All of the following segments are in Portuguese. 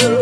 you.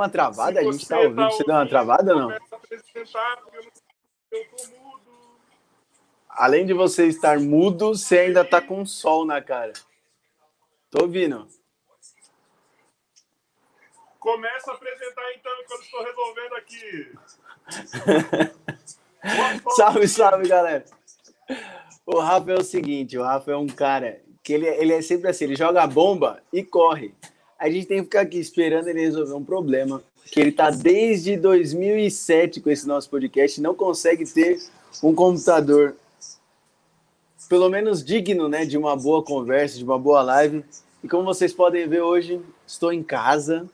Uma travada? A gente tá você ouvindo. Você deu uma ouvindo, travada ou não? Além de você estar mudo, você ainda tá com sol na cara. Tô ouvindo. Começa a apresentar então enquanto estou resolvendo aqui. Salve, salve, galera. O Rafa é o seguinte, o Rafa é um cara que ele, ele é sempre assim, ele joga a bomba e corre. A gente tem que ficar aqui esperando ele resolver um problema, que ele tá desde 2007 com esse nosso podcast não consegue ter um computador pelo menos digno, né, de uma boa conversa, de uma boa live. E como vocês podem ver hoje, estou em casa.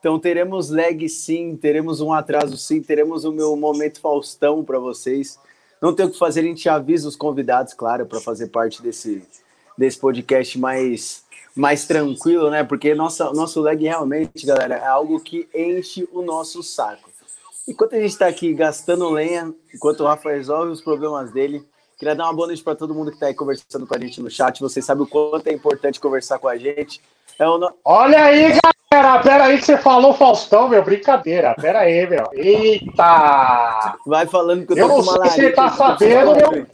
Então teremos lag sim, teremos um atraso sim, teremos o meu momento Faustão para vocês. Não tem o que fazer, a gente avisa os convidados, claro, para fazer parte desse, desse podcast mais, mais tranquilo, né? Porque nossa, nosso lag realmente, galera, é algo que enche o nosso saco. Enquanto a gente está aqui gastando lenha, enquanto o Rafa resolve os problemas dele, queria dar uma boa noite para todo mundo que está aí conversando com a gente no chat. Vocês sabem o quanto é importante conversar com a gente. É o no... Olha aí, galera. Pera aí que você falou Faustão, meu. Brincadeira. Pera aí, meu. Eita! Vai falando que eu tô Eu não com sei uma se você tá sabendo, meu.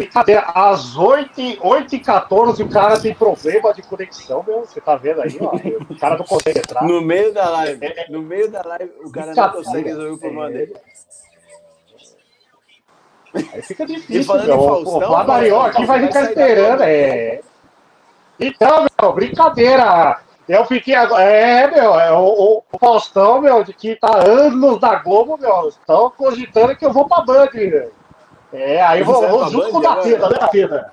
Brincadeira. Às 8, 8 e 14 o cara tem problema de conexão, meu. Você tá vendo aí, ó. O cara não consegue entrar. No meio da live, no meio da live, o cara não consegue resolver o problema É. dele. Aí fica E difícil, falando meu. em Faustão, o Flamarion aqui vai ficar esperando, é. Então, meu, brincadeira. Eu fiquei agora. É, meu, é, o, o Faustão, meu, de que tá anos da Globo, meu, estão cogitando que eu vou pra Band, meu. É, aí pra junto com o Datena, agora? né, Datena?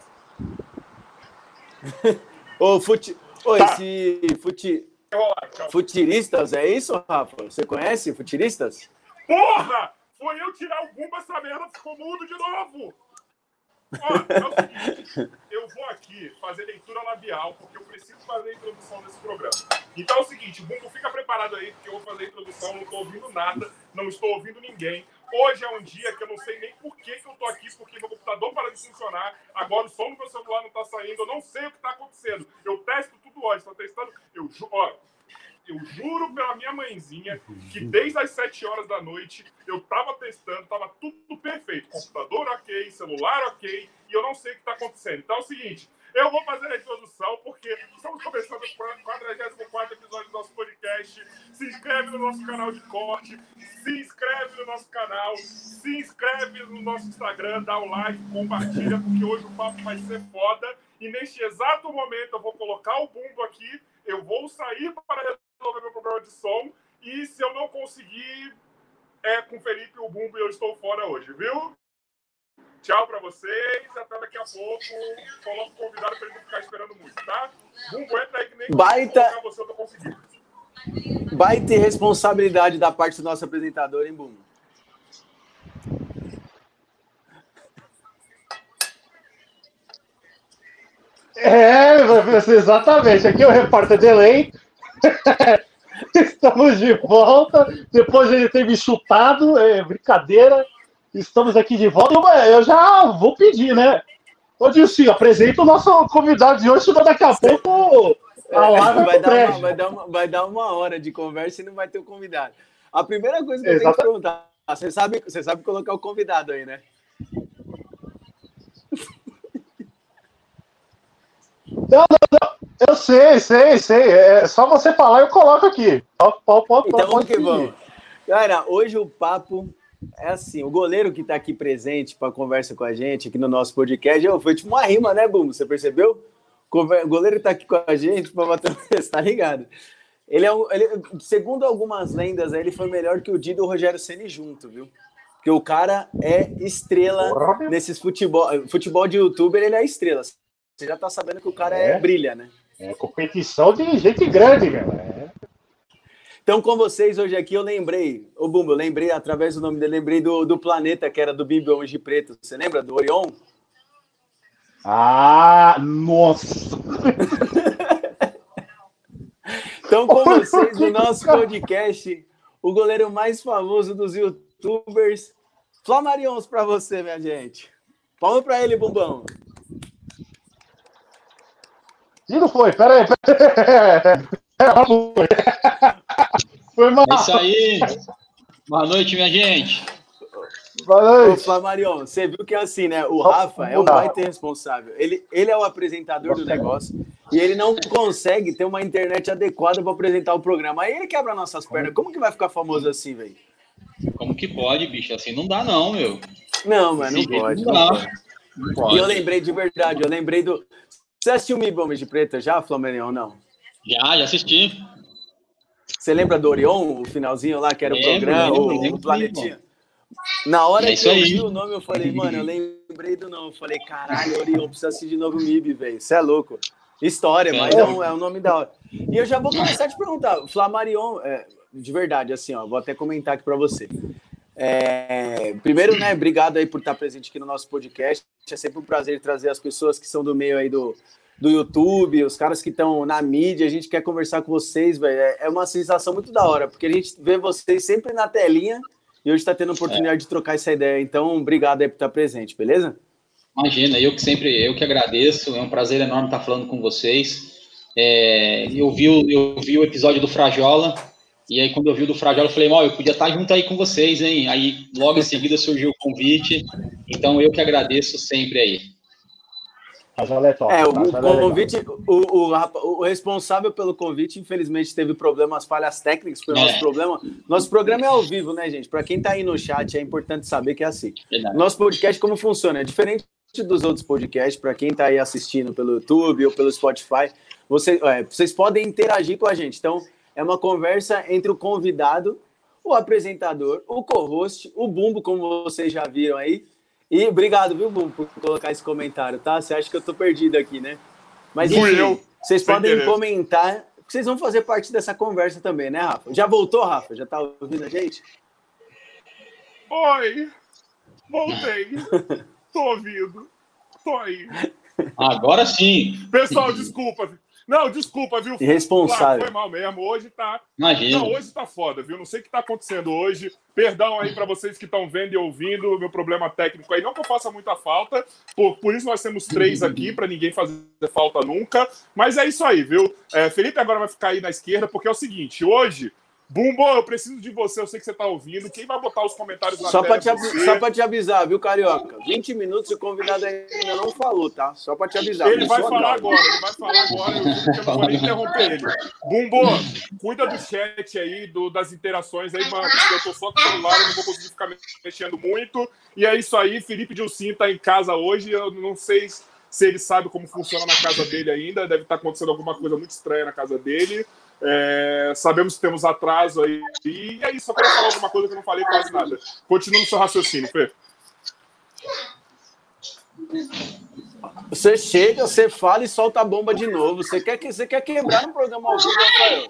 Ô, fute... Ô, Tá. esse fute... Futiristas, é isso, Rafa? Você conhece futiristas? Porra! Foi eu tirar o bumbo, essa merda ficou mudo de novo! Ó, é o seguinte, eu vou aqui fazer leitura labial, porque eu preciso fazer a introdução desse programa. Então é o seguinte, Bumbo, fica preparado aí, porque eu vou fazer a introdução, não estou ouvindo nada, não estou ouvindo ninguém. Hoje é um dia que eu não sei nem por que, que eu tô aqui, porque meu computador para de funcionar, agora o som do meu celular não tá saindo, eu não sei o que tá acontecendo. Eu testo tudo hoje, tô testando, eu ju- ó, eu juro pela minha mãezinha que desde as 7 horas da noite eu tava testando, tava tudo perfeito. Computador ok, celular ok, e eu não sei o que tá acontecendo. Então é o seguinte, eu vou fazer a introdução porque estamos começando o 44 episódio do nosso podcast. Se inscreve no nosso canal de corte, se inscreve no nosso canal, se inscreve no nosso Instagram, dá o like, compartilha, porque hoje o papo vai ser foda. E neste exato momento eu vou colocar o bumbo aqui, eu vou sair para resolver meu problema de som. E se eu não conseguir, é com o Felipe o Bumbo e eu estou fora hoje, viu? Tchau pra vocês, até daqui a pouco. Coloco o convidado pra ele não ficar esperando muito, tá? Bumbo, entra aí que nem Baita- você, eu tô conseguindo. Vai ter responsabilidade da parte do nosso apresentador, hein, Bum? É, exatamente. Aqui é o repórter Delay. Estamos de volta. Depois ele ter me chutado, é brincadeira. Estamos aqui de volta. Eu, já vou pedir, né? Ô, Dilcinho, apresenta o nosso convidado de hoje, senão daqui a pouco a live É, vai, vai dar uma, vai, dar uma, vai dar uma hora de conversa e não vai ter o convidado. A primeira coisa que eu tenho que perguntar, você sabe, você sabe colocar o convidado aí, né? Não, não, não. Eu sei, sei, sei. É só você falar e eu coloco aqui. Pode, pode, pode, Então vamos pode que vamos. Galera, hoje o papo é assim, o goleiro que está aqui presente para conversa com a gente aqui no nosso podcast, foi tipo uma rima, né, Bum? Você percebeu? O goleiro está aqui com a gente para bater, você tá ligado? Ele é um, ele, segundo algumas lendas, ele foi melhor que o Dido e o Rogério Ceni junto, viu? Porque o cara é estrela Porra, nesses futebol, futebol de youtuber, ele é estrela. Você já tá sabendo que o cara é, É. brilha, né? É competição de gente grande, meu. É. Então, com vocês hoje aqui, eu lembrei, ô Bumbo, eu lembrei através do nome dele, lembrei do, do planeta que era do Bibi Hoje Preto. Você lembra do Orion? Ah, nossa. Então, com vocês, no nosso podcast, o goleiro mais famoso dos youtubers. Flamarions para você, minha gente. Palma para ele, Bumbão. E não foi, peraí, peraí. Foi mal. É isso aí. Boa noite, minha gente. Boa noite. Ô, Flamarion, você viu que é assim, né? O Rafa é o baita responsável. Ele, ele é o apresentador do negócio e ele não consegue ter uma internet adequada para apresentar o programa. Aí ele quebra nossas pernas. Como que vai ficar famoso assim, velho? Como que pode, bicho? Assim não dá, não, meu. Não, mas não pode. Não, não, pode. não pode. E eu lembrei de verdade, eu lembrei do. Você assistiu Mi Bomba de Preta já, Flamengo, não? Já, já assisti. Você lembra do Orion, o finalzinho lá, que era o programa, lembro, o, Planetinha? Na hora é que eu vi o nome, eu falei, mano, eu lembrei do nome. Eu falei, caralho, Orion, precisa assistir de novo o MIB, velho. Você é louco. História, é. mas é um, é um nome da hora. E eu já vou começar a te perguntar, Flamarion, é, de verdade, assim, ó, vou até comentar aqui para você. É, primeiro, né, obrigado aí por estar presente aqui no nosso podcast. É sempre um prazer trazer as pessoas que são do meio aí do, do YouTube, os caras que estão na mídia, a gente quer conversar com vocês, velho. É, é uma sensação muito da hora, porque a gente vê vocês sempre na telinha e hoje está tendo a oportunidade é. de trocar essa ideia. Então, obrigado aí por estar presente, beleza? Imagina, eu que sempre, eu que agradeço, é um prazer enorme estar falando com vocês. É, eu, vi, eu vi o episódio do Frajola, e aí quando eu vi o do Frajola, eu falei, mal, eu podia estar junto aí com vocês, hein? Aí logo em seguida surgiu o convite, então eu que agradeço sempre aí. É, top, é, o, o convite, o, o, o, responsável pelo convite, infelizmente, teve problemas, falhas técnicas, foi o nosso é. problema. Nosso programa é ao vivo, né, gente? Para quem está aí no chat, é importante saber que é assim. Verdade. Nosso podcast, como funciona? É diferente dos outros podcasts, para quem está aí assistindo pelo YouTube ou pelo Spotify, você, é, vocês podem interagir com a gente. Então, é uma conversa entre o convidado, o apresentador, o co-host, o Bumbo, como vocês já viram aí, e obrigado, viu, Bum, por colocar esse comentário, tá? Você acha que eu tô perdido aqui, né? Mas enfim, eu, vocês podem querer. comentar, vocês vão fazer parte dessa conversa também, né, Rafa? Já voltou, Rafa? Já tá ouvindo a gente? Oi, voltei. tô ouvindo. Tô aí. Agora sim. Pessoal, desculpa. Não, desculpa, viu? Irresponsável. Foi mal mesmo. Hoje tá. Imagina. Não, hoje tá foda, viu? Não sei o que tá acontecendo hoje. Perdão aí para vocês que estão vendo e ouvindo. Meu problema técnico aí. Não que eu faça muita falta. Por, por isso nós temos três aqui, para ninguém fazer falta nunca. Mas é isso aí, viu? É, Felipe agora vai ficar aí na esquerda, porque é o seguinte: hoje Bumbo, eu preciso de você, eu sei que você está ouvindo. Quem vai botar os comentários na só tela? Pra te, só para te avisar, viu, Carioca? 20 minutos e o convidado ainda não falou, tá? Só para te avisar. Ele vai falar agora, ele vai falar agora, eu, eu não vou nem interromper ele. Bumbo, cuida do chat aí, do, das interações aí, mano, porque eu tô só com o celular, eu não vou conseguir ficar mexendo muito. E é isso aí, Felipe Dilcim tá em casa hoje, eu não sei se ele sabe como funciona na casa dele ainda, deve estar tá acontecendo alguma coisa muito estranha na casa dele. É, sabemos que temos atraso aí. E é isso, só queria falar alguma coisa que eu não falei quase nada. Continua no seu raciocínio, Fê. Você chega, você fala e solta a bomba de novo. Você quer, você quer quebrar no programa ao vivo, Rafael?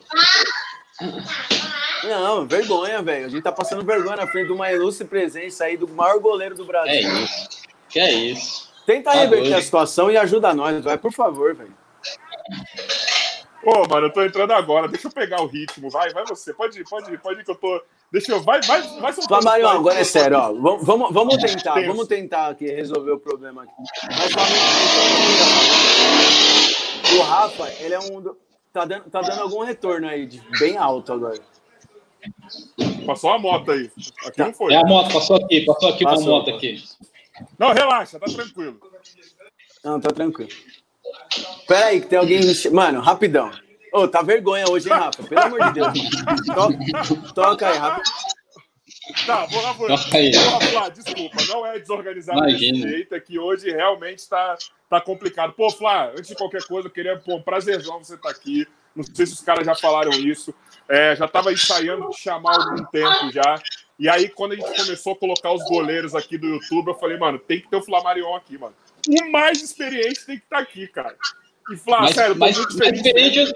Não, vergonha, velho. A gente tá passando vergonha na frente de uma ilustre presença aí do maior goleiro do Brasil. É isso. Que é isso. Tenta reverter a situação e ajuda nós, vai, por favor, velho. Pô, mano, eu tô entrando agora. Deixa eu pegar o ritmo. Vai, vai você. Pode ir, pode ir, pode ir que eu tô. Deixa eu. Vai, vai, vai soltando. Flamengo, agora é sério, ó. Vamos, vamos tentar, Tenso. vamos tentar aqui resolver o problema aqui. Mas o Rafa, ele é um. Tá dando, tá dando algum retorno aí, de bem alto agora. Passou a moto aí. Aqui não foi. É a moto, passou aqui, passou aqui passou, uma moto aqui. Não, relaxa, tá tranquilo. Não, tá tranquilo. Pera aí, que tem alguém. Mano, rapidão. Ô, oh, tá vergonha hoje, hein, Rafa? Pelo amor de Deus. Toca, toca aí, rápido. Tá, vou lá, vou, vou lá, desculpa, não é desorganizado Imagina. desse jeito, é que hoje realmente está tá complicado. Pô, Flá, antes de qualquer coisa, eu queria, pô, um prazerzão você estar tá aqui. Não sei se os caras já falaram isso. É, já estava ensaiando te chamar há algum tempo já. E aí, quando a gente começou a colocar os goleiros aqui do YouTube, eu falei, mano, tem que ter o Flamarion aqui, mano o mais experiente tem que estar tá aqui, cara. E Flá, mas, sério, mais, muito mais experiente, eu,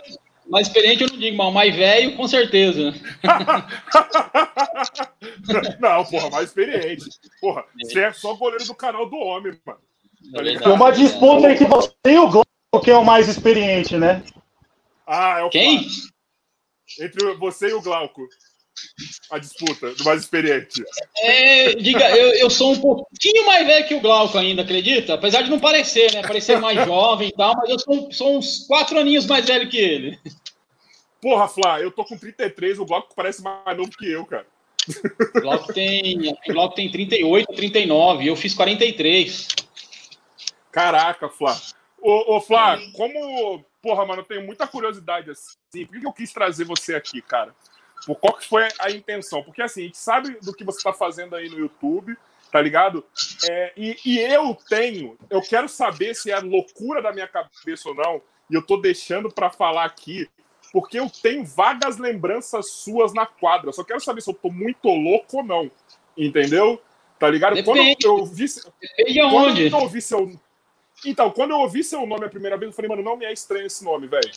mais experiente eu não digo, mas mais velho, com certeza. não, porra, mais experiente. Porra, é. você é só goleiro do canal do homem, mano. Tá Tem uma disputa entre você e o Glauco, que é o mais experiente, né? Ah, é o Quem? Flá. Entre você e o Glauco. A disputa do mais experiente? É, diga, eu, eu sou um pouquinho mais velho que o Glauco ainda, acredita? Apesar de não parecer, né? Parecer mais jovem e tal, mas eu sou, sou uns quatro aninhos mais velho que ele. Porra, Flá, eu tô com 33, o Glauco parece mais novo que eu, cara. O Glauco tem, o Glauco tem 38, 39, eu fiz 43. Caraca, Flá. Ô, ô Flá, como. Porra, mano, eu tenho muita curiosidade assim. Por que eu quis trazer você aqui, cara? Por qual que foi a intenção? Porque assim, a gente sabe do que você tá fazendo aí no YouTube, tá ligado? É, e, e eu tenho, eu quero saber se é loucura da minha cabeça ou não, e eu tô deixando para falar aqui, porque eu tenho vagas lembranças suas na quadra. Só quero saber se eu tô muito louco ou não. Entendeu? Tá ligado? Depende. Quando eu ouvi. Depende Quando eu ouvi seu. Então, quando eu ouvi seu nome a primeira vez, eu falei, mano, não me é estranho esse nome, velho.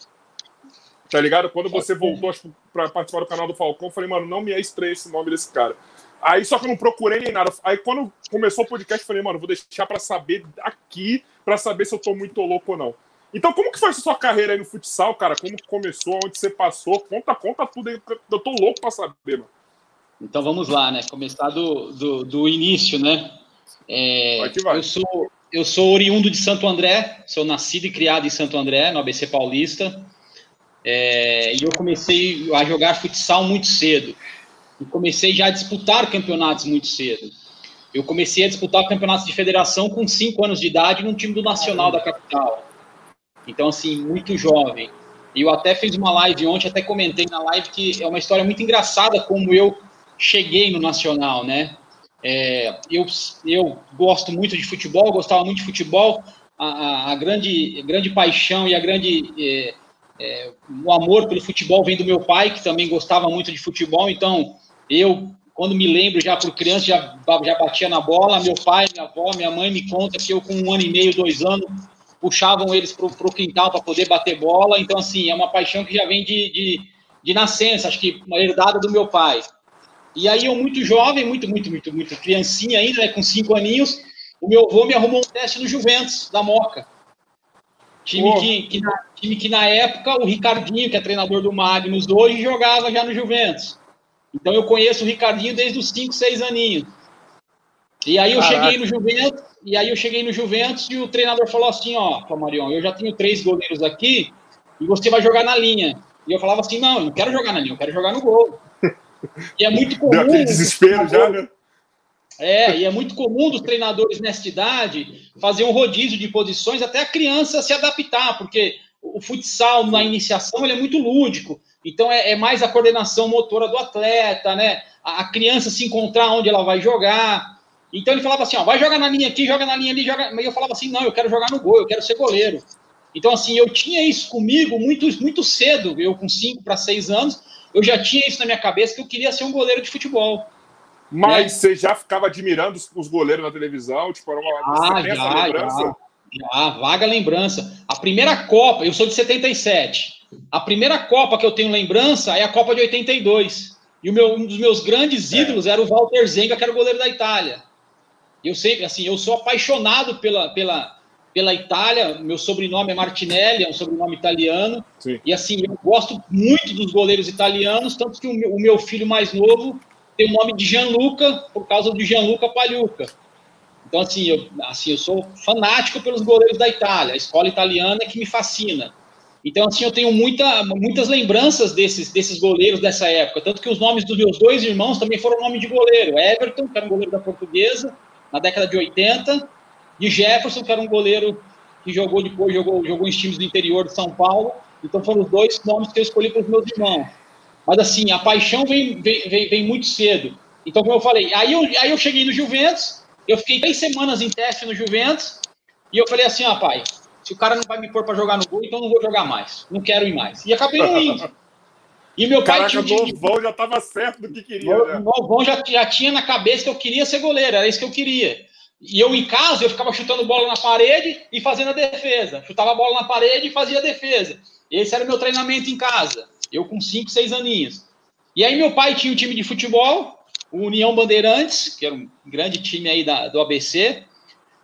Tá ligado? Quando você voltou acho, pra participar do canal do Falcão, eu falei, mano, não me é estranho esse nome desse cara. Aí só que eu não procurei nem nada. Aí quando começou o podcast, eu falei, mano, vou deixar pra saber aqui, pra saber se eu tô muito louco ou não. Então, como que foi essa sua carreira aí no futsal, cara? Como começou? Onde você passou? Conta, conta tudo aí. Eu tô louco pra saber, mano. Então vamos lá, né? Começar do, do, do início, né? É, Vai que vai. Eu, sou, eu sou oriundo de Santo André, sou nascido e criado em Santo André, no ABC Paulista. É, e eu comecei a jogar futsal muito cedo. E comecei já a disputar campeonatos muito cedo. Eu comecei a disputar campeonatos de federação com 5 anos de idade num time do Nacional da capital. Então, assim, muito jovem. E eu até fiz uma live ontem, até comentei na live que é uma história muito engraçada como eu cheguei no Nacional, né? É, eu, eu gosto muito de futebol, gostava muito de futebol. A, a, a grande, grande paixão e a grande é, é, o amor pelo futebol vem do meu pai, que também gostava muito de futebol. Então, eu, quando me lembro, já por criança, já, já batia na bola. Meu pai, minha avó, minha mãe me conta que eu, com um ano e meio, dois anos, puxavam eles para o quintal para poder bater bola. Então, assim, é uma paixão que já vem de, de, de nascença, acho que uma herdada do meu pai. E aí, eu, muito jovem, muito, muito, muito, muito criancinha ainda, né, com cinco aninhos, o meu avô me arrumou um teste no Juventus, da Moca. Time que, que, na, time que, na, época, o Ricardinho, que é treinador do Magnus hoje, jogava já no Juventus. Então, eu conheço o Ricardinho desde os 5, 6 aninhos. E aí, eu Caraca. cheguei no Juventus, e aí eu cheguei no Juventus e o treinador falou assim, ó, Marion, eu já tenho três goleiros aqui e você vai jogar na linha. E eu falava assim, não, eu não quero jogar na linha, eu quero jogar no gol. E é muito comum... Deu aquele desespero já, né? É, e é muito comum dos treinadores nesta idade fazer um rodízio de posições até a criança se adaptar, porque o futsal na iniciação ele é muito lúdico, então é, é mais a coordenação motora do atleta, né? A, a, criança se encontrar onde ela vai jogar. Então ele falava assim, ó, vai jogar na linha aqui, joga na linha ali, joga. Mas eu falava assim, não, eu quero jogar no gol, eu quero ser goleiro. Então assim, eu tinha isso comigo muito muito cedo, eu com 5 para 6 anos, eu já tinha isso na minha cabeça que eu queria ser um goleiro de futebol. Mas né? você já ficava admirando os, os, goleiros na televisão? Tipo, era uma, ah, já, já, já, vaga lembrança. A primeira Copa, eu sou de 77. A primeira Copa que eu tenho lembrança é a Copa de 82. E o meu, um dos meus grandes ídolos é. era o Walter Zenga, que era o goleiro da Itália. Eu sempre, assim, eu sou apaixonado pela, pela, pela Itália. Meu sobrenome é Martinelli, é um sobrenome italiano. Sim. E assim, eu gosto muito dos goleiros italianos, tanto que o meu, o meu filho mais novo tem o nome de Gianluca por causa do Gianluca Pagliuca. Então, assim eu, assim, eu sou fanático pelos goleiros da Itália, a escola italiana é que me fascina. Então, assim, eu tenho muita, muitas lembranças desses, desses goleiros dessa época, tanto que os nomes dos meus dois irmãos também foram nome de goleiro. Everton, que era um goleiro da Portuguesa, na década de 80, e Jefferson, que era um goleiro que jogou depois, jogou, jogou em times do interior de São Paulo. Então, foram os dois nomes que eu escolhi para os meus irmãos. Mas assim, a paixão vem, vem, vem, vem, muito cedo. Então, como eu falei, aí eu, aí eu cheguei no Juventus, eu fiquei três semanas em teste no Juventus, e eu falei assim, ó, pai, se o cara não vai me pôr para jogar no gol, então eu não vou jogar mais. Não quero ir mais. E acabei não indo. E meu pai Caraca, tinha. O Novão já estava certo do que queria. O né? Novão já, já tinha na cabeça que eu queria ser goleiro, era isso que eu queria. E eu, em casa, eu ficava chutando bola na parede e fazendo a defesa. Chutava a bola na parede e fazia a defesa. Esse era o meu treinamento em casa. Eu com 5, 6 aninhos. E aí meu pai tinha um time de futebol, o União Bandeirantes, que era um grande time aí da, do ABC.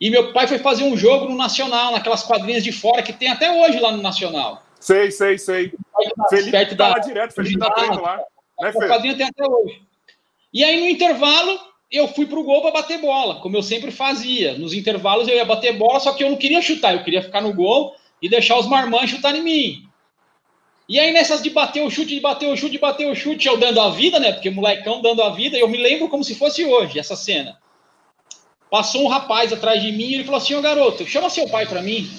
E meu pai foi fazer um jogo no Nacional, naquelas quadrinhas de fora que tem até hoje lá no Nacional. Sei, sei, sei. Felipe perto tá da, lá direto, Felipe tá lá. Né, Fê? quadrinho tem até hoje. E aí, no intervalo, eu fui pro gol para bater bola, como eu sempre fazia. Nos intervalos eu ia bater bola, só que eu não queria chutar, eu queria ficar no gol e deixar os marmanjos chutarem em mim. E aí, nessas de bater o chute, de bater o chute, de bater o chute, eu dando a vida, né? Porque molecão dando a vida, eu me lembro como se fosse hoje, essa cena. Passou um rapaz atrás de mim e ele falou assim: Ô garoto, chama seu pai para mim.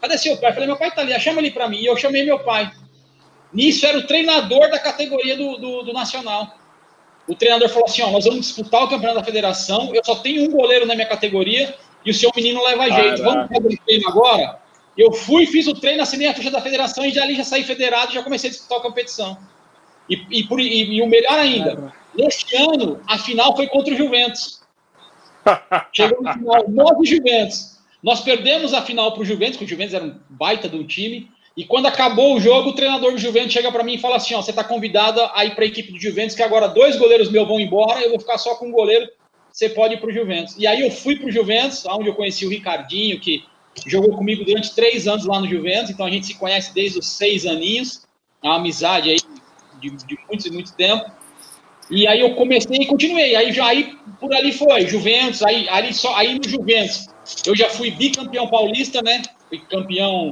Cadê seu pai? Eu falei: Meu pai tá ali, chama ele para mim. E eu chamei meu pai. Nisso era o treinador da categoria do, do, do Nacional. O treinador falou assim: Ó, nós vamos disputar o campeonato da federação. Eu só tenho um goleiro na minha categoria e o seu menino leva jeito. Caraca. Vamos fazer o treino agora? Eu fui, fiz o treino, assinei a ficha da federação e já ali já saí federado e já comecei a disputar a competição. E, e, por- e- e o melhor ainda, neste ano, a final foi contra o Juventus. Chegou no final, nós e Juventus. Nós perdemos a final para o Juventus, porque o Juventus era um baita de um time. E quando acabou o jogo, o treinador do Juventus chega para mim e fala assim: ó, você está convidado a ir para a equipe do Juventus, que agora dois goleiros meus vão embora, eu vou ficar só com um goleiro, você pode ir para o Juventus. E aí eu fui para o Juventus, onde eu conheci o Ricardinho, que jogou comigo durante três anos lá no Juventus, então a gente se conhece desde os seis aninhos, é uma amizade aí de, de muito e muito tempo. E aí eu comecei e continuei. Aí já aí por ali foi, Juventus, aí, aí só aí no Juventus. Eu já fui bicampeão paulista, né? Fui campeão,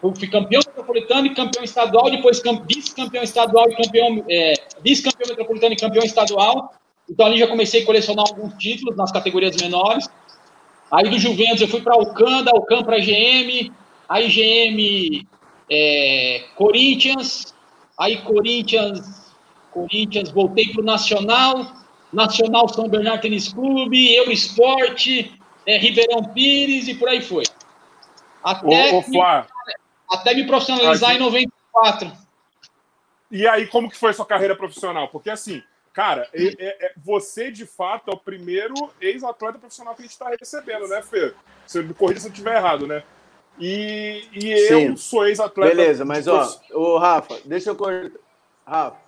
fui campeão metropolitano e campeão estadual, depois cam- vice-campeão estadual e campeão é, vice-campeão metropolitano e campeão estadual. Então ali já comecei a colecionar alguns títulos nas categorias menores. Aí do Juventus eu fui para Alcan, da Alcan para GM, aí GM é, Corinthians, aí Corinthians, Corinthians voltei para o Nacional, Nacional São Bernardo Tênis Clube, Eurosport, é, Ribeirão Pires e por aí foi. Até, Ô, ô Flá, até me profissionalizar em 94. e aí como que foi a sua carreira profissional? Porque assim, cara, é- é- você de fato é o primeiro ex-atleta profissional que a gente está recebendo, né, Fê? Você me corrija se eu estiver errado, né? E, e eu Sim. sou ex-atleta. Beleza, mas ó, ô Rafa, deixa eu cortar. Rafa,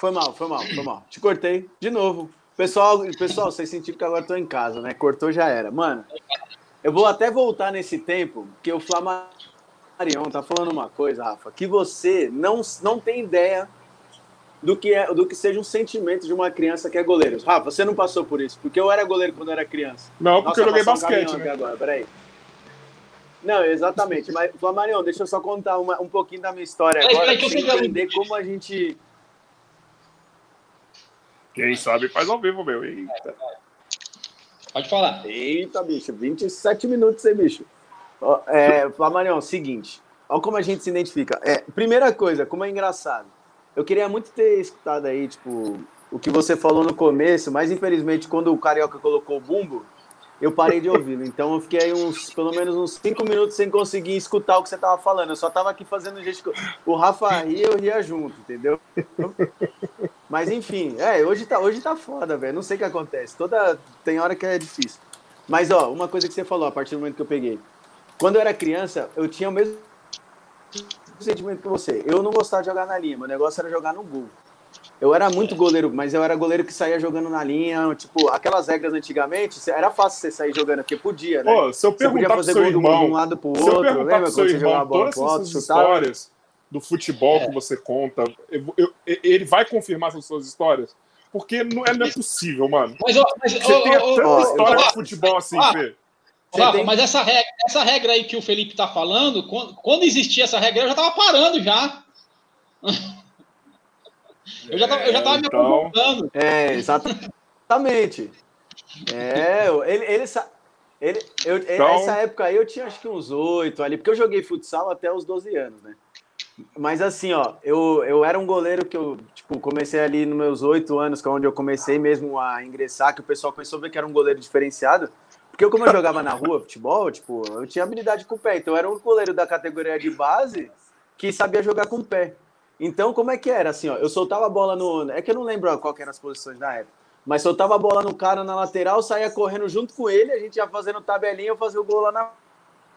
foi mal, foi mal, foi mal. Te cortei de novo. Pessoal, pessoal, vocês sentiram que agora tô em casa, né? Cortou já era. Mano, eu vou até voltar nesse tempo, porque o Flamarion tá falando uma coisa, Rafa, que você não, não tem ideia do que, é, do que seja um sentimento de uma criança que é goleiro. Rafa, você não passou por isso, porque eu era goleiro quando eu era criança. Não, porque eu joguei um basquete, né? agora, peraí. Não, exatamente. Mas, Flamarion, deixa eu só contar uma- um pouquinho da minha história agora, pra você entender como a gente... Quem sabe faz ao vivo, meu. Eita. Pode falar. Eita, bicho, 27 minutos aí, bicho. É, Flamarion, seguinte. Olha como a gente se identifica. É, primeira coisa, como é engraçado. Eu queria muito ter escutado aí, tipo, o que você falou no começo, mas infelizmente, quando o Carioca colocou o bumbo, eu parei de ouvi-lo. Então eu fiquei uns, pelo menos uns 5 minutos sem conseguir escutar o que você tava falando. Eu só tava aqui fazendo gesto. O Rafa ria, eu ria junto, entendeu? Mas enfim, é, hoje tá, hoje tá foda, velho. Não sei o que acontece. Toda. Tem hora que é difícil. Mas, ó, uma coisa que você falou a partir do momento que eu peguei. Quando eu era criança, eu tinha o mesmo sentimento que você. Eu não gostava de jogar na linha, meu negócio era jogar no gol. Eu era muito goleiro, mas eu era goleiro que saía jogando na linha, tipo, aquelas regras antigamente, era fácil você sair jogando, porque podia, né? Pô, se eu você podia perguntar pro fazer seu gol de um- de um irmão, lado pro se eu outro, perguntar lembra pro quando você jogava a irmão bola pro chutava? histórias do futebol É. que você conta, eu- eu- ele vai confirmar essas suas histórias? Porque não é, não é possível, mano. Mas, ó, mas, Você ó, tem ó, tanta ó, história ó, de futebol assim, Fê. Rafa, tem- mas essa regra, essa regra aí que o Felipe tá falando, quando, quando existia essa regra, eu já tava parando já. Eu já tava, eu já tava me aposentando. É, exatamente. É, ele, ele, sa- ele eu, Então- Essa época aí eu tinha acho que uns oito ali, porque eu joguei futsal até os 12 anos, né? Mas assim, ó, eu, eu era um goleiro que eu, tipo, comecei ali nos meus oito anos, que é onde eu comecei mesmo a ingressar, que o pessoal começou a ver que era um goleiro diferenciado. Porque eu, como eu jogava na rua futebol, tipo, eu tinha habilidade com o pé. Então eu era um goleiro da categoria de base que sabia jogar com o pé. Então, como é que era? Assim, ó, eu soltava a bola no. É que eu não lembro qual que eram as posições da época. Mas soltava a bola no cara na lateral, saía correndo junto com ele, a gente ia fazendo tabelinha, eu fazia o gol lá na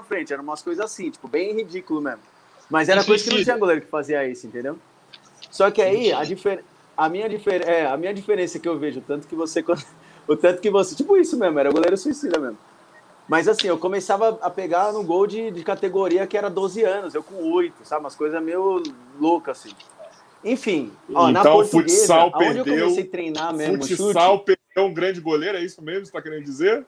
frente. Eram umas coisas assim, tipo, bem ridículo mesmo. Mas era coisa que não tinha goleiro que fazia isso, entendeu? Só que aí, a, difer... a, minha difer... é, a minha diferença que eu vejo, tanto que você. O tanto que você. Tipo isso mesmo, era goleiro suicida mesmo. Mas assim, eu começava a pegar no gol de, de categoria que era 12 anos, eu com 8, sabe? Umas coisas meio loucas, assim. Enfim, ó, na Então, portuguesa, futsal aonde eu perdeu, comecei a treinar mesmo, Futsal chute, perdeu um grande goleiro, é isso mesmo que você está querendo dizer?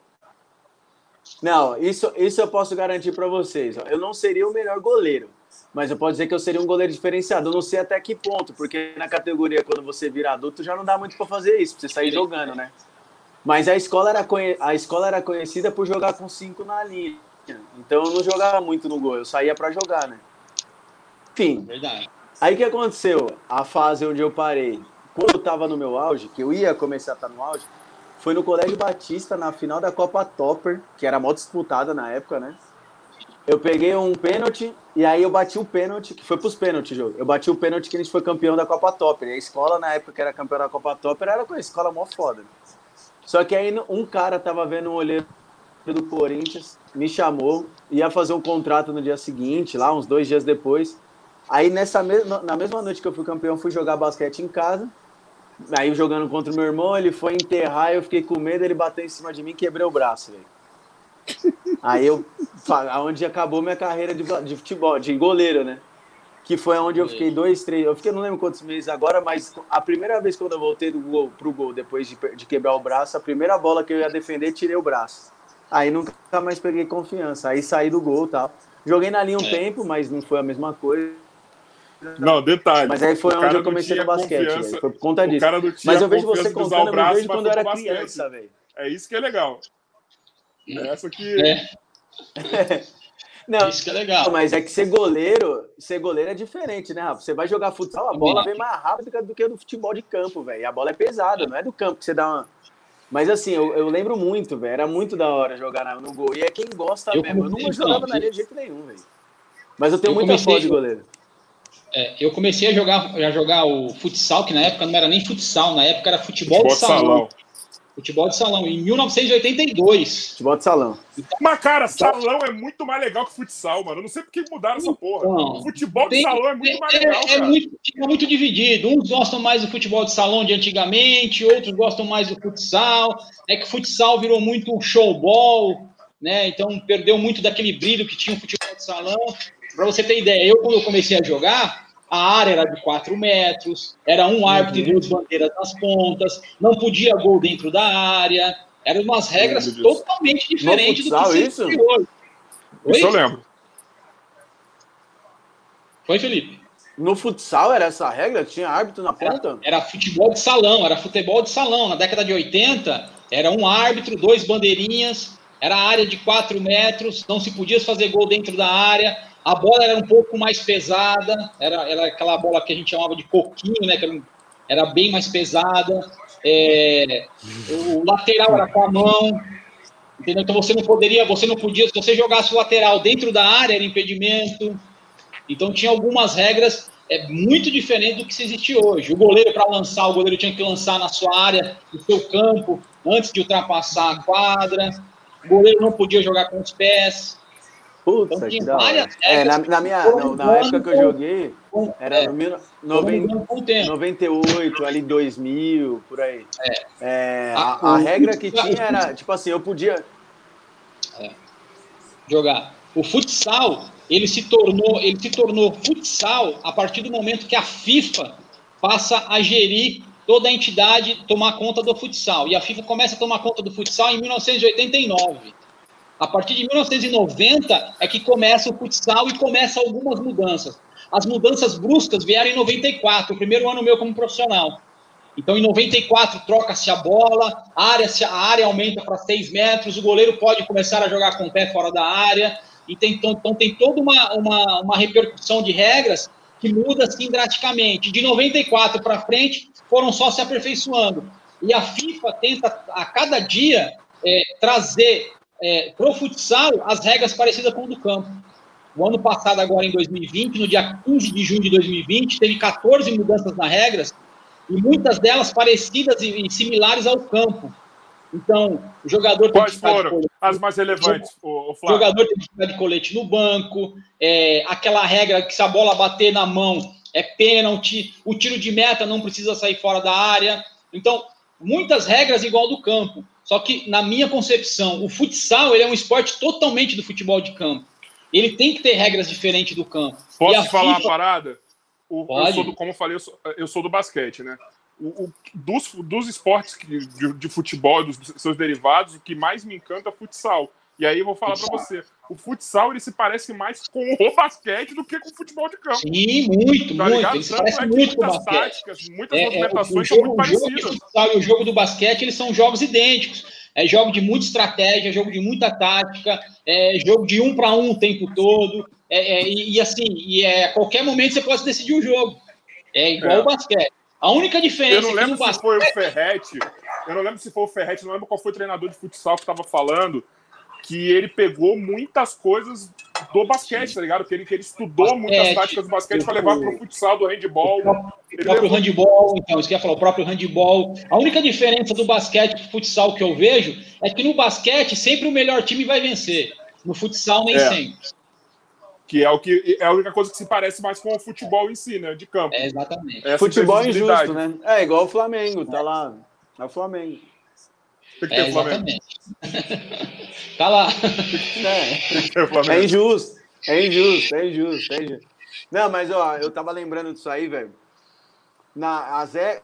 Não, isso, isso eu posso garantir para vocês. ó. Eu não seria o melhor goleiro, mas eu posso dizer que eu seria um goleiro diferenciado. Eu não sei até que ponto, porque na categoria, quando você vira adulto, já não dá muito para fazer isso, pra você sair jogando, né? Mas a escola, era a escola era conhecida por jogar com cinco na linha. Então eu não jogava muito no gol, eu saía para jogar, né? Enfim, Verdade. Aí o que aconteceu? A fase onde eu parei, quando eu tava no meu auge, que eu ia começar a estar no auge, foi no Colégio Batista, na final da Copa Topper, que era mó disputada na época, né? Eu peguei um pênalti e aí eu bati o pênalti, que foi pros pênaltis, jogo. Eu bati o pênalti que a gente foi campeão da Copa Topper. E a escola, na época que era campeão da Copa Topper, era com a escola mó foda. Só que aí um cara tava vendo um olheiro do Corinthians, me chamou, ia fazer um contrato no dia seguinte, lá uns dois dias depois. Aí nessa mesma, na mesma noite que eu fui campeão, fui jogar basquete em casa. Aí jogando contra o meu irmão, ele foi enterrar, eu fiquei com medo, ele bateu em cima de mim e quebrei o braço, velho. Aí eu, fa- onde acabou minha carreira de, de futebol, de goleiro, né? Que foi onde eu fiquei dois, três, eu fiquei, não lembro quantos meses agora, mas a primeira vez quando eu voltei do gol pro gol, depois de, de quebrar o braço, a primeira bola que eu ia defender, tirei o braço. Aí nunca mais peguei confiança, aí saí do gol e tal. Joguei na linha um É. tempo, mas não foi a mesma coisa. Não, detalhe. Mas aí foi onde eu comecei no basquete, velho. Foi por conta O disso. cara não tinha Mas eu vejo você contando, eu braço, vejo quando eu era criança, velho. É isso que é legal. Essa que. É, Não, isso que é legal. mas é que ser goleiro, ser goleiro é diferente, né, Rafa? Você vai jogar futsal, a bola vem mais rápida do que do futebol de campo, velho. E A bola é pesada, não é do campo que você dá uma. Mas assim, eu, eu lembro muito, velho. Era muito da hora jogar no gol. E é quem gosta Eu mesmo. Eu não comecei, jogava então, na linha de jeito nenhum, velho. Mas eu tenho Eu muita comecei- foto de goleiro. É, eu comecei a jogar, a jogar o futsal, que na época não era nem futsal, na época era futebol, Futebol de de salão. salão. Futebol de salão, em 1982. Futebol de salão. Mas, cara, salão é muito mais legal que futsal, mano. Eu não sei por que mudaram essa porra. Não. Futebol de Tem- salão é muito mais É, legal, é cara. muito, é muito dividido. Uns gostam mais do futebol de salão de antigamente, outros gostam mais do futsal. É que o futsal virou muito um showball, né? Então perdeu muito daquele brilho que tinha o futebol de salão. Para você ter ideia, eu quando eu comecei a jogar, a área era de 4 metros, era um árbitro e duas bandeiras nas pontas, não podia gol dentro da área. Eram umas regras totalmente diferentes do futsal, que se isso? hoje. Isso eu lembro. Foi, Felipe? No futsal era essa regra? Tinha árbitro na ponta? Era futebol de salão, era futebol de salão. Na década de 80, era um árbitro, dois bandeirinhas, era área de 4 metros, não se podia fazer gol dentro da área. A bola era um pouco mais pesada, era, era aquela bola que a gente chamava de coquinho, né? Que era, era bem mais pesada. É, o lateral era com a mão, entendeu? Então você não poderia, você não podia, se você jogasse o lateral dentro da área, era impedimento. Então tinha algumas regras é muito diferente do que se existe hoje. O goleiro para lançar, o goleiro tinha que lançar na sua área, no seu campo, antes de ultrapassar a quadra. O goleiro não podia jogar com os pés. Puta, Então, que da hora. É, na, na minha, foram na, época que eu joguei, era é, no tempo. 98, ali 2000, por aí. É, a, A- a regra que tinha era, tipo assim, eu podia. jogar. O futsal, ele se tornou, ele se tornou futsal a partir do momento que a FIFA passa a gerir toda a entidade, tomar conta do futsal. E a FIFA começa a tomar conta do futsal em 1989. A partir de 1990 é que começa o futsal e começa algumas mudanças. As mudanças bruscas vieram em 94, o primeiro ano meu como profissional. Então, em 94, troca-se a bola, a área, a área aumenta para 6 metros, o goleiro pode começar a jogar com o pé fora da área. E tem, então, então tem toda uma, uma, uma repercussão de regras que muda assim drasticamente. De 94 para frente, foram só se aperfeiçoando. E a FIFA tenta, a cada dia, é, trazer é, para o futsal as regras parecidas com o do campo. O ano passado, agora em 2020, no dia 15 de junho de 2020, teve 14 mudanças nas regras, e muitas delas parecidas e, e similares ao campo. Então, o jogador tem que Quais ficar de foram colete, as mais relevantes, o, o Flávio? jogador tem que ficar de colete no banco, é, aquela regra que se a bola bater na mão é pênalti, o tiro de meta não precisa sair fora da área. Então, muitas regras igual do campo. Só que, na minha concepção, o futsal ele é um esporte totalmente do futebol de campo. Ele tem que ter regras diferentes do campo. Posso E te falar uma FIFA parada? O, Pode. eu sou do, como eu falei, eu sou, eu sou do basquete, né? O, o- dos, dos esportes que- de, de futebol e dos seus derivados, o que mais me encanta é o futsal. E aí eu vou falar pra você, o futsal ele se parece mais com o basquete do que com o futebol de campo. Sim, muito, Tá muito. ligado? Ele se parece é muito com o muitas basquete. táticas, muitas É, é, o, o movimentações são jogo, muito o jogo parecidas. futsal e o jogo do basquete, eles são jogos idênticos. É jogo de muita estratégia, jogo de muita tática, é jogo de um para um o tempo todo. É, é, e, e assim, e é, a qualquer momento você pode decidir o jogo. É igual É. o basquete. A única diferença Eu não é que lembro se basquete. foi o Ferretti. Eu não lembro se foi o Ferretti, não lembro qual foi o treinador de futsal que estava falando. Que ele pegou muitas coisas do basquete, tá ligado? Que ele, que ele estudou muitas Basquete, táticas do basquete para o- levar pro futsal, do handball. O Ele próprio levou- handball, então, isso que eu ia falar, o próprio handball. A única diferença do basquete pro futsal que eu vejo é que no basquete sempre o melhor time vai vencer. No futsal, nem É. sempre. Que é, o que é a única coisa que se parece mais com o futebol em si, né? De campo. É, exatamente. Essa Futebol imprevisibilidade. injusto, né? É igual o Flamengo, tá lá. É o Flamengo. Tem que É, Flamengo. exatamente. tá lá. É. É injusto, é injusto, é injusto, é injusto. Não, mas ó, eu tava lembrando disso aí, velho. Na a Zé.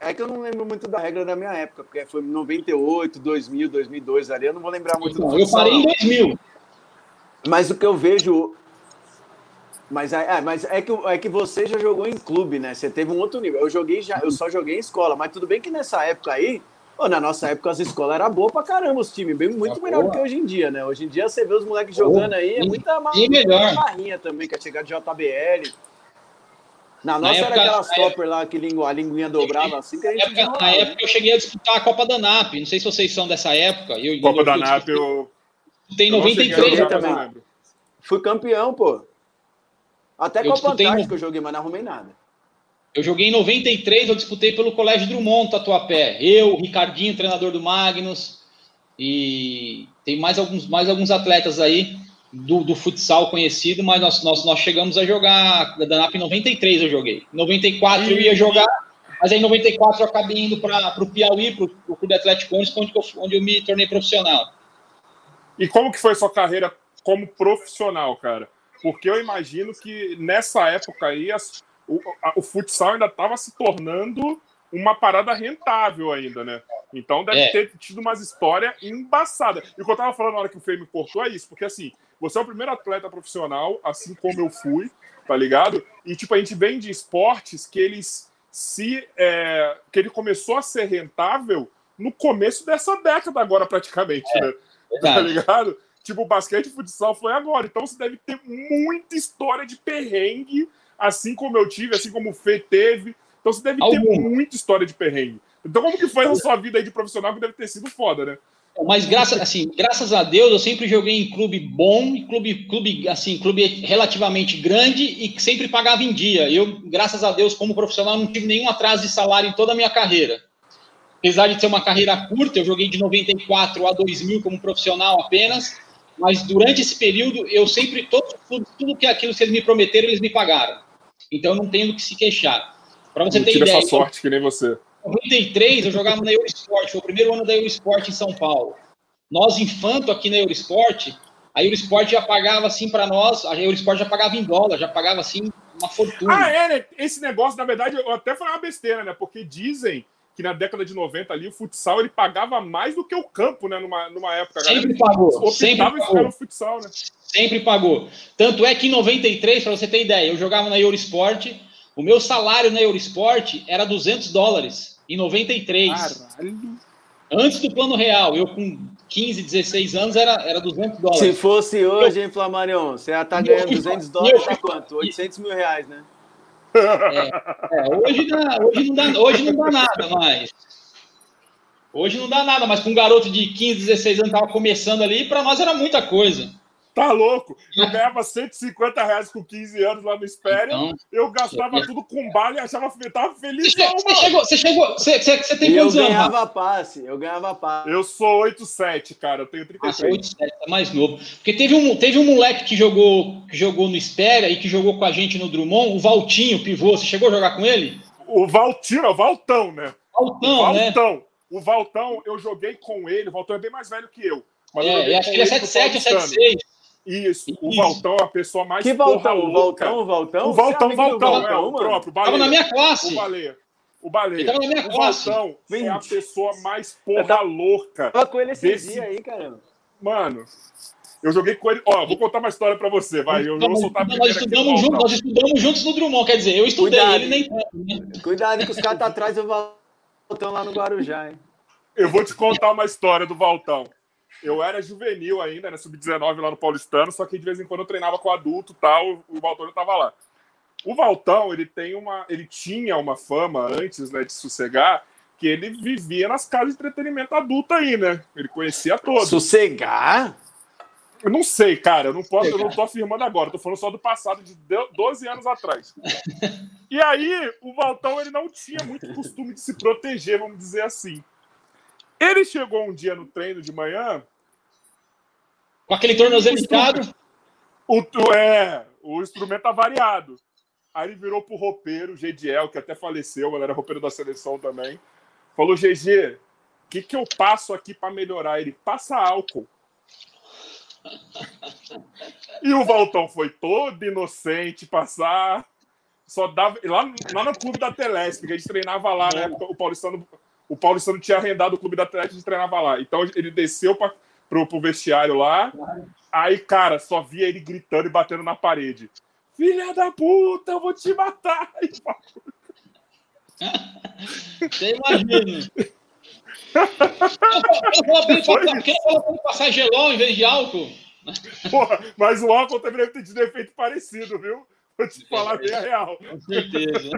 É que eu não lembro muito da regra da minha época, porque foi 98, 2000, 2002 ali. Eu não vou lembrar muito do eu parei em não. 2000. Mas o que eu vejo. Mas, é, é, mas é, que, é que você já jogou em clube, né? Você teve um outro nível. Eu joguei já, eu só joguei em escola, mas tudo bem que nessa época aí, pô, na nossa época as escolas eram boas pra caramba, os times, bem, muito melhor do que hoje em dia, né? Hoje em dia você vê os moleques jogando aí, é muita ma- bem melhor. barrinha também, que é chegar de JBL. Na Na nossa época- era aquelas na topper lá que língua, a linguinha dobrava assim que a Na gente época, na desenrolava, né? época eu cheguei a disputar a Copa da NAP. Não sei se vocês são dessa época. Eu, Copa eu, da eu NAP, eu. disputei em eu não cheguei a 93. jogar, mas também. eu lembro. Fui campeão, pô. Até Eu Copa disputei no- Antártica eu joguei, mas não arrumei nada. Eu joguei em 93, eu disputei pelo Colégio Drummond, Tatuapé. Eu, Ricardinho, treinador do Magnus. E tem mais alguns, mais alguns atletas aí do, do futsal conhecido, mas nós, nós, nós chegamos a jogar. Da NAP em 93 eu joguei. Em 94 eu ia jogar, mas aí em 94 eu acabei indo para o Piauí, para o Clube Atlético Onde, onde, eu, onde eu me tornei profissional. E como que foi sua carreira como profissional, cara? Porque eu imagino que nessa época aí as- o, a- o futsal ainda estava se tornando uma parada rentável ainda, né? Então deve É. ter tido umas histórias embaçadas. E o que eu tava falando na hora que o Fê me cortou é isso, porque assim, você é o primeiro atleta profissional, assim como eu fui, tá ligado? E tipo, a gente vem de esportes que eles se. é, que ele começou a ser rentável no começo dessa década agora, praticamente, né? Tá ligado? Tipo, o basquete e futsal foi agora. Então você deve ter muita história de perrengue, assim como eu tive, assim como o Fê teve. Então você deve ter Alguma. muita história de perrengue. Então, como que foi a sua vida aí de profissional que deve ter sido foda, né? Mas graças, assim, graças a Deus eu sempre joguei em clube bom, clube, clube, assim, clube relativamente grande e que sempre pagava em dia. Eu, graças a Deus, como profissional, não tive nenhum atraso de salário em toda a minha carreira. Apesar de ter uma carreira curta, eu joguei de 94 a 2000 como profissional apenas, mas durante esse período eu sempre, todos, tudo, tudo que aquilo que eles me prometeram, eles me pagaram. Então eu não tenho do que se queixar. Para você Não ter tive ideia, essa sorte que nem você. em 93, eu jogava na Eurosport, foi o primeiro ano da Eurosport em São Paulo. Nós, infanto, aqui na Eurosport, a Eurosport já pagava assim para nós, a Eurosport já pagava em dólar, já pagava assim uma fortuna. Ah, é, né? Esse negócio, na verdade, eu até falei uma besteira, né? Porque dizem que na década de 90 ali, o futsal ele pagava mais do que o campo, né? Numa, numa época. A galera sempre pagou, optava sempre em ficar pagou, no futsal, né? Sempre pagou. Tanto é que em 93, para você ter ideia, eu jogava na Eurosport, o meu salário na Eurosport era 200 dólares, em 93. Caralho. Antes do plano real, eu com 15, 16 anos era, era 200 dólares. Se fosse hoje, hein, Flamarion, você já tá ganhando fui- 200 eu dólares, tá quanto? 800 mil reais, né? É, hoje, dá, hoje, não dá, hoje não dá nada mais. Hoje não dá nada, mas com um garoto de 15, 16 anos que estava começando ali, para nós era muita coisa. Tá louco? Eu ganhava 150 reais com 15 anos lá no Espéria. Então, Eu gastava É. tudo com bala e achava que tava feliz. você, você chegou, você chegou, você, você, você tem eu quantos anos? Rafa? ganhava passe, eu ganhava passe. Eu sou 8,7, cara. Eu tenho Ah, você é 33. 8, 7, é mais novo. Porque teve um, teve um moleque que jogou, que jogou no Espera e que jogou com a gente no Drummond, o Valtinho, pivô. Você chegou a jogar com ele? O Valtino, o Valtão, né? Valtão, o né? Valtão. O Valtão, eu joguei com ele. O Valtão é bem mais velho que eu. Mas eu É, eu acho que ele é no 77 ou Paulistano. 76. Isso, o. Valtão é a pessoa mais Que porra Valtão? O louca. Valtão, o Valtão? O Valtão, é do Valtão, é o próprio, o Tava na Baleia. minha classe. O Baleia. O Baleia. Tava na minha O classe. Valtão é a pessoa mais porra Eu tava- louca. Tava com ele esse Desse- dia aí, caramba. Mano, eu joguei com ele. Ó, vou contar uma história pra você, vai. Eu, eu vou Nós, soltar a nós estudamos juntos, Valtão. nós estudamos juntos no Drummond, quer dizer, eu estudei, Cuidado, ele nem tanto, né? Cuidado que os caras tá atrás do Valtão lá no Guarujá, hein? Eu vou te contar uma história do Valtão. Eu era juvenil ainda, né? Sub-19 lá no Paulistano, só que de vez em quando eu treinava com adulto e tal, o Valtão já tava lá. O Valtão, ele tem uma. Ele tinha uma fama antes né, de sossegar, que ele vivia nas casas de entretenimento adulto aí, né? Ele conhecia todos. Sossegar? Eu não sei, cara, eu não posso, eu não tô afirmando agora, tô falando só do passado de de- 12 anos atrás. E aí, o Valtão ele não tinha muito costume de se proteger, vamos dizer assim. Ele chegou um dia no treino de manhã, Com aquele tornozelo esticado. o, o- é, o instrumento tá variado. Aí ele virou pro roupeiro, Gediel, que até faleceu, ele era roupeiro da seleção também. Falou, GG, o que, que eu passo aqui pra melhorar? Ele passa álcool. E o Valtão foi todo inocente passar. Só dava. Lá, lá no clube da Telesp, que a gente treinava lá, né? O Paulistano, o Paulistano tinha arrendado o clube da Telesp a gente treinava lá. Então ele desceu pra, pro, pro vestiário lá. Aí, cara, só via ele gritando e batendo na parede. Filha da puta, eu vou te matar! Você imagina. Eu vou abrir Foi pra- eu vou passar gelol em vez de álcool? Porra, mas o álcool também deve ter tido efeito parecido, viu? Vou te falar bem a real. Com certeza.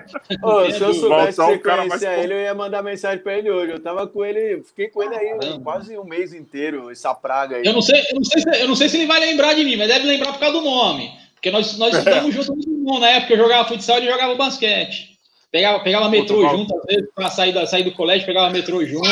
Ô, se eu soubesse que você o cara mais conhecia ele, eu ia mandar mensagem pra ele hoje. Eu tava com ele, fiquei com ele aí Caramba. quase um mês inteiro, essa praga aí. Eu não, sei, eu, não sei se, eu não sei se ele vai lembrar de mim, mas deve lembrar por causa do nome. Porque nós, nós estudamos juntos no Drummond. Na época que eu jogava futsal, ele jogava basquete. Pegava, pegava metrô junto, às vezes, pra sair, da, sair do colégio, pegava metrô junto.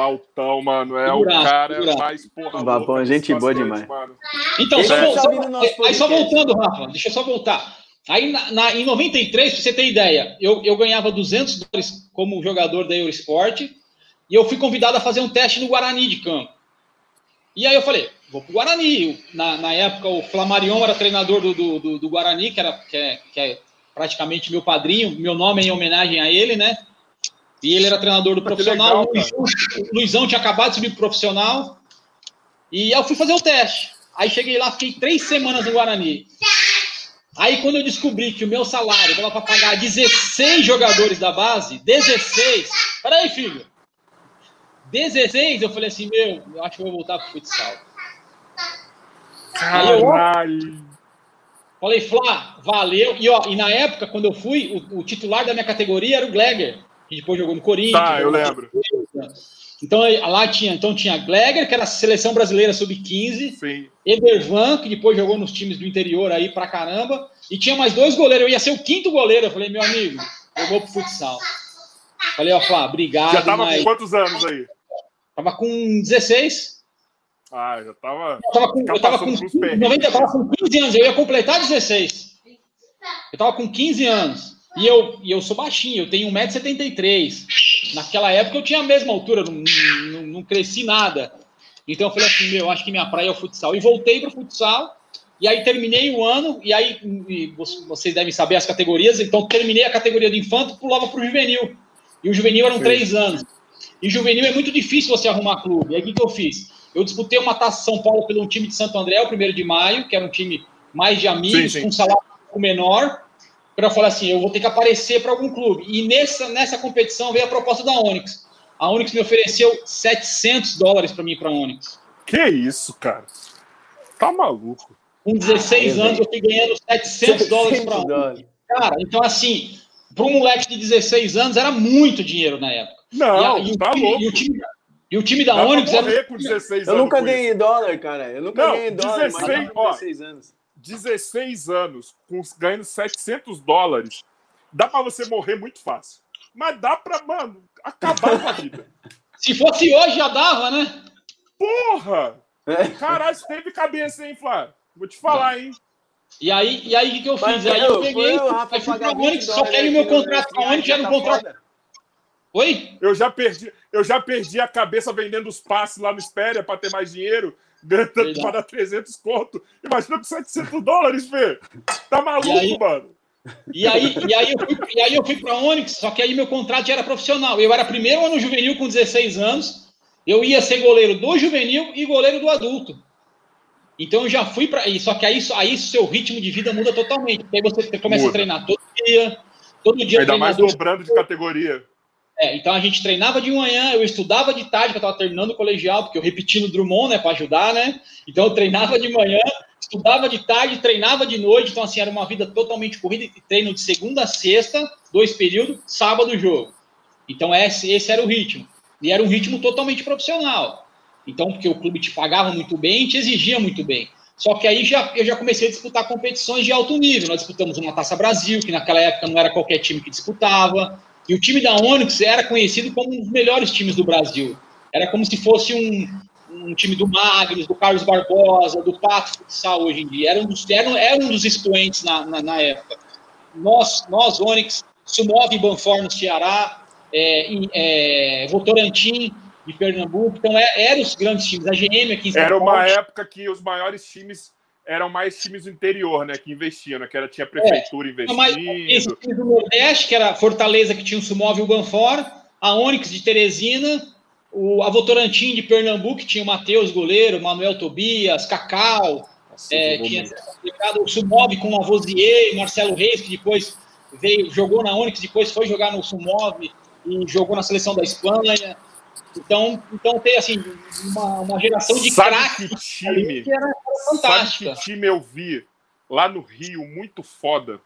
Valtão, mano, é o cara figuraça. mais porra. Valtão, louca gente boa demais. Mano. Então, só, saber só- aí só voltando, Rafa, deixa eu só voltar. Aí na, na- em 93, pra você ter ideia, eu, eu ganhava 200 dólares como jogador da Eurosport e eu fui convidado a fazer um teste no Guarani de campo. E aí eu falei, vou pro Guarani. Na, na época, o Flamarion era treinador do, do, do- do Guarani, que, era, que, é, que é praticamente meu padrinho. Meu nome é em homenagem a ele, né? E ele era treinador do Que profissional. legal, o, Luizão, Luizão tinha acabado de subir pro profissional. E eu fui fazer o teste. Aí cheguei lá, fiquei três semanas no Guarani. Aí quando eu descobri que o meu salário dava para pagar 16 jogadores da base, 16. Peraí, filho. 16, eu falei assim, meu, eu acho que eu vou voltar pro futsal. Caralho. Falei, Flá, valeu. E, ó, e na época, quando eu fui, o, o titular da minha categoria era o Gleger, que depois jogou no Corinthians. Tá, eu lembro. Então lá tinha, então tinha Gleger, que era a seleção brasileira sub-15, Sim. Edervan, que depois jogou nos times do interior aí pra caramba, e tinha mais dois goleiros. Eu ia ser o quinto goleiro. Eu falei, meu amigo, eu vou pro futsal. Falei, ó, Flá, obrigado, Já tava mas com quantos anos aí? tava com 16. Ah, já tava. Eu tava com, eu tava com, Passando pros perrengues. 90, eu tava com 15 anos, eu ia completar 16. Eu tava com 15 anos. E eu, e eu sou baixinho, eu tenho 1,73m. Naquela época eu tinha a mesma altura, não, não, não cresci nada. Então eu falei assim, meu, acho que minha praia é o futsal. E voltei pro futsal, e aí terminei o ano, e aí e vocês devem saber as categorias, então terminei a categoria do infanto, pulava pro juvenil. E o juvenil eram Sim. três anos. E juvenil é muito difícil você arrumar clube. E aí o que, que eu fiz? Eu disputei uma taça São Paulo pelo time de Santo André, o primeiro de maio, que era um time mais de amigos, Sim, sim. com um salário um pouco menor. Para falar assim, eu vou ter que aparecer para algum clube. E nessa, nessa competição veio a proposta da Onyx. A Onyx me ofereceu 700 dólares para mim ir para a Onyx. Que isso, cara? Tá maluco. Com 16 Ah, anos, eu fui ganhando 700 dólares para a 700 Onyx. Cara, então assim, para um moleque de 16 anos, era muito dinheiro na época. Não, e, a- e o tá time, louco. E o time, e o time da Dá Onyx era 16 Eu anos. nunca com ganhei dólar, cara. Eu nunca Não, ganhei dólar, 16, mas ó. 16 anos. Isso. 16 anos, com, ganhando 700 dólares, dá pra você morrer muito fácil. Mas dá pra, mano, acabar com a vida. Se fosse hoje, já dava, né? Porra! É. Caralho, teve cabeça, hein, Flávio? Vou te falar, hein? E aí, e aí o que, eu Mas fiz? Aí eu eu, peguei, foi o Rafa aí fui 20 só que aí o meu contrato com a Brasil, Onyx era um tá contrato. foda. Oi? Eu já perdi, eu já perdi a cabeça vendendo os passes lá no Espéria pra ter mais dinheiro. Ganha tanto para dar 300 conto. Imagina com 700 dólares, Fê. Tá maluco, aí, mano. E aí, e, aí eu fui, e aí eu fui pra Onyx, só que aí meu contrato já era profissional. Eu era primeiro ano juvenil com 16 anos, eu ia ser goleiro do juvenil e goleiro do adulto. Então eu já fui para. Só que aí, aí seu ritmo de vida muda totalmente. Aí você começa muda. a treinar todo dia, todo dia. Ainda mais dobrando de categoria. É, então a gente treinava de manhã, eu estudava de tarde, que eu estava terminando o colegial, porque eu repeti no Drummond, né, para ajudar, né? Então eu treinava de manhã, estudava de tarde, treinava de noite, então assim, era uma vida totalmente corrida, treino de segunda a sexta, dois períodos, sábado jogo. Então esse, esse era o ritmo. E era um ritmo totalmente profissional. Então, porque o clube te pagava muito bem, te exigia muito bem. Só que aí já, eu já comecei a disputar competições de alto nível. Nós disputamos uma Taça Brasil, que naquela época não era qualquer time que disputava. E o time da Onyx era conhecido como um dos melhores times do Brasil. Era como se fosse um, um time do Magnus, do Carlos Barbosa, do Pato Futsal hoje em dia. Era um dos, era, era um dos expoentes na, na, na época. Nós, nós Onyx, Sumov e Banfor no Ceará, é, é, Votorantim de Pernambuco. Então, é, eram os grandes times. A GM aqui em São Era uma época que os maiores times eram mais times do interior, né? Que investiam, né? Que era, tinha prefeitura é, investindo. Mas, esse time do Nordeste, que era Fortaleza, que tinha o Sumov e o Banfor, a Onyx de Teresina, o, a Votorantim de Pernambuco, que tinha o Matheus, goleiro, Manuel Tobias, Cacau, Nossa, é, tinha o Sumov com o Avozier, Marcelo Reis, que depois veio, jogou na Onyx, depois foi jogar no Sumov e jogou na seleção da Espanha. Então, então tem assim uma, uma geração de craques que time que era fantástica. Sabe que time eu vi lá no Rio muito foda.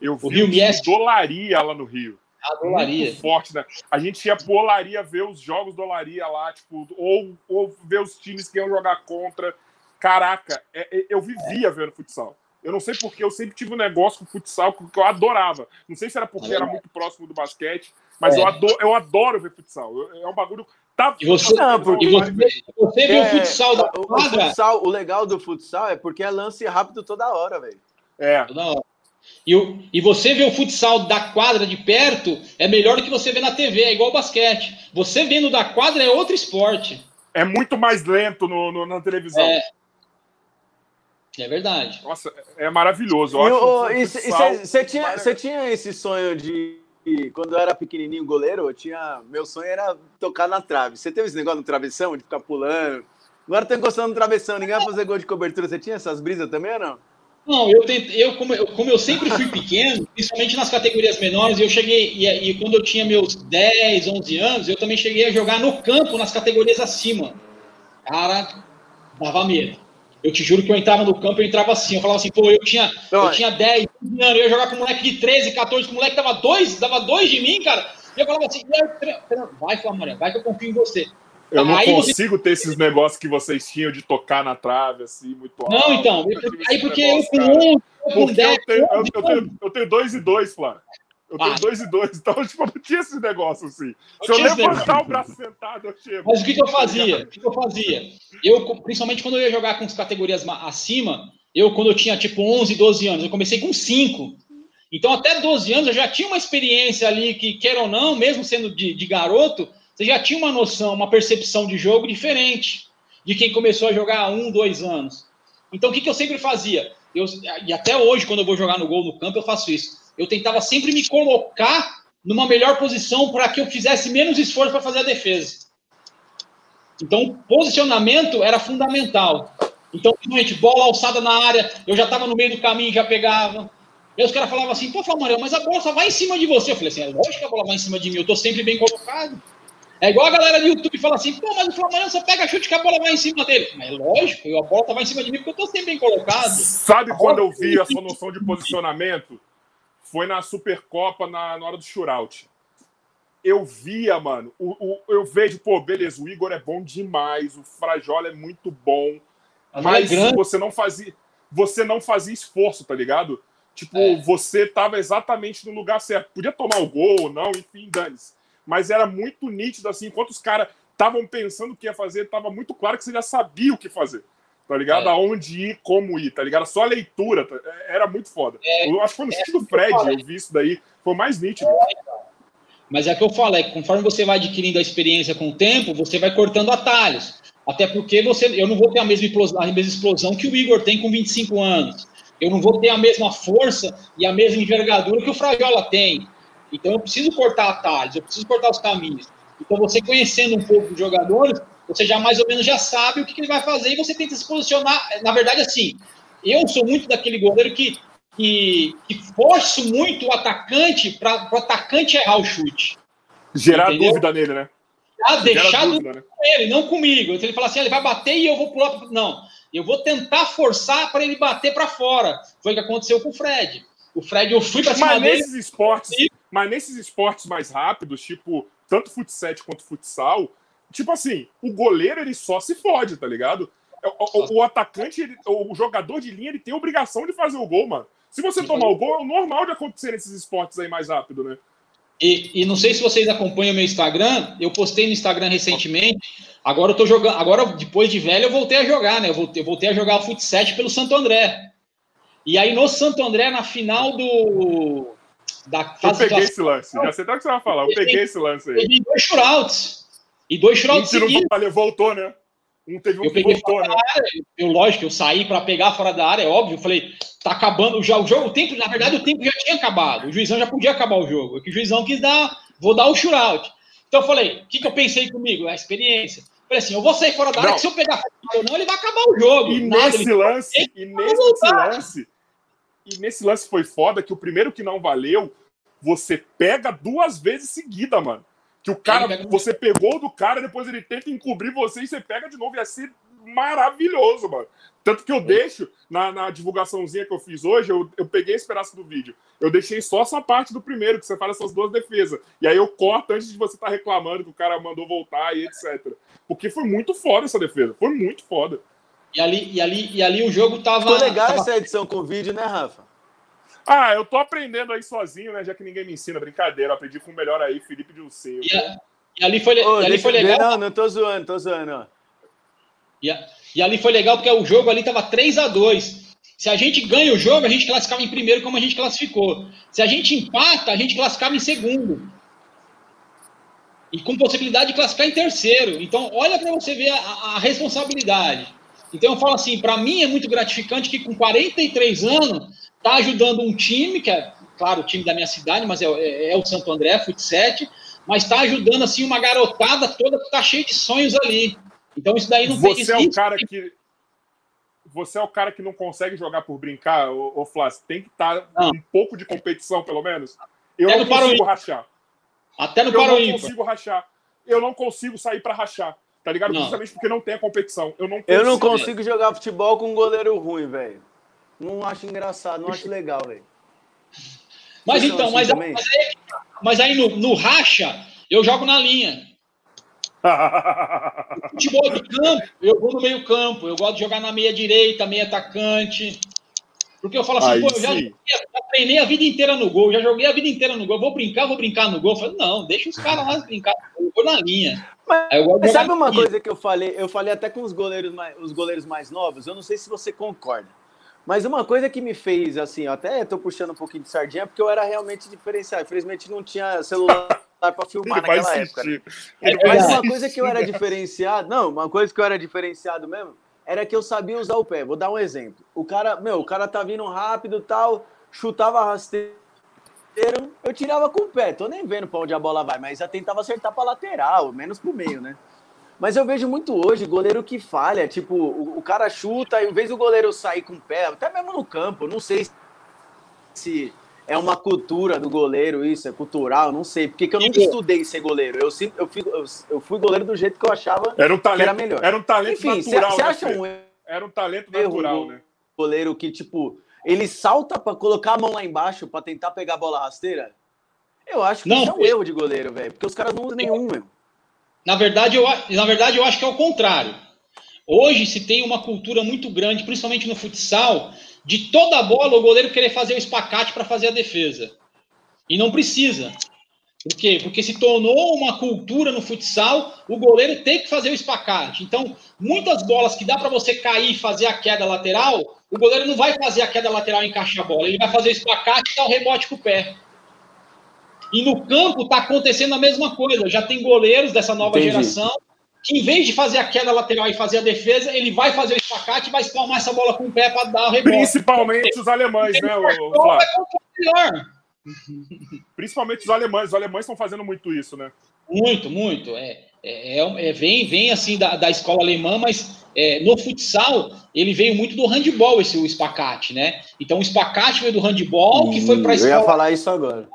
Eu vi o Rio um dolaria lá no Rio. A dolaria. Muito forte, né? A gente ia pro Olaria ver os jogos do Olaria lá, tipo, ou, ou ver os times que iam jogar contra. Caraca, é, é, eu vivia é. vendo futsal. Eu não sei porque eu sempre tive um negócio com futsal que eu adorava. Não sei se era porque era muito próximo do basquete, mas é. eu, adoro, eu adoro ver futsal. É um bagulho. Tá, e você, não, porque e você, você viu é, o futsal da o, o, futsal, o legal do futsal é porque é lance rápido toda hora, velho. É. Toda hora. E, e você ver o futsal da quadra de perto é melhor do que você ver na TV, é igual basquete. Você vendo da quadra é outro esporte. É muito mais lento no, no na televisão. É. É verdade. Nossa, é maravilhoso. E você tinha, tinha esse sonho de quando eu era pequenininho goleiro, eu tinha. Meu sonho era tocar na trave. Você teve esse negócio no travessão, de ficar pulando? Agora tô encostando no travessão, ninguém vai fazer gol de cobertura. Você tinha essas brisas também ou não? Não, eu, tentei, eu, como, eu como eu sempre fui pequeno, principalmente nas categorias menores, eu cheguei, e, e, quando eu tinha meus 10, 11 anos, eu também cheguei a jogar no campo, nas categorias acima. Cara, dava medo. Eu te juro que eu entrava no campo, eu entrava assim, eu falava assim, pô, eu tinha, eu tinha 10 anos, eu ia jogar com um moleque de 13, 14, com um moleque dava dois, dava dois de mim, cara. E eu falava assim, vai, Flamengo, vai que eu confio em você. Eu não aí consigo você... ter esses negócios que vocês tinham de tocar na trave, assim, muito alto. Não, então, aí porque eu com um, com 10, eu tenho, eu, eu, tenho, eu tenho dois e dois, Flávio. Eu tenho ah. dois e dois, então tipo, eu não tinha esse negócio assim. Se eu levantar o braço sentado, eu chego. Mas o que, que eu fazia? O que, que, eu fazia? Eu, principalmente quando eu ia jogar com as categorias acima, eu, quando eu tinha tipo 11, 12 anos, eu comecei com 5. Então, até 12 anos, eu já tinha uma experiência ali que, quer ou não, mesmo sendo de, de garoto, você já tinha uma noção, uma percepção de jogo diferente de quem começou a jogar há um, dois anos. Então, o que, que eu sempre fazia? Eu, e até hoje, quando eu vou jogar no gol no campo, eu faço isso eu tentava sempre me colocar numa melhor posição para que eu fizesse menos esforço para fazer a defesa. Então, posicionamento era fundamental. Então, gente, bola alçada na área, eu já estava no meio do caminho, já pegava. E os caras falavam assim, pô, Flamengo, mas a bola só vai em cima de você. Eu falei assim, é lógico que a bola vai em cima de mim, eu estou sempre bem colocado. É igual a galera do YouTube fala assim, pô, mas o Flamengo só pega chute que a bola vai em cima dele. Mas é lógico, a bola vai em cima de mim porque eu estou sempre bem colocado. Sabe quando eu vi a sua noção de posicionamento? Foi na Supercopa na, na hora do shootout. Eu via, mano, o, o, eu vejo, pô, beleza, o Igor é bom demais, o Frajola é muito bom, mas é você não fazia você não fazia esforço, tá ligado? Tipo, é. você tava exatamente no lugar certo. Podia tomar o gol ou não, enfim, dane-se. Mas era muito nítido, assim, enquanto os caras estavam pensando o que ia fazer, tava muito claro que você já sabia o que fazer tá ligado? É. Aonde ir, como ir, tá ligado? Só a leitura tá? É, era muito foda. É, eu acho que foi no é, do Fred, eu vi isso daí, foi mais nítido. É, então. Mas é que eu falo, é que conforme você vai adquirindo a experiência com o tempo, você vai cortando atalhos. Até porque você, eu não vou ter a mesma, explosão, a mesma explosão que o Igor tem com 25 anos. Eu não vou ter a mesma força e a mesma envergadura que o Frajola tem. Então eu preciso cortar atalhos, eu preciso cortar os caminhos. Então você conhecendo um pouco dos jogadores, você já mais ou menos já sabe o que, que ele vai fazer e você tenta se posicionar. Na verdade, assim, eu sou muito daquele goleiro que, que, que forço muito o atacante para o atacante errar o chute. Gerar Entendeu? dúvida nele, né? Ah, deixar dúvida, né? com ele, não comigo. Então ele fala assim, ah, ele vai bater e eu vou pular. Não, eu vou tentar forçar para ele bater para fora. Foi o que aconteceu com o Fred. O Fred, eu fui para cima mas dele. Nesses esportes, e... Mas nesses esportes mais rápidos, tipo, tanto futsal quanto futsal, tipo assim, o goleiro ele só se fode, tá ligado? O, o, o atacante, ele, o jogador de linha, ele tem obrigação de fazer o gol, mano. Se você tomar o gol, é o normal de acontecer nesses esportes aí mais rápido, né? E, e, não sei se vocês acompanham meu Instagram, eu postei no Instagram recentemente. Agora eu tô jogando. Agora, depois de velho, eu voltei a jogar, né? Eu voltei, eu voltei a jogar futsal pelo Santo André. E aí, no Santo André, na final do. Da fase eu peguei esse lance, já sei até o que você vai falar. Eu peguei esse lance aí. E dois shootouts. E dois shootouts. Um não voltou, né? Um teve um eu que voltou, né? Área, eu, lógico, eu saí para pegar fora da área, é óbvio. Eu falei, tá acabando já o jogo. O tempo, na verdade, o tempo já tinha acabado. O juizão já podia acabar o jogo. Que o juizão quis dar, vou dar o shootout. Então eu falei, o que, que eu pensei comigo? A experiência. Eu falei assim, eu vou sair fora da área, que se eu pegar ou não, ele vai acabar o jogo. E Nada, nesse lance, e nesse lance, e nesse lance foi foda que o primeiro que não valeu, você pega duas vezes seguida, mano. Que o cara, você pegou do cara, depois ele tenta encobrir você e você pega de novo. Ia ser maravilhoso, mano. Tanto que eu deixo, na, na divulgaçãozinha que eu fiz hoje, eu, eu peguei esse pedaço do vídeo. Eu deixei só essa parte do primeiro, que você faz essas duas defesas. E aí eu corto antes de você estar tá reclamando que o cara mandou voltar e etc. Porque foi muito foda essa defesa. Foi muito foda. E ali, e ali, e ali o jogo tava. Ficou legal tava... essa edição com vídeo, né, Rafa? Ah, eu tô aprendendo aí sozinho, né? Já que ninguém me ensina. Brincadeira, eu aprendi com o melhor aí, Felipe Dilcinho. E, a, e ali foi, Ô, e ali foi legal. Não, não tô zoando, tô zoando. E, a, e ali foi legal porque o jogo ali tava 3 a 2 Se a gente ganha o jogo, a gente classificava em primeiro como a gente classificou. Se a gente empata, a gente classificava em segundo. E com possibilidade de classificar em terceiro. Então, olha para você ver a, a responsabilidade. Então, eu falo assim: para mim é muito gratificante que com 43 anos Está ajudando um time, que é, claro, o time da minha cidade, mas é, é, é o Santo André, Fut7, mas está ajudando, assim, uma garotada toda que está cheia de sonhos ali. Então isso daí não Você tem, é o cara que você é o cara que não consegue jogar por brincar, ô, ô Flávio, tem que estar tá um pouco de competição, pelo menos. Eu Até não consigo rachar. Até no Eu não consigo rachar. Eu não consigo sair para rachar. Tá ligado? Não. Justamente porque não tem a competição. Eu não consigo, eu não consigo jogar futebol com um goleiro ruim, velho. Não acho engraçado, não acho legal, velho. Mas então, assim mas, mas, aí, mas aí no, no racha, eu jogo na linha. futebol de campo, eu vou no meio campo. Eu gosto de jogar na meia direita, meia atacante. Porque eu falo assim, Aí, pô, eu já, já, treinei a vida inteira no gol, já joguei a vida inteira no gol, vou brincar, vou brincar no gol. Eu falo, não, deixa os caras lá brincar, eu vou na linha. Mas, sabe uma coisa que eu falei? Eu falei até com os goleiros mais, os goleiros mais novos, eu não sei se você concorda. Mas uma coisa que me fez, assim, até tô puxando um pouquinho de sardinha, porque eu era realmente diferenciado. Infelizmente não tinha celular para filmar naquela época. Né? Mas uma coisa que eu era diferenciado, não, uma coisa que eu era diferenciado mesmo, era que eu sabia usar o pé. Vou dar um exemplo. O cara, meu, o cara tá vindo rápido tal, chutava rasteiro, eu tirava com o pé. Tô nem vendo para onde a bola vai, mas já tentava acertar para lateral, menos pro meio, né? Mas eu vejo muito hoje goleiro que falha. Tipo, o, o cara chuta, e em vez do goleiro sair com o pé, até mesmo no campo, não sei se é uma cultura do goleiro isso, é cultural, não sei. Porque eu nunca estudei ser goleiro. Eu, eu, fui, eu, eu fui goleiro do jeito que eu achava era um talento, que era melhor. Era um talento Enfim, natural. Você acha né, um Era um talento natural, né? Goleiro que, tipo, ele salta para colocar a mão lá embaixo para tentar pegar a bola rasteira? Eu acho que não, isso é um erro de goleiro, velho. Porque os caras não usam nenhum, meu. Na verdade, eu, na verdade, eu acho que é o contrário. Hoje se tem uma cultura muito grande, principalmente no futsal, de toda a bola o goleiro querer fazer o espacate para fazer a defesa. E não precisa. Por quê? Porque se tornou uma cultura no futsal, o goleiro tem que fazer o espacate. Então, muitas bolas que dá para você cair e fazer a queda lateral, o goleiro não vai fazer a queda lateral e encaixar a bola, ele vai fazer o espacate e dar o rebote com o pé. E no campo está acontecendo a mesma coisa. Já tem goleiros dessa nova Entendi. geração que em vez de fazer a queda lateral e fazer a defesa, ele vai fazer o espacate e vai espalmar essa bola com o pé para dar o rebote. Principalmente os alemães, né, o, o Flávio? Melhor. Principalmente os alemães. Os alemães estão fazendo muito isso, né? Muito, muito. É, é, é, é vem, vem assim da, da escola alemã, mas é, no futsal ele veio muito do handball, esse o espacate, né? Então o espacate veio do handball, que foi para a escola. Eu ia falar isso agora.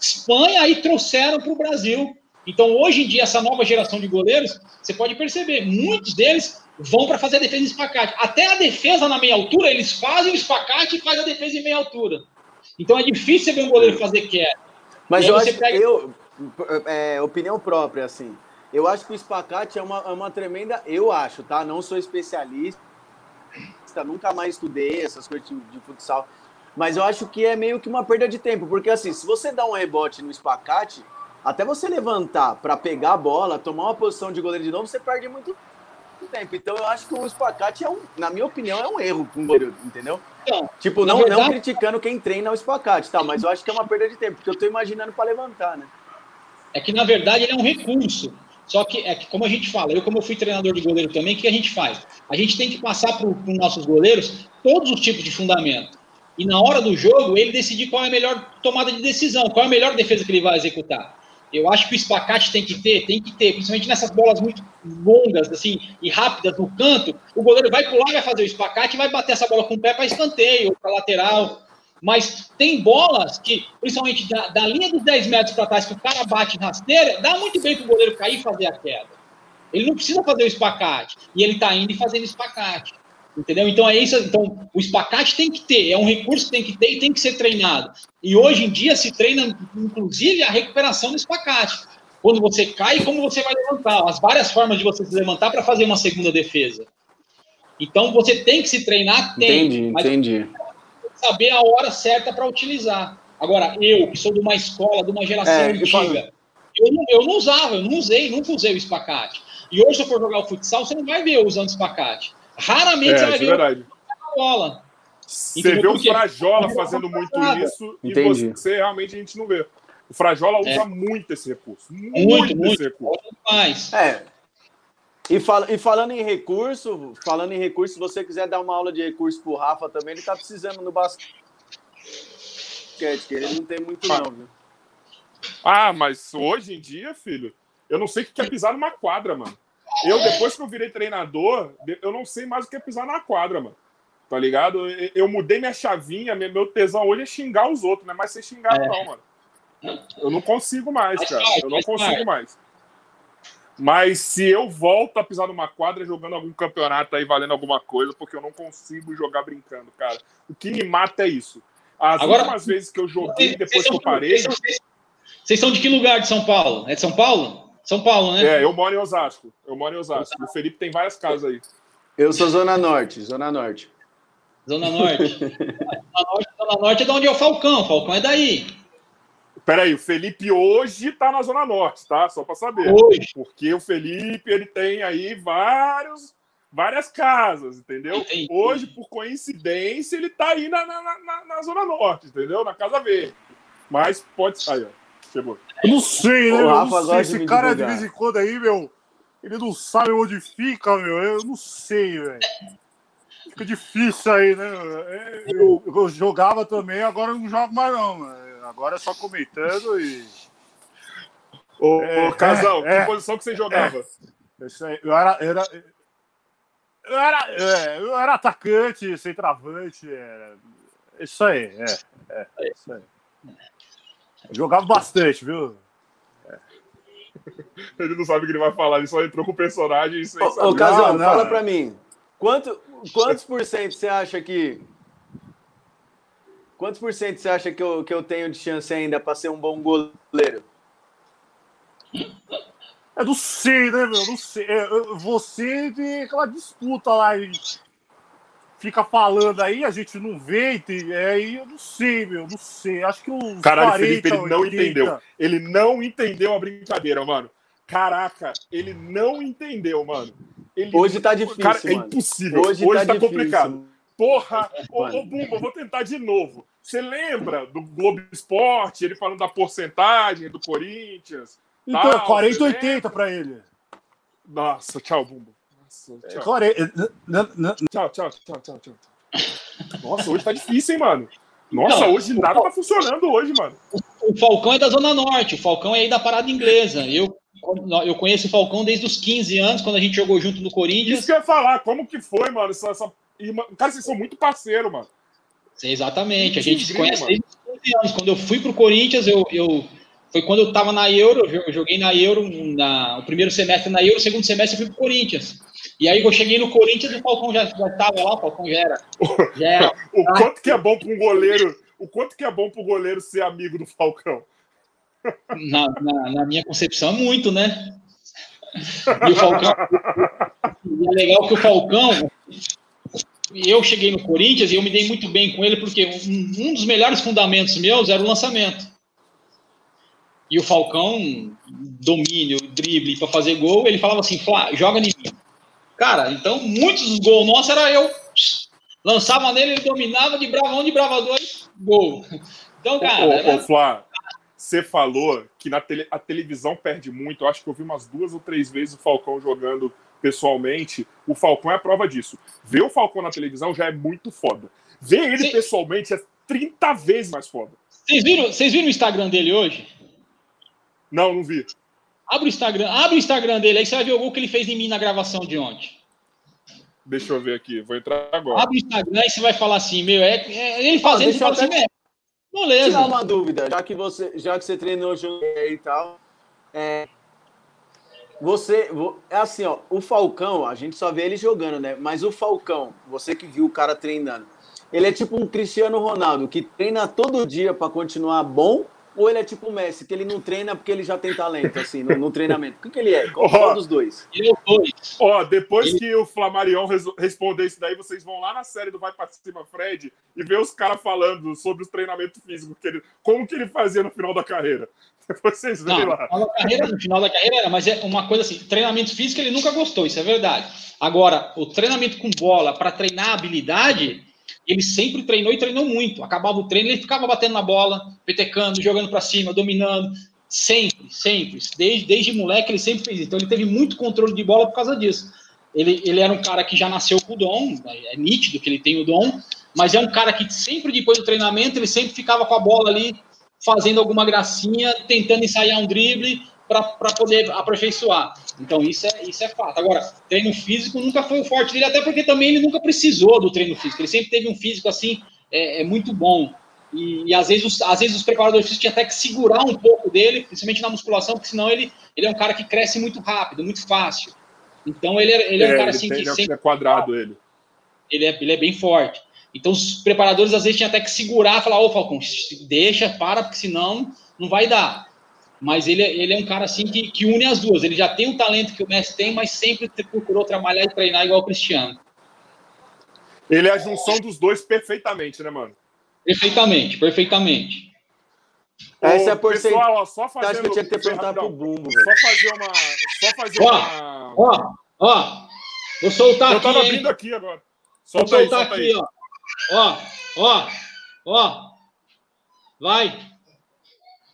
Espanha, aí trouxeram para o Brasil. Então, hoje em dia, essa nova geração de goleiros, você pode perceber, muitos deles vão para fazer a defesa em espacate. Até a defesa na meia altura, eles fazem o espacate e fazem a defesa em meia altura. Então, é difícil ver um goleiro fazer queda. Mas eu acho pega... eu, é, opinião própria, assim. Eu acho que o espacate é uma, é uma tremenda. Eu acho, tá? Não sou especialista, nunca mais estudei essas coisas de, de futsal. Mas eu acho que é meio que uma perda de tempo, porque assim, se você dá um rebote no espacate, até você levantar para pegar a bola, tomar uma posição de goleiro de novo, você perde muito tempo. Então eu acho que o espacate é um, na minha opinião, é um erro com o goleiro, entendeu? Então, tipo, não, verdade... não criticando quem treina o espacate, tá? Mas eu acho que é uma perda de tempo, porque eu tô imaginando para levantar, né? É que na verdade ele é um recurso. Só que é que, como a gente fala, eu como eu fui treinador de goleiro também, o que a gente faz? A gente tem que passar para os nossos goleiros todos os tipos de fundamento. E na hora do jogo, ele decidir qual é a melhor tomada de decisão, qual é a melhor defesa que ele vai executar. Eu acho que o espacate tem que ter, tem que ter, principalmente nessas bolas muito longas, assim, e rápidas no canto, o goleiro vai pular, vai fazer o espacate e vai bater essa bola com o pé para escanteio, ou para lateral. Mas tem bolas que, principalmente da, da linha dos 10 metros para trás, que o cara bate rasteira, dá muito bem para o goleiro cair e fazer a queda. Ele não precisa fazer o espacate. E ele está indo e fazendo espacate. Entendeu? Então é isso. Então, o espacate tem que ter, é um recurso que tem que ter e tem que ser treinado. E hoje em dia se treina, inclusive, a recuperação do espacate. Quando você cai, como você vai levantar, as várias formas de você se levantar para fazer uma segunda defesa. Então você tem que se treinar, tem. Entendi, entendi. Saber a hora certa para utilizar. Agora, eu, que sou de uma escola, de uma geração é, antiga, eu não, eu não usava, eu não usei, nunca usei o espacate. E hoje, se eu for jogar o futsal, você não vai ver eu usando espacate. Raramente é, você vai é ver verdade. Você vê o Frajola fazendo muito isso Entendi. e você realmente a gente não vê. O Frajola usa é. muito esse recurso. Muito, muito, muito esse recurso. Mais. É. E, fal e falando em recurso, falando em recurso, se você quiser dar uma aula de recurso pro Rafa também, ele tá precisando no basquete, que ele não tem muito não, viu? Ah, mas hoje em dia, filho, eu não sei o que é pisar numa quadra, mano. Eu, depois que eu virei treinador, eu não sei mais o que é pisar na quadra, mano. Tá ligado? Eu mudei minha chavinha, meu tesão hoje é xingar os outros, não é mais ser xingado, é. não, mano. Eu não consigo mais, cara. Eu não consigo mais. Mas se eu volto a pisar numa quadra jogando algum campeonato aí valendo alguma coisa, porque eu não consigo jogar brincando, cara. O que me mata é isso. As Agora, últimas vezes que eu joguei, depois que eu parei. Vocês são de que lugar de São Paulo? É de São Paulo? São Paulo, né? É, eu moro em Osasco. Eu moro em Osasco. O Felipe tem várias casas aí. Eu sou Zona Norte, Zona Norte. Zona Norte. Zona Norte, Zona Norte é de onde é o Falcão. O Falcão é daí. Peraí, o Felipe hoje tá na Zona Norte, tá? Só para saber. Hoje. Porque o Felipe, ele tem aí vários, várias casas, entendeu? Entendi. Hoje, por coincidência, ele tá aí na, na, na, na Zona Norte, entendeu? Na Casa Verde. Mas pode... Aí, ó. Chegou. Eu não sei, né? Eu não sei. Esse cara de vez em quando aí, meu, ele não sabe onde fica, meu. Eu não sei, velho. Fica difícil aí, né? É, eu, eu, jogava também, agora não jogo mais, não. Agora é só comentando e. Ô, é, Casal, é, que é, posição que você jogava? É, eu era. era eu era, é, eu era atacante, centroavante. É, isso aí, é, é, isso aí. Jogava bastante, viu? É. Ele não sabe o que ele vai falar, ele só entrou com o personagem sem ô, saber. Ô, Casal, não, fala pra mim. Quanto, quantos por cento você acha que. Quantos por cento você acha que eu, que eu tenho de chance ainda para ser um bom goleiro? Eu não sei, né, meu? Não sei. É, você tem aquela disputa lá fica falando aí, a gente não vê, e aí eu não sei, meu, não sei. Acho que o Caralho, 40, Felipe, ele não 80... entendeu. Ele não entendeu a brincadeira, mano. Caraca, ele não entendeu, mano. Ele... Hoje tá difícil. Cara, é impossível. Hoje, Hoje tá, tá complicado. Porra, ô, ô Bumba, vou tentar de novo. Você lembra do Globo Esporte, ele falando da porcentagem do Corinthians? Então, tal, 40 80 para ele. Nossa, tchau, Bumbo. Nossa, é- Tchau, tchau, tchau, tchau, tchau. Nossa, hoje tá difícil, hein, mano? Nossa, Não, hoje nada tá funcionando hoje, mano. O Falcão é da Zona Norte, o Falcão é aí da parada inglesa. Eu, eu conheço o Falcão desde os 15 anos, quando a gente jogou junto no Corinthians. Isso que eu ia falar, como que foi, mano? Essa, essa... Cara, vocês são muito parceiros, mano. Exatamente, a gente se conhece mano. desde os 15 anos. Quando eu fui pro Corinthians, eu, eu foi quando eu tava na Euro, eu joguei na Euro, na, o primeiro semestre na Euro, o segundo semestre eu fui pro Corinthians. E aí eu cheguei no Corinthians, o Falcão já, já tava lá, o Falcão já era. Já era O quanto que é bom pra um goleiro. O quanto que é bom pro goleiro ser amigo do Falcão. na, na, na minha concepção, é muito, né? E o Falcão. e é legal que o Falcão. Eu cheguei no Corinthians e eu me dei muito bem com ele, porque um, um dos melhores fundamentos meus era o lançamento. E o Falcão, domínio, drible para fazer gol, ele falava assim: Flá, joga em mim. Cara, então muitos dos gols nossos era eu. Lançava nele, ele dominava de bravão, de bravadores, gol. Então, cara. ô, era- ô, Flá, você falou que na tele- a televisão perde muito. Eu acho que eu vi umas duas ou três vezes o Falcão jogando pessoalmente. O Falcão é a prova disso. Ver o Falcão na televisão já é muito foda. Ver ele Sim. pessoalmente é 30 vezes mais foda. Vocês viram, vocês viram o Instagram dele hoje? Não, não vi. Abre o Instagram, abre o Instagram dele, aí você vai ver o gol que ele fez em mim na gravação de ontem. Deixa eu ver aqui. Vou entrar agora. Abre o Instagram e você vai falar assim, meu, é, é- ele fazendo, você deixa eu fala assim, é, beleza. Tirar uma dúvida, já que você, já que você treinou junto aí e tal, é, você, vo- é assim, ó, o Falcão, a gente só vê ele jogando, né? Mas o Falcão, você que viu o cara treinando, ele é tipo um Cristiano Ronaldo que treina todo dia para continuar bom, ou ele é tipo o Messi que ele não treina porque ele já tem talento assim no, no treinamento? O que, que ele é? Qual, qual dos dois? Ele é dois. Ó, depois Ele- que o Flamarion responder isso daí, vocês vão lá na série do Vai Pra Cima Fred e ver os caras falando sobre os treinamentos físicos, que ele, como que ele fazia no final da carreira. Depois vocês Não, veem no lá. final, da carreira, no final da carreira era, mas é uma coisa assim, treinamento físico ele nunca gostou, isso é verdade. Agora, o treinamento com bola para treinar a habilidade, ele sempre treinou e treinou muito. Acabava o treino, ele ficava batendo na bola, petecando, jogando para cima, dominando, sempre, sempre. Desde, desde moleque ele sempre fez. Então ele teve muito controle de bola por causa disso. Ele, ele era um cara que já nasceu com o dom, é nítido que ele tem o dom, mas é um cara que sempre depois do treinamento ele sempre ficava com a bola ali fazendo alguma gracinha, tentando ensaiar um drible para poder aperfeiçoar. Então, isso é, isso é fato. Agora, treino físico nunca foi o forte dele, até porque também ele nunca precisou do treino físico. Ele sempre teve um físico assim, é, é muito bom. E, e às, vezes os, às vezes os preparadores físicos tinham até que segurar um pouco dele, principalmente na musculação, porque senão ele, ele é um cara que cresce muito rápido, muito fácil. Então, ele é, ele é um É, cara ele assim tem- que ele é- sempre é quadrado ele. ele é, ele é bem forte. Então, os preparadores às vezes tinham até que segurar, falar, ô Falcão, deixa, para, porque senão não vai dar. Mas ele, é- ele é um cara assim que, que une as duas. Ele já tem o talento que o Messi tem, mas sempre procurou trabalhar e treinar igual o Cristiano. Ele é a junção dos dois perfeitamente, né, mano? Perfeitamente, perfeitamente. Essa é a porcentagem Pessoal, ó, só que fazendo... eu tinha que ter perguntado pro Bumbo, velho. Só fazer uma... Só fazer Ó, uma... Ó, ó, vou soltar Eu aqui, tava hein? vindo aqui agora. Vou Solta aí, soltar solta aqui, aí. ó. Ó, ó, ó. Vai.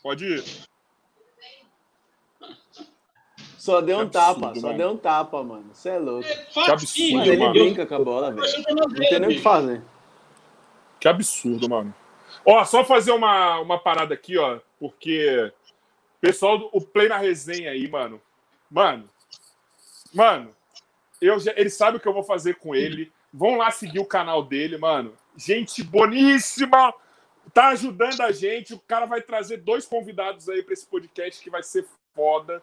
Pode ir. Só deu um Que absurdo, tapa, só mano. deu um tapa, mano. Você é louco. Facinho, absurdo, Mano, ele mano. brinca com a bola, velho. Não tem nem o que fazer. Que absurdo, mano. Ó, só fazer uma, uma parada aqui, ó, porque pessoal do o Play na resenha aí, mano. Mano, mano, eu já, ele sabe o que eu vou fazer com ele. Vão lá seguir o canal dele, mano. Gente boníssima, tá ajudando a gente. O cara vai trazer dois convidados aí pra esse podcast que vai ser foda,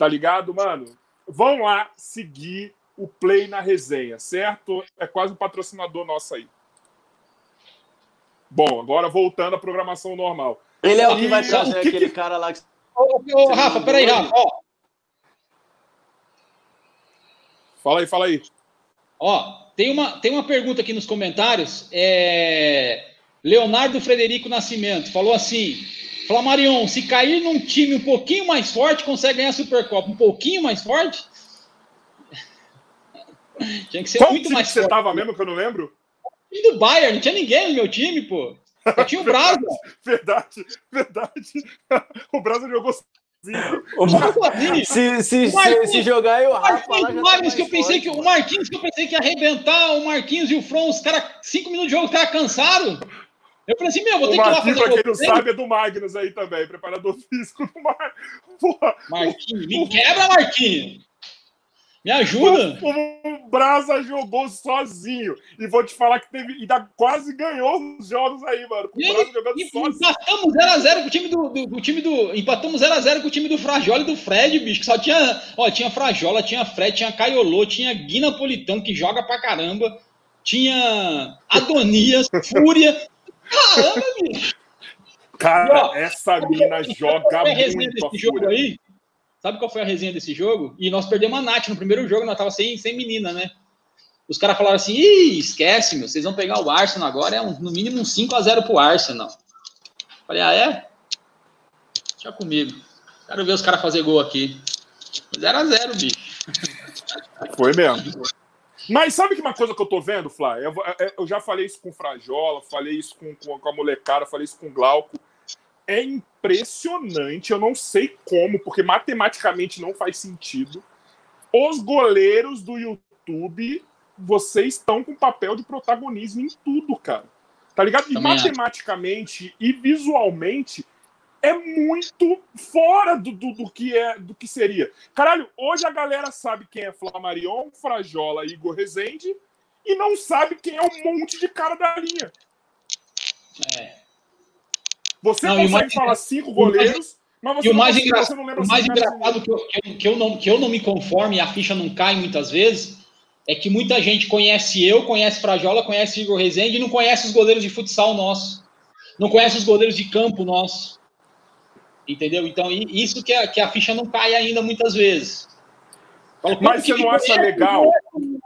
tá ligado, mano? Vão lá seguir o Play na resenha, certo? É quase um patrocinador nosso aí. Bom, agora voltando à programação normal. Ele é o que E vai trazer que aquele que- cara lá que. Ô, ô, Rafa, peraí, Rafa, ó. Fala aí, fala aí. Ó, tem uma, tem uma pergunta aqui nos comentários. É... Leonardo Frederico Nascimento falou assim: Flamarion, se cair num time um pouquinho mais forte, consegue ganhar a Supercopa. Um pouquinho mais forte? Tinha que ser Qual muito time mais que você forte. tava mesmo que eu não lembro? E do Bayern, não tinha ninguém no meu time, pô. Só tinha o Brasa. Verdade, verdade. O Brasil jogou se, se, se, se, jogar eu Rafa lá, o Marquinhos, que eu pensei que o Marquinhos que eu pensei que ia arrebentar, o Marquinhos e o Fron, os caras, cinco minutos de jogo, os caras cansaram. Eu falei assim, meu, vou ter que ir lá fazer. Pra quem não sabe, é do Magnus aí também, preparador físico do Mar... Marquinhos, me quebra, Marquinhos. Me ajuda! O, o Brasa jogou sozinho. E vou te falar que teve. Ainda quase ganhou os jogos aí, mano. O Brasa jogando e, sozinho. Empatamos 0x0 com o time do, do, do, time do. Empatamos 0x0 com o time do Frajola e do Fred, bicho. Que só tinha. Ó, tinha Frajola, tinha Fred, tinha Caiolô, tinha Gui Napolitano, que joga pra caramba. Tinha Adonias, Fúria. Caramba, bicho! Cara, ó, essa mina joga muito. Esse jogo aí? Sabe qual foi a resenha desse jogo? E nós perdemos a Nath no primeiro jogo, nós tava sem, sem menina, né? Os caras falaram assim: Ih, esquece, meu, vocês vão pegar o Arsenal agora, é um, no mínimo um 5x0 pro Arsenal. Falei, ah, é? Deixa comigo. Quero ver os caras fazer gol aqui. 0x0, bicho. Foi mesmo. Mas sabe que uma coisa que eu tô vendo, Flá? Eu, eu, já falei isso com o Frajola, falei isso com, com, com a molecada, falei isso com o Glauco é impressionante. Eu não sei como, porque matematicamente não faz sentido. Os goleiros do YouTube, vocês estão com papel de protagonismo em tudo, cara. Tá ligado? E Também matematicamente e visualmente é muito fora do, do, do, que é do que seria. Caralho, hoje a galera sabe quem é Flamarion, Frajola e Igor Rezende e não sabe quem é um monte de cara da linha. É. Você não, consegue mais, falar cinco goleiros, mas você, e o mais não, engra... você não lembra O mais engraçado que eu, que, eu não, que eu não me conforme e a ficha não cai muitas vezes é que muita gente conhece eu, conhece Frajola, conhece Igor Rezende e não conhece os goleiros de futsal nosso. Não conhece os goleiros de campo nosso. Entendeu? Então, isso que a, que a ficha não cai ainda muitas vezes. Falo, Mas você não acha legal?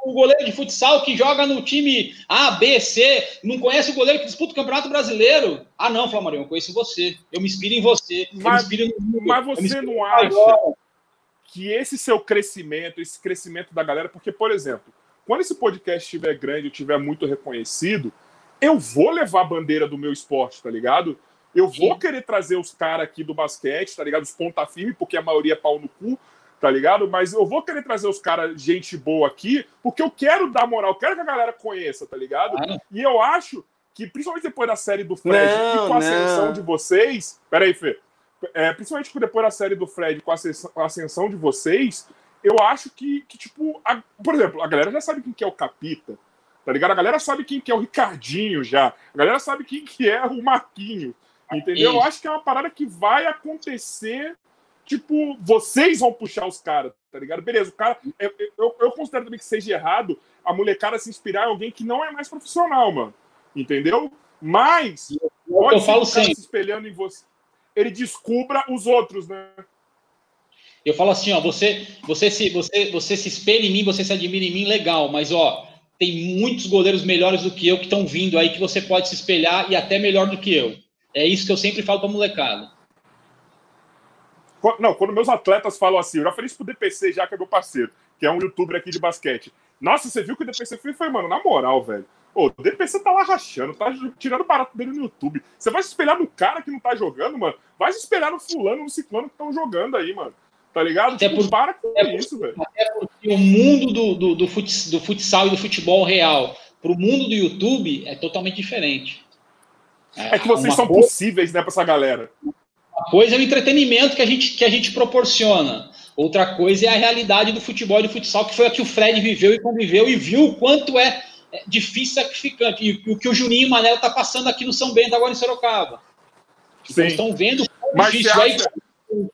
O goleiro de futsal que joga no time A, B, C, não conhece o goleiro que disputa o Campeonato Brasileiro. Ah, não, Flamengo, eu conheço você. Eu me inspiro em você. Mas, no... mas você não acha que esse seu crescimento, esse crescimento da galera, porque, por exemplo, quando esse podcast estiver grande, estiver muito reconhecido, eu vou levar a bandeira do meu esporte, tá ligado? Eu vou querer trazer os caras aqui do basquete, tá ligado? Os ponta firme, porque a maioria é pau no cu tá ligado? Mas eu vou querer trazer os caras, gente boa aqui, porque eu quero dar moral, quero que a galera conheça, tá ligado? Ah, e eu acho que, principalmente depois da série do Fred não, e com a ascensão de vocês. Peraí, Fê. É, principalmente depois da série do Fred com a ascensão de vocês, eu acho que, que tipo, a, por exemplo, a galera já sabe quem que é o Capita, tá ligado? A galera sabe quem que é o Ricardinho já. A galera sabe quem que é o Marquinho. Entendeu? Eu acho que é uma parada que vai acontecer tipo, vocês vão puxar os caras, tá ligado? Beleza, o cara. Eu, eu, eu, considero também que seja errado a molecada se inspirar em alguém que não é mais profissional, mano. Entendeu? Mas pode eu falo se espelhando em você. Ele descubra os outros, né? Eu falo assim, ó, você, você se, você, você se espelha em mim, você se admira em mim, legal, mas ó, tem muitos goleiros melhores do que eu que estão vindo aí que você pode se espelhar e até melhor do que eu. É isso que eu sempre falo pra molecada. Não, quando meus atletas falam assim, eu já falei isso pro DPC, já que é meu parceiro, que é um youtuber aqui de basquete. Nossa, você viu que o DPC fez? Foi, mano, na moral, velho. Ô, o DPC tá lá rachando, tá tirando barato dele no YouTube. Você vai se espelhar no cara que não tá jogando, mano? Vai se espelhar no fulano, no ciclano que estão jogando aí, mano. Tá ligado? Até tipo, por, para com isso, velho. Até porque o mundo do, do, do, futsal e do futebol real pro mundo do YouTube é totalmente diferente. É, é que vocês são possíveis, né, pra essa galera. Uma coisa é o entretenimento que a gente, que a gente proporciona. Outra coisa é a realidade do futebol e do futsal, que foi a que o Fred viveu e conviveu e viu o quanto é difícil e sacrificante. E o que o Juninho e o Manela tá passando aqui no São Bento, agora em Sorocaba. Então, estão vendo o Mas difícil acha...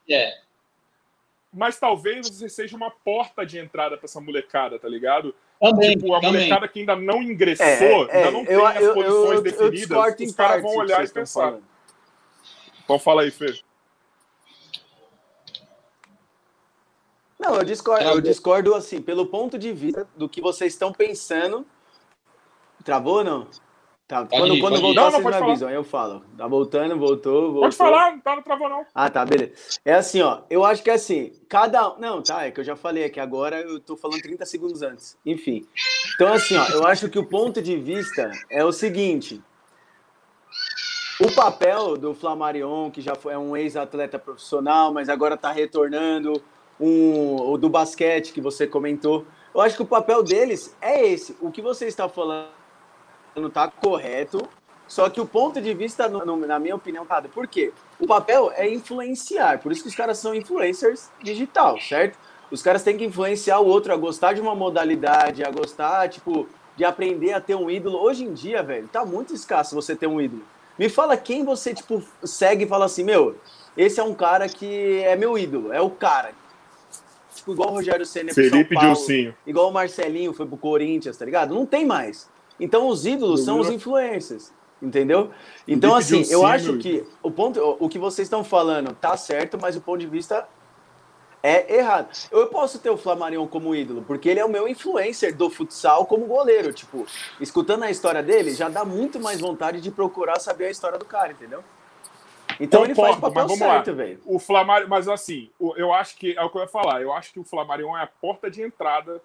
é. Mas talvez você seja uma porta de entrada para essa molecada, tá ligado? Também, tipo, a também. molecada que ainda não ingressou, é, é, ainda não tem as posições eu, eu, definidas, os caras vão olhar e pensar. Falando. Então fala aí, Fê. Não, eu discordo, eu discordo assim, pelo ponto de vista do que vocês estão pensando. Travou ou não? Tá. Pode quando ir, quando voltar, não, vocês me avisam, aí eu falo. Tá voltando, voltou, voltou. Pode falar, não tá, não travou, não. Ah, tá, beleza. É assim, ó. Eu acho que é assim, cada. Não, tá, é que eu já falei aqui agora, eu tô falando 30 segundos antes. Enfim. Então, assim, ó, eu acho que o ponto de vista é o seguinte: O papel do Flamarion, que já foi um ex-atleta profissional, mas agora está retornando, um, o do basquete que você comentou, eu acho que o papel deles é esse. O que você está falando está correto, só que o ponto de vista, no, no, na minha opinião, tá. Por quê? O papel é influenciar, por isso que os caras são influencers digital, certo? Os caras têm que influenciar o outro a gostar de uma modalidade, a gostar, tipo, de aprender a ter um ídolo. Hoje em dia, velho, tá muito escasso você ter um ídolo. Me fala quem você, tipo, segue e fala assim, meu, esse é um cara que é meu ídolo, é o cara. Tipo, igual o Rogério Senna Felipe Paulo, Dilcinho. igual o Marcelinho foi pro Corinthians, tá ligado? Não tem mais. Então os ídolos são os influencers, entendeu? Então, assim, eu acho que o ponto, o que vocês estão falando tá certo, mas o ponto de vista é errado. Eu posso ter o Flamarion como ídolo, porque ele é o meu influencer do futsal como goleiro. Tipo, escutando a história dele, já dá muito mais vontade de procurar saber a história do cara, entendeu? Então Concordo, ele faz o papel mas vamos certo, velho. O Flamarion, mas assim, eu acho que é o que eu ia falar. Eu acho que o Flamarion é a porta de entrada.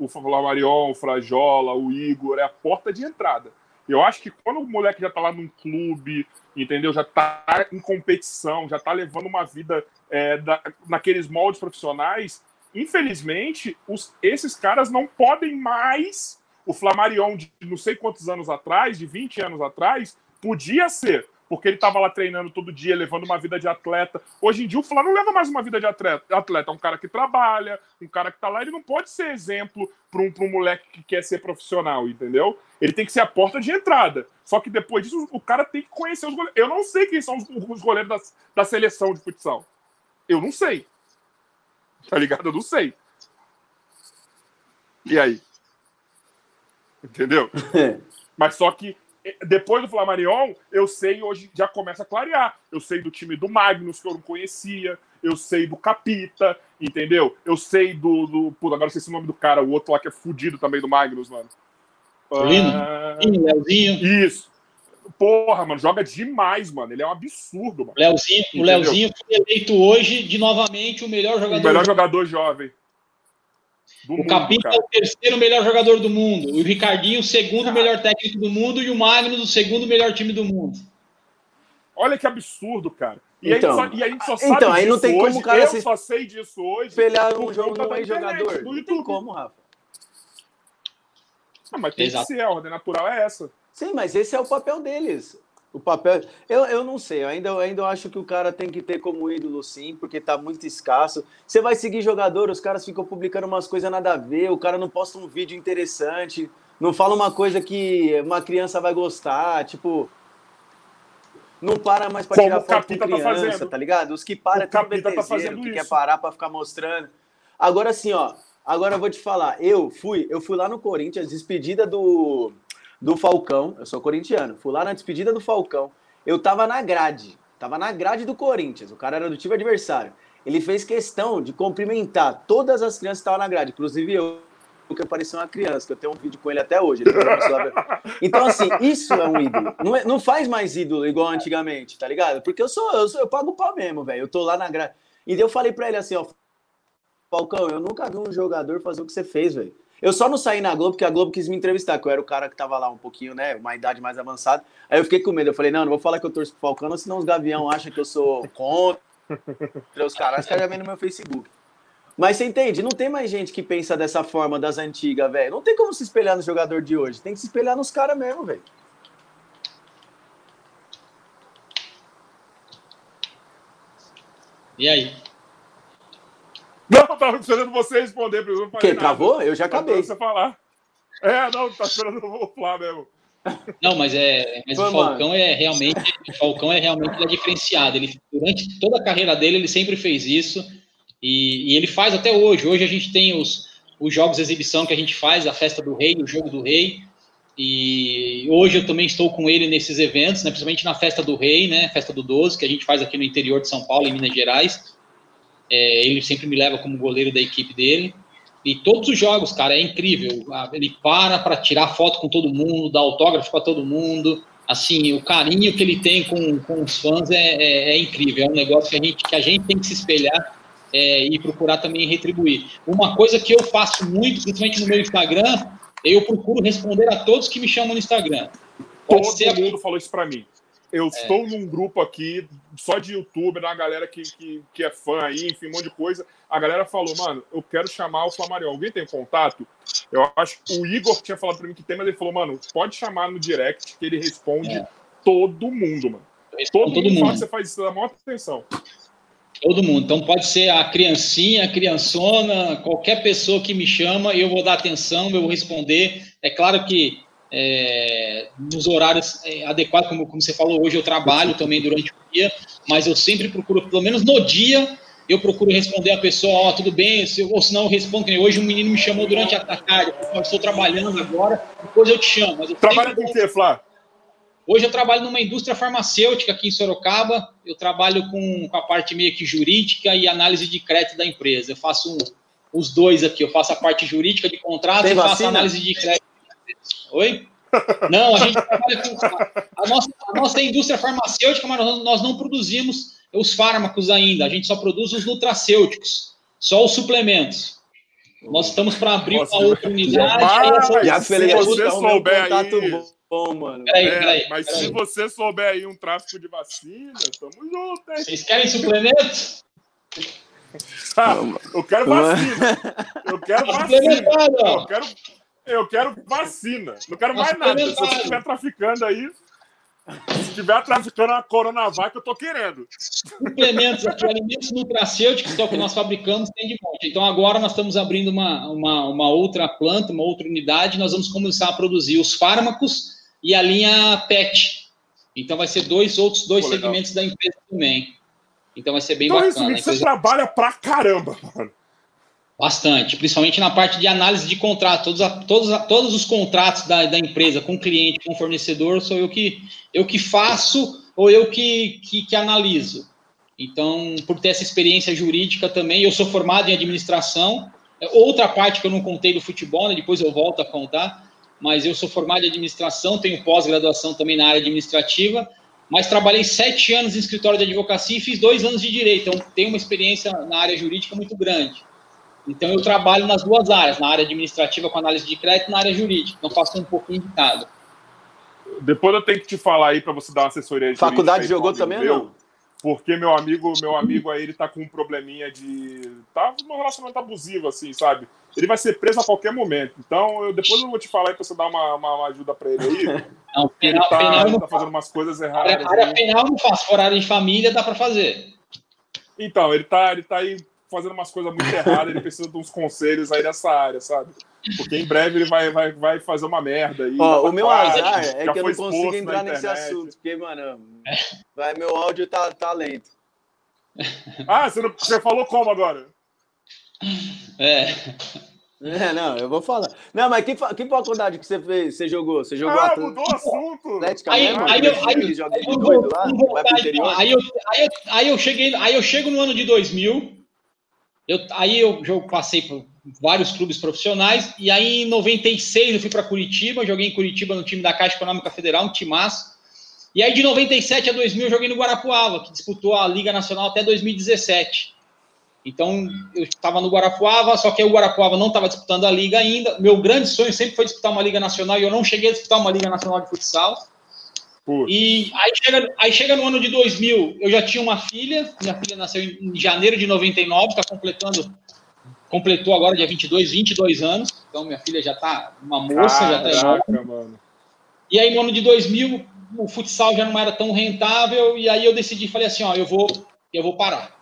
O Flamarion, o Frajola, o Igor é a porta de entrada. Eu acho que quando o moleque já tá lá num clube, entendeu? Já tá em competição, já tá levando uma vida é, da, naqueles moldes profissionais, infelizmente, os, esses caras não podem mais. O Flamarion, de não sei quantos anos atrás, de 20 anos atrás, podia ser porque ele estava lá treinando todo dia, levando uma vida de atleta. Hoje em dia, o Flá não leva mais uma vida de atleta. atleta. É um cara que trabalha, um cara que está lá. Ele não pode ser exemplo para um, um moleque que quer ser profissional, entendeu? Ele tem que ser a porta de entrada. Só que depois disso, o cara tem que conhecer os goleiros. Eu não sei quem são os, os goleiros da, da seleção de futsal. Eu não sei. Tá ligado? Eu não sei. E aí? Entendeu? Mas só que depois do Flamarion, eu sei, hoje já começa a clarear. Eu sei do time do Magnus, que eu não conhecia. Eu sei do Capita, entendeu? Eu sei do. do agora eu sei o nome do cara, o outro lá que é fudido também do Magnus, mano. Lino? Ah, Leozinho. Isso. Porra, mano, joga demais, mano. Ele é um absurdo, mano. Leozinho, o Leozinho foi eleito hoje de novamente o melhor jogador. O melhor jogador jovem. Do o mundo, Capita é o terceiro melhor jogador do mundo. O Ricardinho, o segundo cara. melhor técnico do mundo. E o Magnus, o segundo melhor time do mundo. Olha que absurdo, cara. E, então, a, só, e a gente só sabe então, aí não tem hoje. como, cara, eu só sei disso hoje. Espelhar um jogo no meio jogador. Não tem como, Rafa. Ah, mas tem Exato. que ser, a ordem natural é essa. Sim, mas esse é o papel deles. O papel. Eu, eu não sei, eu ainda, eu ainda acho que o cara tem que ter como ídolo, sim, porque tá muito escasso. Você vai seguir jogador, os caras ficam publicando umas coisas nada a ver, o cara não posta um vídeo interessante, não fala uma coisa que uma criança vai gostar, tipo. Não para mais pra tirar foto com tá criança, tá, tá, ligado? Os que param é tudo BTZ, tá fazendo que isso. quer parar pra ficar mostrando. Agora sim, ó. Agora eu vou te falar, eu fui, eu fui lá no Corinthians, despedida do do Falcão. Eu sou corintiano. Fui lá na despedida do Falcão. Eu tava na grade. Tava na grade do Corinthians. O cara era do time adversário. Ele fez questão de cumprimentar todas as crianças que estavam na grade, inclusive eu, que parecia uma criança, que eu tenho um vídeo com ele até hoje. Então, assim, isso é um ídolo. Não, é, não faz mais ídolo igual antigamente, tá ligado? Porque eu sou, eu, sou, eu pago o pau mesmo, velho. Eu tô lá na grade. E eu falei pra ele assim, ó, Falcão, eu nunca vi um jogador fazer o que você fez, velho. Eu só não saí na Globo porque a Globo quis me entrevistar, que eu era o cara que tava lá um pouquinho, né? Uma idade mais avançada. Aí eu fiquei com medo. Eu falei, não, não vou falar que eu torço pro Falcão, senão os Gavião acham que eu sou contra os caras. Os já vêm no meu Facebook. Mas você entende? Não tem mais gente que pensa dessa forma das antigas, velho. Não tem como se espelhar no jogador de hoje. Tem que se espelhar nos caras mesmo, velho. E aí? Não, tava esperando você responder. Não Quem, travou? Eu já acabei. Você falar. É, não, tá esperando o Flá mesmo. Não, mas é, mas o Falcão mano. é realmente, o Falcão é realmente é diferenciado. Ele durante toda a carreira dele ele sempre fez isso e, e, ele faz até hoje. Hoje a gente tem os, os jogos de exibição que a gente faz, a festa do rei, o jogo do rei. E hoje eu também estou com ele nesses eventos, né, principalmente na festa do rei, né, festa do 12, que a gente faz aqui no interior de São Paulo, em Minas Gerais. É, ele sempre me leva como goleiro da equipe dele. E todos os jogos, cara, é incrível. Ele para para tirar foto com todo mundo, dar autógrafo para todo mundo. Assim, o carinho que ele tem com, com os fãs é, é, é, incrível. É um negócio que a gente, que a gente tem que se espelhar é, e procurar também retribuir. Uma coisa que eu faço muito, principalmente no meu Instagram, eu procuro responder a todos que me chamam no Instagram. Pode Todo ser mundo falou isso para mim. Eu estou num grupo aqui só de youtuber, da galera que, que, que é fã aí, enfim, um monte de coisa. A galera falou, mano, eu quero chamar o Flamarion. Alguém tem contato? Eu acho que o Igor tinha falado pra mim que tem, mas ele falou, mano, pode chamar no direct que ele responde É. todo mundo, mano. Todo, todo mundo, mundo. você faz isso da maior atenção. Todo mundo. Então pode ser a criancinha, a criançona, qualquer pessoa que me chama, eu vou dar atenção, eu vou responder. É claro que é, nos horários é, adequados, como, como você falou, hoje eu trabalho também durante o dia, mas eu sempre procuro, pelo menos no dia, eu procuro responder a pessoa, ó, tudo bem, se, eu- ou senão eu respondo, que nem hoje um menino me chamou durante a tarde, eu estou trabalhando agora, depois eu te chamo. Mas eu Trabalha com o quê, Flá? Hoje eu trabalho numa indústria farmacêutica aqui em Sorocaba. Eu trabalho com, com a parte meio que jurídica e análise de crédito da empresa. Eu faço um- os dois aqui. Eu faço a parte jurídica de contrato Tem e faço a análise de crédito. Oi? Não, a gente trabalha com a nossa, a nossa indústria farmacêutica, mas nós, nós não produzimos os fármacos ainda. A gente só produz os nutracêuticos, só os suplementos. Nós estamos para abrir Nossa, uma outra unidade. Mas, aí- Já se você souber aí- bom, bom, mano. Peraí, É, peraí, mas peraí. se você souber aí um tráfico de vacina, tamo junto, hein? Vocês querem suplemento? Ah, eu quero vacina. Eu quero vacina. Suplementado, ó. Eu quero, eu quero vacina. Não quero mais nada. Se você estiver traficando aí, se estiver traficando a Coronavac, eu tô querendo. suplementos alimentos nutracêuticos, que é o que nós fabricamos, tem de monte. Então, agora nós estamos abrindo uma, uma, uma outra planta, uma outra unidade, nós vamos começar a produzir os fármacos e a linha PET. Então, vai ser dois outros dois Pô, legal. segmentos da empresa também. Então, vai ser bem Então, bacana. A você empresa- trabalha pra caramba, mano. Bastante, principalmente na parte de análise de contrato. Todos, a- todos, a- todos os contratos da, da empresa com cliente, com fornecedor, sou eu que, eu que faço ou eu que, que, que analiso. Então, por ter essa experiência jurídica também, eu sou formado em administração. É Outra parte que eu não contei do futebol, né, depois eu volto a contar, mas eu sou formado em administração, tenho pós-graduação também na área administrativa, mas trabalhei sete anos em escritório de advocacia e fiz dois anos de direito, então tenho uma experiência na área jurídica muito grande. Então, eu trabalho nas duas áreas, na área administrativa com análise de crédito e na área jurídica. Então, faço um pouquinho de cada. Depois eu tenho que te falar aí pra você dar uma assessoria Faculdade jogou também ou meu, não? Porque meu amigo, meu amigo aí, ele tá com um probleminha de. Tá num relacionamento abusivo, assim, sabe? Ele vai ser preso a qualquer momento. Então, eu, depois eu vou te falar aí pra você dar uma, uma, uma ajuda pra ele aí. Não, porque ele penal, tá, penal ele não tá fazendo umas coisas erradas. Área, área aí. penal eu não faço. For área de família, dá para fazer. Então, ele tá, ele tá aí fazendo umas coisas muito erradas, ele precisa de uns conselhos aí nessa área, sabe? Porque em breve ele vai, vai, vai fazer uma merda aí. Ó, o meu azar é que eu não consigo entrar nesse assunto, porque, mano, vai, meu áudio tá, tá lento. Ah, você, não- você falou como agora? É. É, não, eu vou falar. Não, mas que, que faculdade que você fez? Você jogou? Você jogou Ah, mudou o assunto. Atlética Aí, mesmo? aí, eu, aí, eu, aí, eu, aí eu cheguei, aí eu chego no ano de 2000. Eu, aí eu, eu passei por vários clubes profissionais e aí em 96 eu fui para Curitiba, joguei em Curitiba no time da Caixa Econômica Federal, um timaço. E aí de 97 a 2000 eu joguei no Guarapuava, que disputou a Liga Nacional até 2017. Então eu estava no Guarapuava, só que o Guarapuava não estava disputando a liga ainda. Meu grande sonho sempre foi disputar uma Liga Nacional e eu não cheguei a disputar uma Liga Nacional de futsal. E aí chega, aí chega no ano de 2000, eu já tinha uma filha, minha filha nasceu em janeiro de 99, está completando, completou agora dia 22, 22 anos, então minha filha já está uma moça, já está enorme. Caraca, mano. E aí no ano de 2000, o futsal já não era tão rentável, e aí eu decidi, falei assim, ó, eu vou, eu vou parar.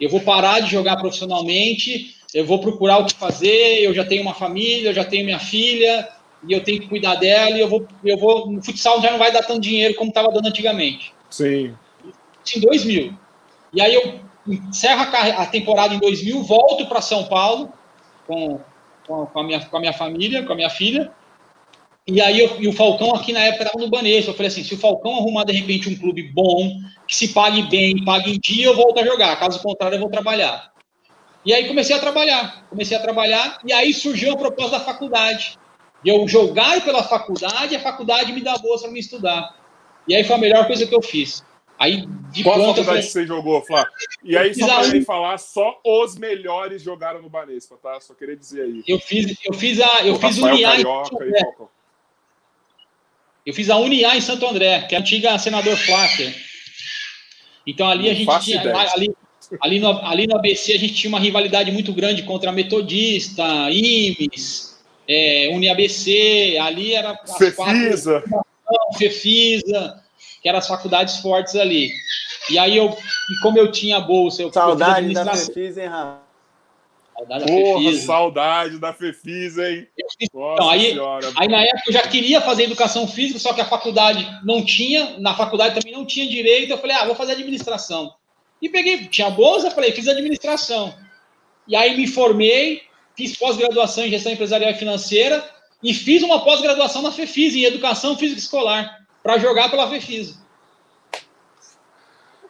Eu vou parar de jogar profissionalmente, eu vou procurar o que fazer, eu já tenho uma família, eu já tenho minha filha, e eu tenho que cuidar dela, e eu vou, eu vou, no futsal já não vai dar tanto dinheiro como estava dando antigamente. Sim. Em 2000. E aí eu encerro a, temporada em 2000, volto para São Paulo com, com, a minha, com a minha família, com a minha filha. E aí eu, e o Falcão aqui na época estava no Banespa. Eu falei assim, se o Falcão arrumar de repente um clube bom, que se pague bem, pague em dia, eu volto a jogar. Caso contrário, eu vou trabalhar. E aí comecei a trabalhar, comecei a trabalhar, e aí surgiu a proposta da faculdade. De eu jogar pela faculdade, a faculdade me dá bolsa para me estudar. E aí foi a melhor coisa que eu fiz. Aí, de Qual planta, faculdade falei, que você jogou, Flá? E aí, só Exato. ele falar, só os melhores jogaram no Banespa, tá? Só queria dizer aí. eu fiz, eu fiz a, eu O fiz Rafael Uniá em Carioca José. Falcão. Eu fiz a Unia em Santo André, que é a antiga senador Flávia. Então ali Não a gente tinha. Ali, ali, no, ali no ABC a gente tinha uma rivalidade muito grande contra a Metodista, IMES, é, UniABC, ali era as Fefisa. quatro- Fefisa, que eram as faculdades fortes ali. E aí eu, e como eu tinha bolsa, eu Saudade da administração- Fefis, hein, Rafa? Saudade da Porra, Fefisa. saudade da Fefisa, hein? Então, aí- senhora. Aí na época eu já queria fazer educação física, só que a faculdade não tinha, na faculdade também não tinha direito. Eu falei, ah, vou fazer administração. E peguei, tinha bolsa, falei, fiz administração. E aí me formei, fiz pós-graduação em gestão empresarial e financeira e fiz uma pós-graduação na FEFIS, em educação física escolar, para jogar pela FEFIS.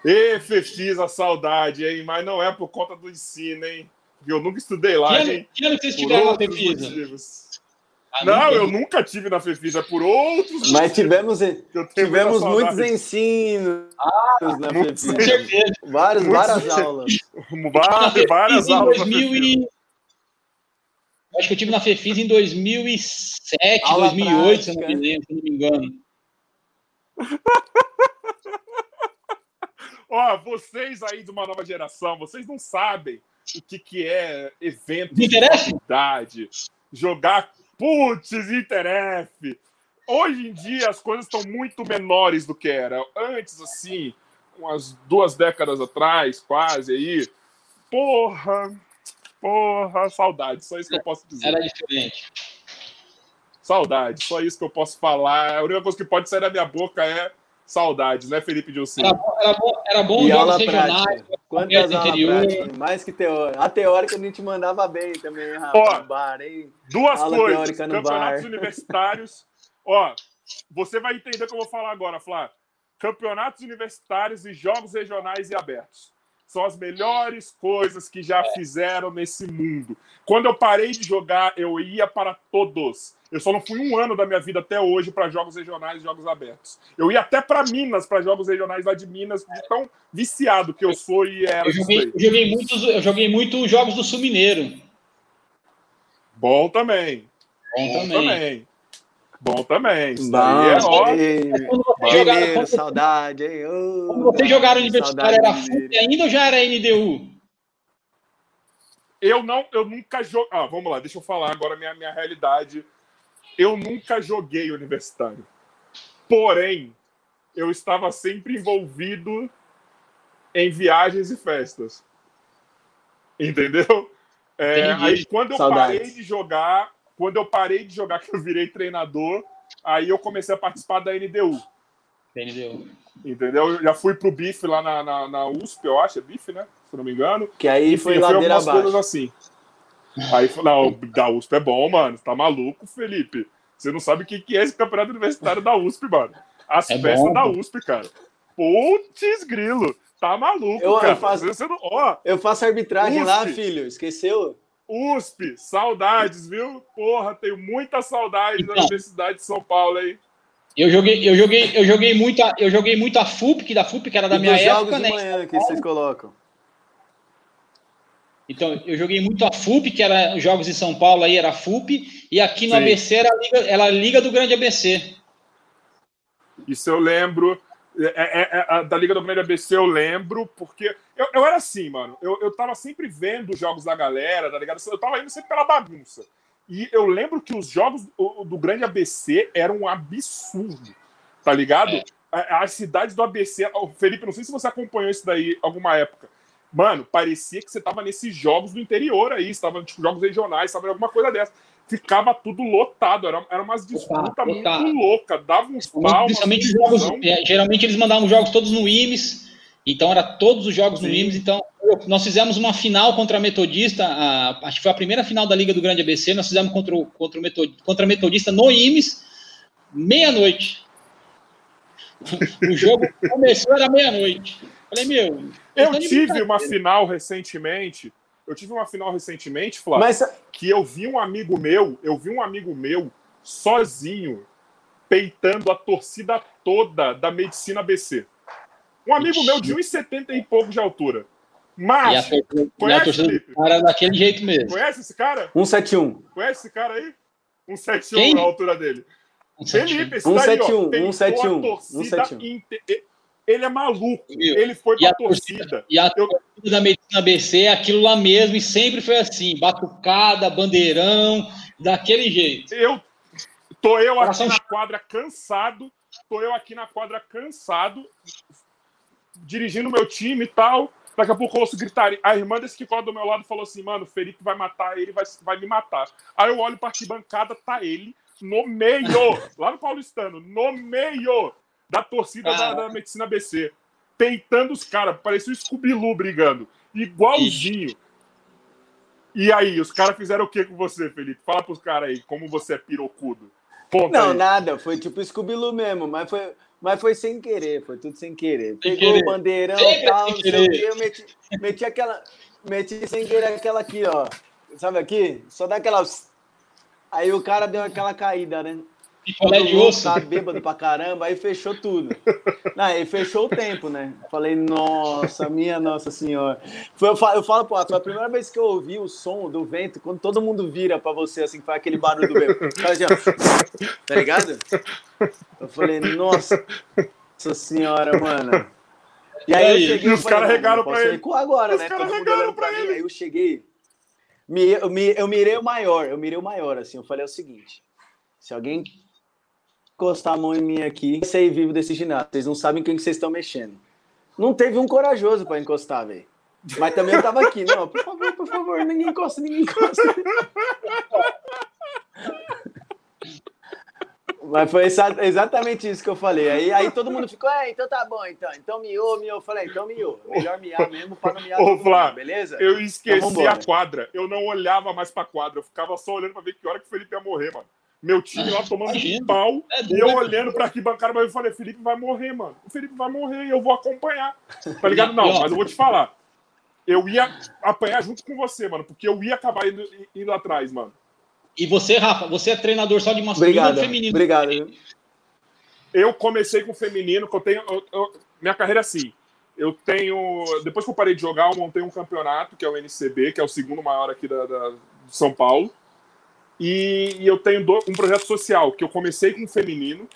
Ê, Fefisa, saudade, hein? Mas não é por conta do ensino, hein? Eu nunca estudei lá, Que ano, hein? que ano que vocês tiveram na FEFIS? Ah, Não, nunca. eu nunca tive na Fefisa, é por outros Mas tivemos, tivemos muitos ensinos na muitos Fefis. Com certeza. Vários, muitos- várias aulas. Várias, várias em aulas. na 2000 Fefisa. e... Acho que eu tive na FEFIS em 2007, Aula 2008, se eu não prática. me lembro, se não me engano. Ó, vocês aí de uma nova geração, vocês não sabem o que, que é evento de faculdade, jogar putz, Interf. Hoje em dia as coisas estão muito menores do que era. Antes, assim, umas duas décadas atrás, quase aí. Porra, porra, saudade. Só isso que eu posso dizer. Era diferente. Saudade, só isso que eu posso falar. A única coisa que pode sair da minha boca é saudades, né, Felipe Dilcinho? Era bom, era bom, era bom E aula regionais. prática. Quantas interior. práticas? Mais que teórica. A teórica a gente mandava bem também, Rafa. Ó, no bar, hein? Duas Aula coisas. Campeonatos bar. universitários. Ó, você vai entender o que eu vou falar agora, Flávio. Campeonatos universitários e jogos regionais e abertos. São as melhores coisas que já fizeram nesse mundo. Quando eu parei de jogar, eu ia para todos. Eu só não fui um ano da minha vida até hoje para jogos regionais e jogos abertos. Eu ia até para Minas, para jogos regionais lá de Minas, de tão viciado que eu sou e era Eu joguei, eu joguei muitos, eu joguei muito jogos do Sul Mineiro. Bom também. Bom, Bom também. também. Bom também. Isso Bom, é quando, saudade, hein? Ô, quando vocês jogaram universitário, era FUP ainda ou já era NDU? Eu não, eu nunca joguei. Ah, vamos lá, deixa eu falar agora a minha, minha realidade. Eu nunca joguei universitário. Porém, eu estava sempre envolvido em viagens e festas. Entendeu? É, aí quando eu Saudades. parei de jogar, quando eu parei de jogar, que eu virei treinador, aí eu comecei a participar da NDU. NDU. Entendeu? Eu já fui pro BIF lá na, na, na USP, eu acho, é BIF, né? Se eu não me engano. Que aí Enfim, foi eu fui ladeira algumas coisas abaixo. assim. Aí falou, não, da USP é bom, mano. Tá maluco, Felipe? Você não sabe o que que é esse campeonato universitário da USP, mano. As É festas bom, da. USP, cara. Putz, grilo. Tá maluco, Eu- eu cara. faço- Você não... Ó, Eu faço arbitragem lá, USP. filho. Esqueceu? USP, saudades, viu? Porra, tenho muita saudade da Então. Universidade de São Paulo aí. Eu joguei, eu joguei, eu joguei muito, a, eu joguei muito a FUP, que da FUP, que era da E minha dos época, jogos né? de manhã que vocês colocam. Então, eu joguei muito a FUP, que era os jogos em São Paulo aí, era a FUP, e aqui no Sim. ABC era a Liga, era a Liga do Grande ABC. Isso eu lembro. É, é, é, da Liga do Grande ABC eu lembro, porque eu, eu era assim, mano. Eu, eu tava sempre vendo os jogos da galera, tá ligado? Eu tava indo sempre pela bagunça. E eu lembro que os jogos do, do Grande ABC eram um absurdo, tá ligado? É. As cidades do ABC. Felipe, não sei se você acompanhou isso daí alguma época. Mano, parecia que você tava nesses jogos do interior aí, estava tipo jogos regionais, estava alguma coisa dessa. Ficava tudo lotado, era, era umas disputas muito loucas, dava uns palmas. Principalmente os jogos, é, geralmente eles mandavam os jogos todos no IMES, então era todos os jogos no Sim. IMES, então nós fizemos uma final contra a Metodista, a- acho que foi a primeira final da Liga do Grande ABC, nós fizemos contra, o, contra, o Metod- contra a Metodista no IMES, meia-noite. O jogo começou, era meia-noite. Falei, meu... Eu tive uma final recentemente. Eu tive uma final recentemente, Flávio, Mas que eu vi um amigo meu, eu vi um amigo meu sozinho peitando a torcida toda da medicina ABC. Um amigo Ixi. meu de 1,70 e pouco de altura. E a Mas, e a Conhece, do Felipe? cara daquele jeito mesmo. conhece esse cara? 171. Conhece esse cara aí? Um 1,71 Quem? na altura dele. Felipe, esse 171, daí, ó, 171, tentou a torcida 171. inte- Ele é maluco. Viu? Ele foi pra a torcida. E a Eu- torcida da medicina ABC é aquilo lá mesmo, e sempre foi assim: batucada, bandeirão, daquele jeito. Eu tô eu aqui na quadra cansado, tô eu aqui na quadra cansado, dirigindo meu time e tal. Daqui a pouco eu ouço gritar. A irmã desse que cola do meu lado falou assim: mano, o Felipe vai matar ele, vai, vai me matar. Aí eu olho pra arquibancada, tá ele no meio, lá no Paulistano, no meio da torcida da, da Medicina BC. Peitando os caras, parecia o Scooby-Loo brigando. Igualzinho. E aí, os caras fizeram o que com você, Felipe? Fala pros caras aí, como você é pirocudo. Não, aí. nada, foi tipo Scooby-Doo mesmo, mas foi, mas foi sem querer, foi tudo sem querer. Pegou querer. o bandeirão e tal, sem não sei o querer. quê, eu meti, meti aquela, meti sem querer aquela aqui, ó. Sabe aqui? Só dá aquela... Aí o cara deu aquela caída, né? Picolé de osso. Tá bêbado pra caramba, aí fechou tudo. Não, aí fechou o tempo, né? Falei, nossa, minha Nossa Senhora. Foi, eu, falo, eu falo, pô, foi a primeira vez que eu ouvi o som do vento, quando todo mundo vira pra você, assim, faz aquele barulho do vento. Faz assim, ó, tá ligado? Eu falei, nossa, nossa Senhora, mano. E aí, E aí? eu cheguei E e os caras regaram pra ele. agora, Os né? caras Todo mundo regaram olhando pra mim. ele. Aí eu cheguei, me, eu, me, eu mirei o maior, eu mirei o maior, assim, eu falei o seguinte, se alguém encostar a mão em mim aqui, sair vivo desse ginásio. Vocês não sabem quem que vocês estão mexendo. Não teve um corajoso pra encostar, velho. Mas também eu tava aqui, não, por favor, por favor, ninguém encosta, ninguém encosta. Mas foi exa- exatamente isso que eu falei. Aí, aí todo mundo ficou, é, então tá bom, então. Então miou, miou. Eu falei, então miou. Melhor miar mesmo pra não miar Ô, Flávio, beleza? Eu esqueci Então, a quadra. Eu não olhava mais pra quadra. Eu ficava só olhando pra ver que hora que o Felipe ia morrer, mano. Meu time lá tomando Imagina. um pau. É E eu olhando pra arquibancada, mas eu falei, Felipe vai morrer, mano. O Felipe vai morrer e eu vou acompanhar. Tá ligado? Não, mas eu vou te falar. Eu ia apanhar junto com você, mano, porque eu ia acabar indo, indo atrás, mano. E você, Rafa, você é treinador só de masculino Obrigado, ou feminino? obrigado. viu? Eu comecei com o feminino, que eu tenho. eu- eu- minha carreira é assim. Eu tenho. Depois que eu parei de jogar, eu montei um campeonato, que é o NCB, que é o segundo maior aqui da, da- de São Paulo. E, e eu tenho do- um projeto social, que eu comecei com o feminino,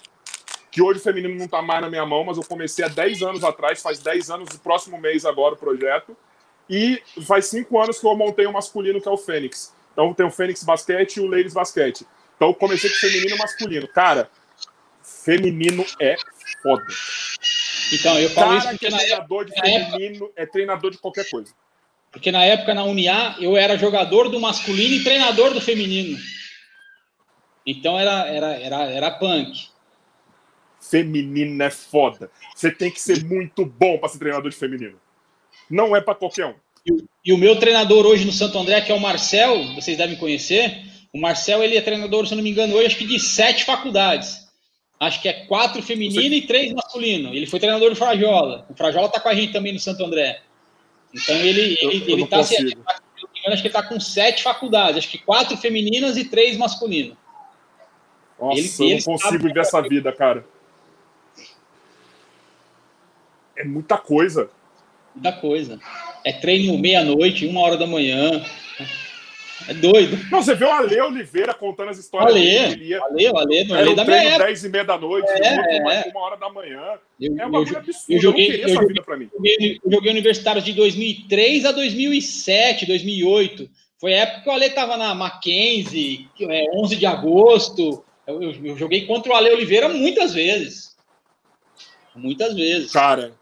que hoje o feminino não tá mais na minha mão, mas eu comecei há 10 anos atrás, faz 10 anos, no próximo mês agora o projeto. E faz 5 anos que eu montei o masculino, que é o Fênix. Então tem o Fênix Basquete e o Ladies Basquete. Então eu comecei com feminino e masculino. Cara, feminino é foda. Então, eu falo isso Cara porque é época, treinador de feminino é treinador de qualquer coisa. Porque na época na Uniá eu era jogador do masculino e treinador do feminino. Então era, era, era, era punk. Feminino é foda. Você tem que ser muito bom pra ser treinador de feminino. Não é pra qualquer um. E o meu treinador hoje no Santo André, que é o Marcel, vocês devem conhecer. O Marcel, ele é treinador, se eu não me engano, hoje, acho que de sete faculdades. Acho que é quatro feminino e três masculino. Ele foi treinador do Frajola. O Frajola tá com a gente também no Santo André. Então ele, ele, eu ele tá, se- engano, acho que ele tá com sete faculdades. Acho que quatro femininas e três masculinos. Nossa, Ele- eu não consigo viver essa vida, cara. É muita coisa. Muita coisa. É treino meia-noite, uma hora da manhã. É doido. Não, você vê o Ale Oliveira contando as histórias Ale, dele. Valeu, valeu. Não um da minha treino época. 10 e meia da noite, É, outro, uma, é. uma hora da manhã. Eu, É um eu, bagulho absurdo. eu joguei- eu não queria eu essa joguei- vida pra mim. joguei, eu joguei universitário de 2003 a 2007, 2008. Foi a época que o Ale estava na Mackenzie, que é 11 de agosto. Eu, eu- joguei contra o Ale Oliveira muitas vezes. Muitas vezes. Cara.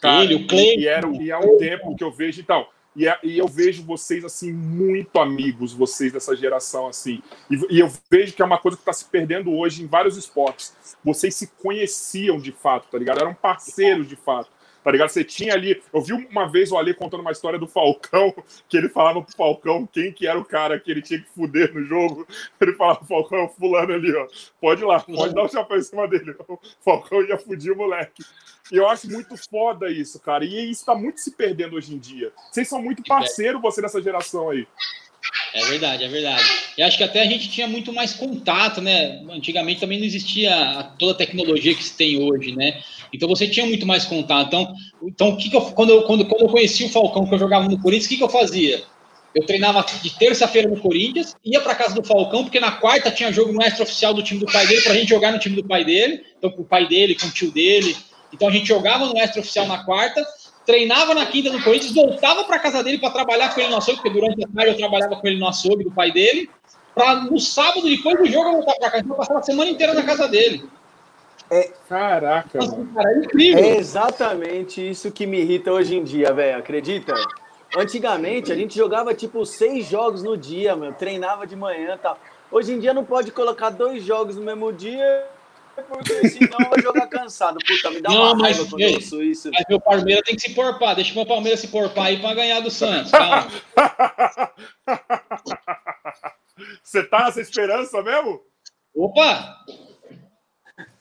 cara Ele, o Cleiton. e, era, e é um tempo que eu vejo, então. E, e eu vejo vocês, assim, muito amigos, vocês dessa geração, assim. E, e eu vejo que é uma coisa que está se perdendo hoje em vários esportes. Vocês se conheciam de fato, tá ligado? Eram parceiros de fato. Tá ligado? Você tinha ali. Eu vi uma vez o Ale contando uma história do Falcão, que ele falava pro Falcão quem que era o cara que ele tinha que fuder no jogo. Ele falava, Falcão, é o fulano ali, ó. Pode ir lá, pode dar o chapéu em cima dele. O Falcão ia fudir o moleque. E eu acho muito foda isso, cara. E isso tá muito se perdendo hoje em dia. Vocês são muito parceiro, você dessa geração aí. É verdade, é verdade. E acho que até a gente tinha muito mais contato, né? Antigamente também não existia toda a tecnologia que se tem hoje, né? Então você tinha muito mais contato. Então, então que, que eu, quando, eu, quando, quando eu conheci o Falcão, que eu jogava no Corinthians, o que, que eu fazia? Eu treinava de terça-feira no Corinthians, ia para casa do Falcão, porque na quarta tinha jogo no extra oficial do time do pai dele, para a gente jogar no time do pai dele, então com o pai dele, com o tio dele. Então a gente jogava no extra oficial na quarta, treinava na quinta no Corinthians, voltava para casa dele para trabalhar com ele no açougue, porque durante a tarde eu trabalhava com ele no açougue do pai dele, para no sábado, depois do jogo, eu voltar para casa. Eu passava a semana inteira na casa dele. É, Caraca, mano. Cara, é incrível. É exatamente isso que me irrita hoje em dia, velho. Acredita? Antigamente, a gente jogava tipo seis jogos no dia, meu. Treinava de manhã e tal. Hoje em dia não pode colocar dois jogos no mesmo dia, porque senão vai jogar cansado. Puta, me dá não, uma mas, raiva quando eu ouço isso. Mas meu Palmeiras tem que se porpar. Deixa o meu Palmeiras se porpar aí pra ganhar do Santos. Calma. Você tá nessa esperança mesmo? Opa!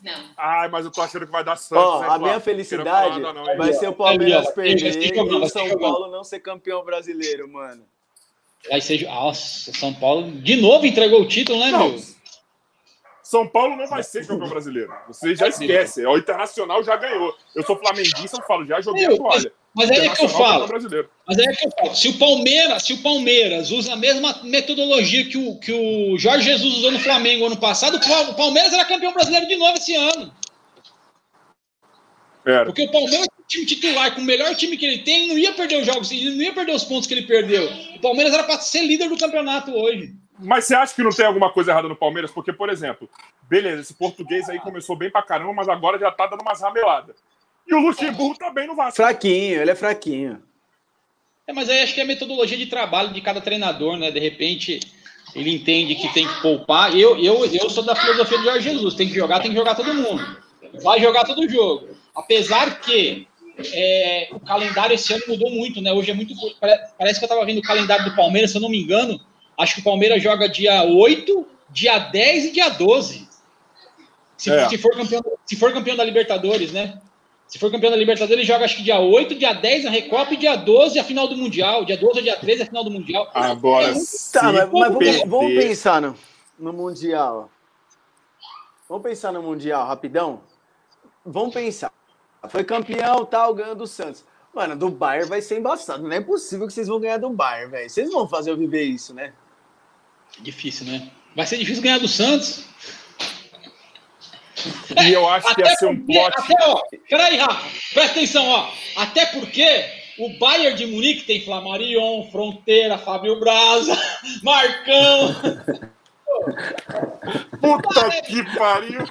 Não. Ai, mas eu tô achando que vai dar Santos. Ó, a minha felicidade nada, não, vai ser o Palmeiras perder e o São Paulo não ser campeão brasileiro, mano. Vai ser. Nossa, São Paulo de novo entregou o título, né, não. meu? São Paulo não vai ser campeão brasileiro. Você já esquece. O Internacional já ganhou. Eu sou flamenguista, eu falo, já joguei a toalha. Mas aí é que eu falo. Mas aí é que eu falo. Se o Palmeiras, se o Palmeiras usa a mesma metodologia que o, que o Jorge Jesus usou no Flamengo ano passado, o Palmeiras era campeão brasileiro de novo esse ano. Era. Porque o Palmeiras, o time titular, com o melhor time que ele tem, não ia perder os jogos, ele não ia perder os pontos que ele perdeu. O Palmeiras era para ser líder do campeonato hoje. Mas você acha que não tem alguma coisa errada no Palmeiras? Porque, por exemplo, beleza, esse português aí começou bem pra caramba, mas agora já tá dando umas rameladas. E o Luxemburgo também no Vasco. Fraquinho, ele é fraquinho. É, mas aí acho que é a metodologia de trabalho de cada treinador, né? De repente ele entende que tem que poupar. Eu, eu, eu sou da filosofia do Jorge Jesus: tem que jogar, tem que jogar todo mundo. Vai jogar todo jogo. Apesar que é, o calendário esse ano mudou muito, né? Hoje é muito. Parece que eu estava vendo o calendário do Palmeiras, se eu não me engano. Acho que o Palmeiras joga dia 8, dia 10 e dia 12. Se, é. se, for, campeão, se for campeão da Libertadores, né? Se for campeão da Libertadores, ele joga acho que dia 8, dia 10 a Recopa e dia 12 a final do Mundial. Dia 12 ou dia 13 a final do Mundial. Agora, é tá, mas, mas vamos, vamos, pensar no, no Mundial. Vamos pensar no Mundial rapidão? Vamos pensar. Foi campeão, tal, ganhando do Santos. Mano, do Bayern vai ser embaçado. Não é possível que vocês vão ganhar do Bayern, velho. Vocês vão fazer eu viver isso, né? Difícil, né? Vai ser difícil ganhar do Santos. E eu acho que ia ser um plot. Até, ó, peraí, Rafa, presta atenção, ó. Até porque o Bayern de Munique tem Flamarion, Fronteira, Fábio Braza, Marcão. Puta que pariu!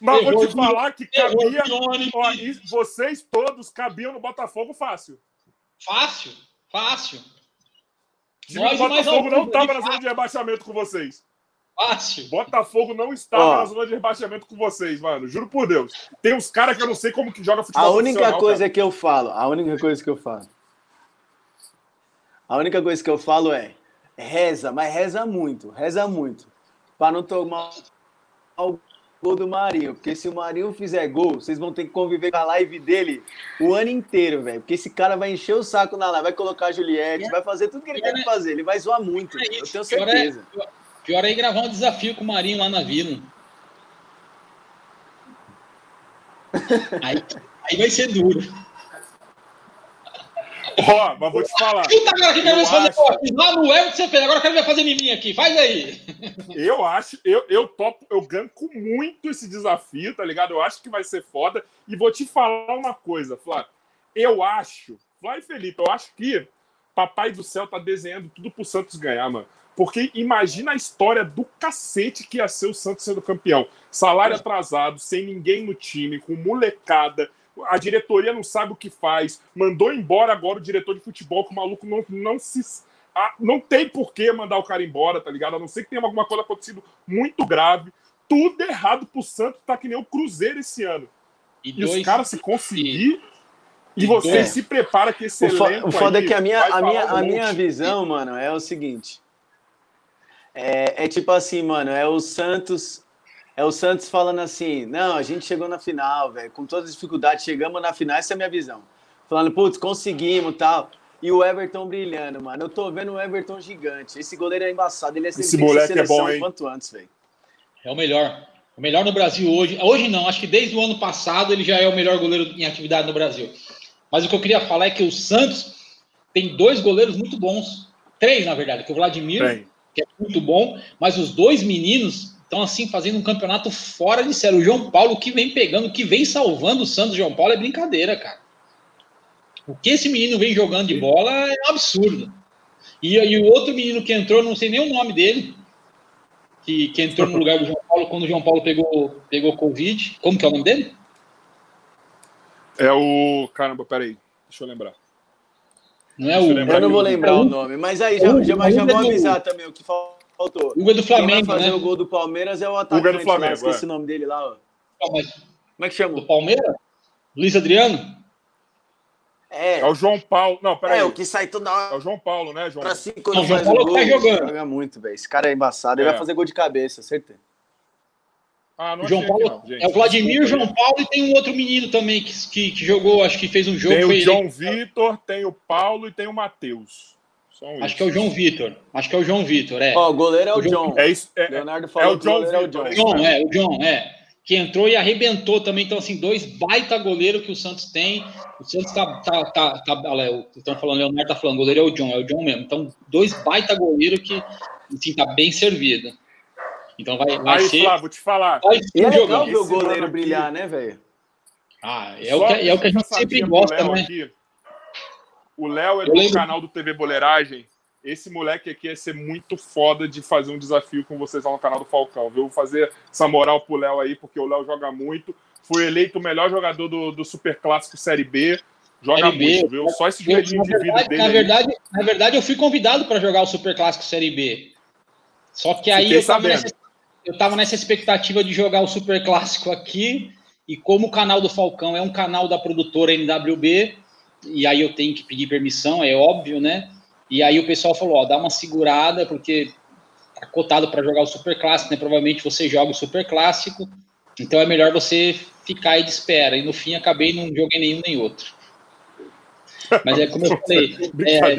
Mas vou te falar que cabia. Ó, vocês todos cabiam no Botafogo fácil. Fácil, fácil. O Botafogo não estava na zona de rebaixamento com vocês. Fácil. Botafogo não estava na zona de rebaixamento com vocês, mano. Juro por Deus. Tem uns caras que eu não sei como que joga futebol. A única coisa cara. que eu falo, a única coisa que eu falo. A única coisa que eu falo é reza, mas reza muito, reza muito. Para não tomar o gol do Marinho. Porque se o Marinho fizer gol, vocês vão ter que conviver com a live dele o ano inteiro, velho. Porque esse cara vai encher o saco na live, vai colocar a Juliette, é. vai fazer tudo que ele tem que fazer. Ele vai zoar muito, é eu tenho certeza. Pior é, pior é gravar um desafio com o Marinho lá na vila. Aí, aí vai ser duro. Ó, mas vou te falar. Chuta agora que quero fazer acho... lá no Everton você fez, agora eu quero ver fazer miminha aqui. Faz aí. Eu acho, eu, eu topo, eu ganco muito esse desafio, tá ligado? Eu acho que vai ser foda. E vou te falar uma coisa, Flávio. Eu acho, Flávio Felipe, eu acho que Papai do Céu tá desenhando tudo pro Santos ganhar, mano. Porque imagina a história do cacete que ia ser o Santos sendo campeão. Salário atrasado, sem ninguém no time, com molecada, a diretoria não sabe o que faz, mandou embora agora o diretor de futebol, que o maluco não, não se. não tem por que mandar o cara embora, tá ligado? A não ser que tenha alguma coisa acontecido muito grave. Tudo errado pro Santos, tá que nem o Cruzeiro esse ano. E, e dois... os caras se conseguir. E, e você dois... se prepara que esse o elenco. O foda é que a minha, a minha, a minha visão, mano, é o seguinte. É, é tipo assim, mano, é o Santos é o Santos falando assim: não, a gente chegou na final, velho, com todas as dificuldades, chegamos na final, essa é a minha visão. Falando, putz, conseguimos tal. E o Everton brilhando, mano. Eu tô vendo o Everton gigante. Esse goleiro é embaçado, ele é Esse moleque é bom, hein? quanto antes, velho. É o melhor. O melhor no Brasil hoje. Hoje não, acho que desde o ano passado ele já é o melhor goleiro em atividade no Brasil. Mas o que eu queria falar é que o Santos tem dois goleiros muito bons. Três, na verdade, que o Vladimir, Tem. que é muito bom, mas os dois meninos estão assim fazendo um campeonato fora de sério. O João Paulo que vem pegando, que vem salvando o Santos, João Paulo é brincadeira, cara. O que esse menino vem jogando de bola é um absurdo. E, e o outro menino que entrou, não sei nem o nome dele, que, que entrou no lugar do João Paulo quando o João Paulo pegou, pegou Covid. Como que é o nome dele? É o. Caramba, peraí. Deixa eu lembrar. Não é o. Eu não vou lembrar o nome, mas aí já, já, mas já vou avisar também o que faltou. Hugo é do Quem vai Flamengo, fazer né? o gol do Palmeiras é o Hugo é atacante do Flamengo, lá, esqueci é. o nome dele lá, ó. Mas Como é que chama? Do Palmeiras? Luiz Adriano? É, É o João Paulo. Não, peraí. é o que sai toda É hora o João Paulo, né, João? pra cima Não, o João o Paulo gol. tá jogando. Joga muito, velho. Esse cara é embaçado. Ele É. vai fazer gol de cabeça, certeza. Ah, não O João Paulo não, gente. é o Vladimir, o Desculpa. João Paulo e tem um outro menino também que, que, que jogou, acho que fez um jogo. Tem o ele. João Vitor, tem o Paulo e tem o Matheus. Acho que é o João Vitor. Acho que é o João Vitor, é. Ó, o goleiro é o O João- John. É isso. É, Leonardo falou é o que John goleiro é o John. é O João, mesmo. é, o João, é. Que entrou e arrebentou também. Então, assim, dois baita goleiro que o Santos tem. O Santos tá. tá, tá, tá olha, estão falando, o Leonardo tá falando, o goleiro é o John, é o John mesmo. Então, dois baita goleiro que, assim, tá bem servido. Então, vai, vai Aí, ser. Flávio, vou te falar. Vai E ser é legal ver o goleiro aqui- brilhar, né, velho? Ah, é o que, é o que a gente sempre gosta, né? aqui. O Léo é do lembro- canal do TV Boleiragem. Esse moleque aqui ia ser muito foda de fazer um desafio com vocês lá no canal do Falcão. Viu? Vou fazer essa moral pro Léo aí, porque o Léo joga muito. Foi eleito o melhor jogador do, do Super Clássico Série B. Joga Série B. muito, viu? Só esse na, de vida dele. na, aí. verdade, na verdade, eu fui convidado para jogar o Super Clássico Série B. Só que aí Fiquei eu tava, nessa, eu tava nessa expectativa de jogar o Super Clássico aqui. E como o canal do Falcão é um canal da produtora NWB, e aí eu tenho que pedir permissão, é óbvio, né? E aí o pessoal falou: ó, dá uma segurada, porque tá cotado para jogar o Super Clássico, né? Provavelmente você joga o Super Clássico, então é melhor você ficar aí de espera. E no fim acabei não joguei nenhum nem outro. Mas é como eu falei, é,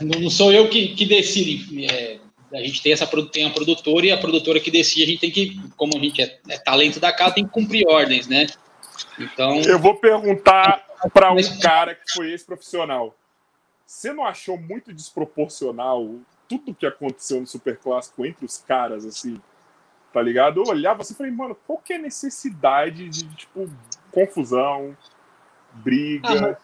não, não sou eu que, que decide. é, a gente tem essa tem a produtora e a produtora que decide, a gente tem que, como a gente é, é talento da casa, tem que cumprir ordens, né? Então, Eu vou perguntar para um cara que foi ex-profissional. Você não achou muito desproporcional tudo que aconteceu no Super Clássico entre os caras, assim? Tá ligado? Eu olhava assim e falei, mano, qual que é a necessidade de, tipo, confusão, briga? é tá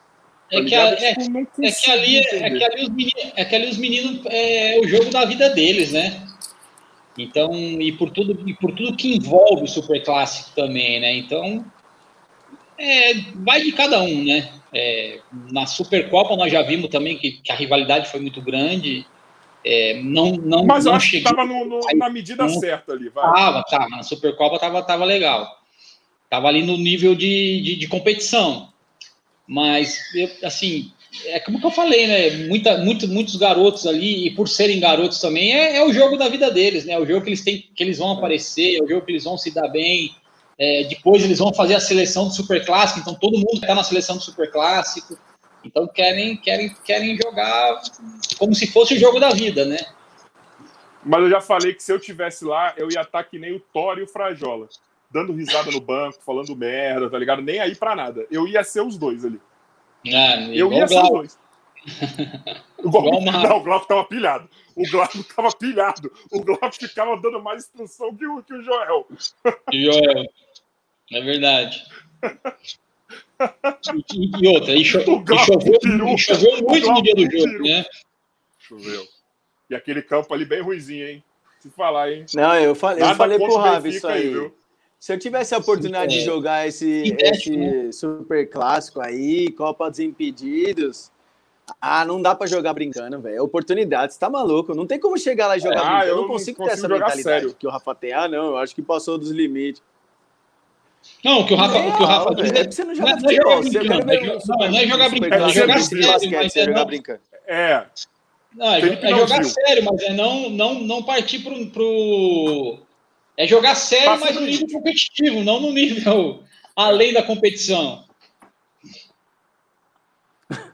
que, a- ligado? é, Tipo, é que ali, é entender. que ali os meninos, é que ali os meninos é o jogo da vida deles, né? Então, e por tudo, e por tudo que envolve o Super Clássico também, né? Então, é, vai de cada um, né? É, na Supercopa nós já vimos também que, que a rivalidade foi muito grande. É, não, não, Mas eu não acho que chegou- tava no- no- na medida Não. certa ali, vai. Tava, tava. Na Supercopa tava, tava legal. Tava ali no nível de, de, de competição. Mas, eu, assim, é como que eu falei, né? Muita, muito, muitos garotos ali, e por serem garotos também, é, é o jogo da vida deles, né? É o jogo que eles têm, que eles vão aparecer, é o jogo que eles vão se dar bem. É, depois eles vão fazer a seleção do Super Clássico, então todo mundo está na seleção do Super Clássico. Então querem, querem, querem jogar como se fosse o jogo da vida, né? Mas eu já falei que se eu tivesse lá, eu ia estar que nem o Thor e o Frajola. Dando risada no banco, falando merda, tá ligado? Nem aí pra nada. Eu ia ser os dois ali. É, Eu ia ser os dois. O Glauco, não, o Glauco tava pilhado. O Glauco tava pilhado. O Glauco ficava dando mais instrução que o, que o Joel. Joel. É verdade. E, e- e outra, e, cho- e choveu, e choveu muito no dia do jogo, né? Choveu. E aquele campo ali bem ruizinho, hein? Se falar, hein? Não, eu falei, eu falei pro Benfica isso aí. viu? Se eu tivesse a oportunidade de É. jogar esse, esse super clássico aí, Copa dos Impedidos, ah, não dá pra jogar brincando, velho. É oportunidade, você tá maluco. Não tem como chegar lá e jogar Ah, brincando. Eu eu não não consigo ter consigo essa jogar mentalidade sério. que o Rafa tem. Ah, não, eu acho que passou dos limites. Não, o que o Rafa, o que o Rafa diz velho, é, é porque você não não joga é- não é futebol. Você brincando, é não, não é jogar brincando, é jogar sério, basquete, mas é jogar não- brincando. É, não, é, é não jogar sério, mas é não, não, não partir pro, pro. É jogar sério, Passa mas no nível competitivo, não no nível além da competição.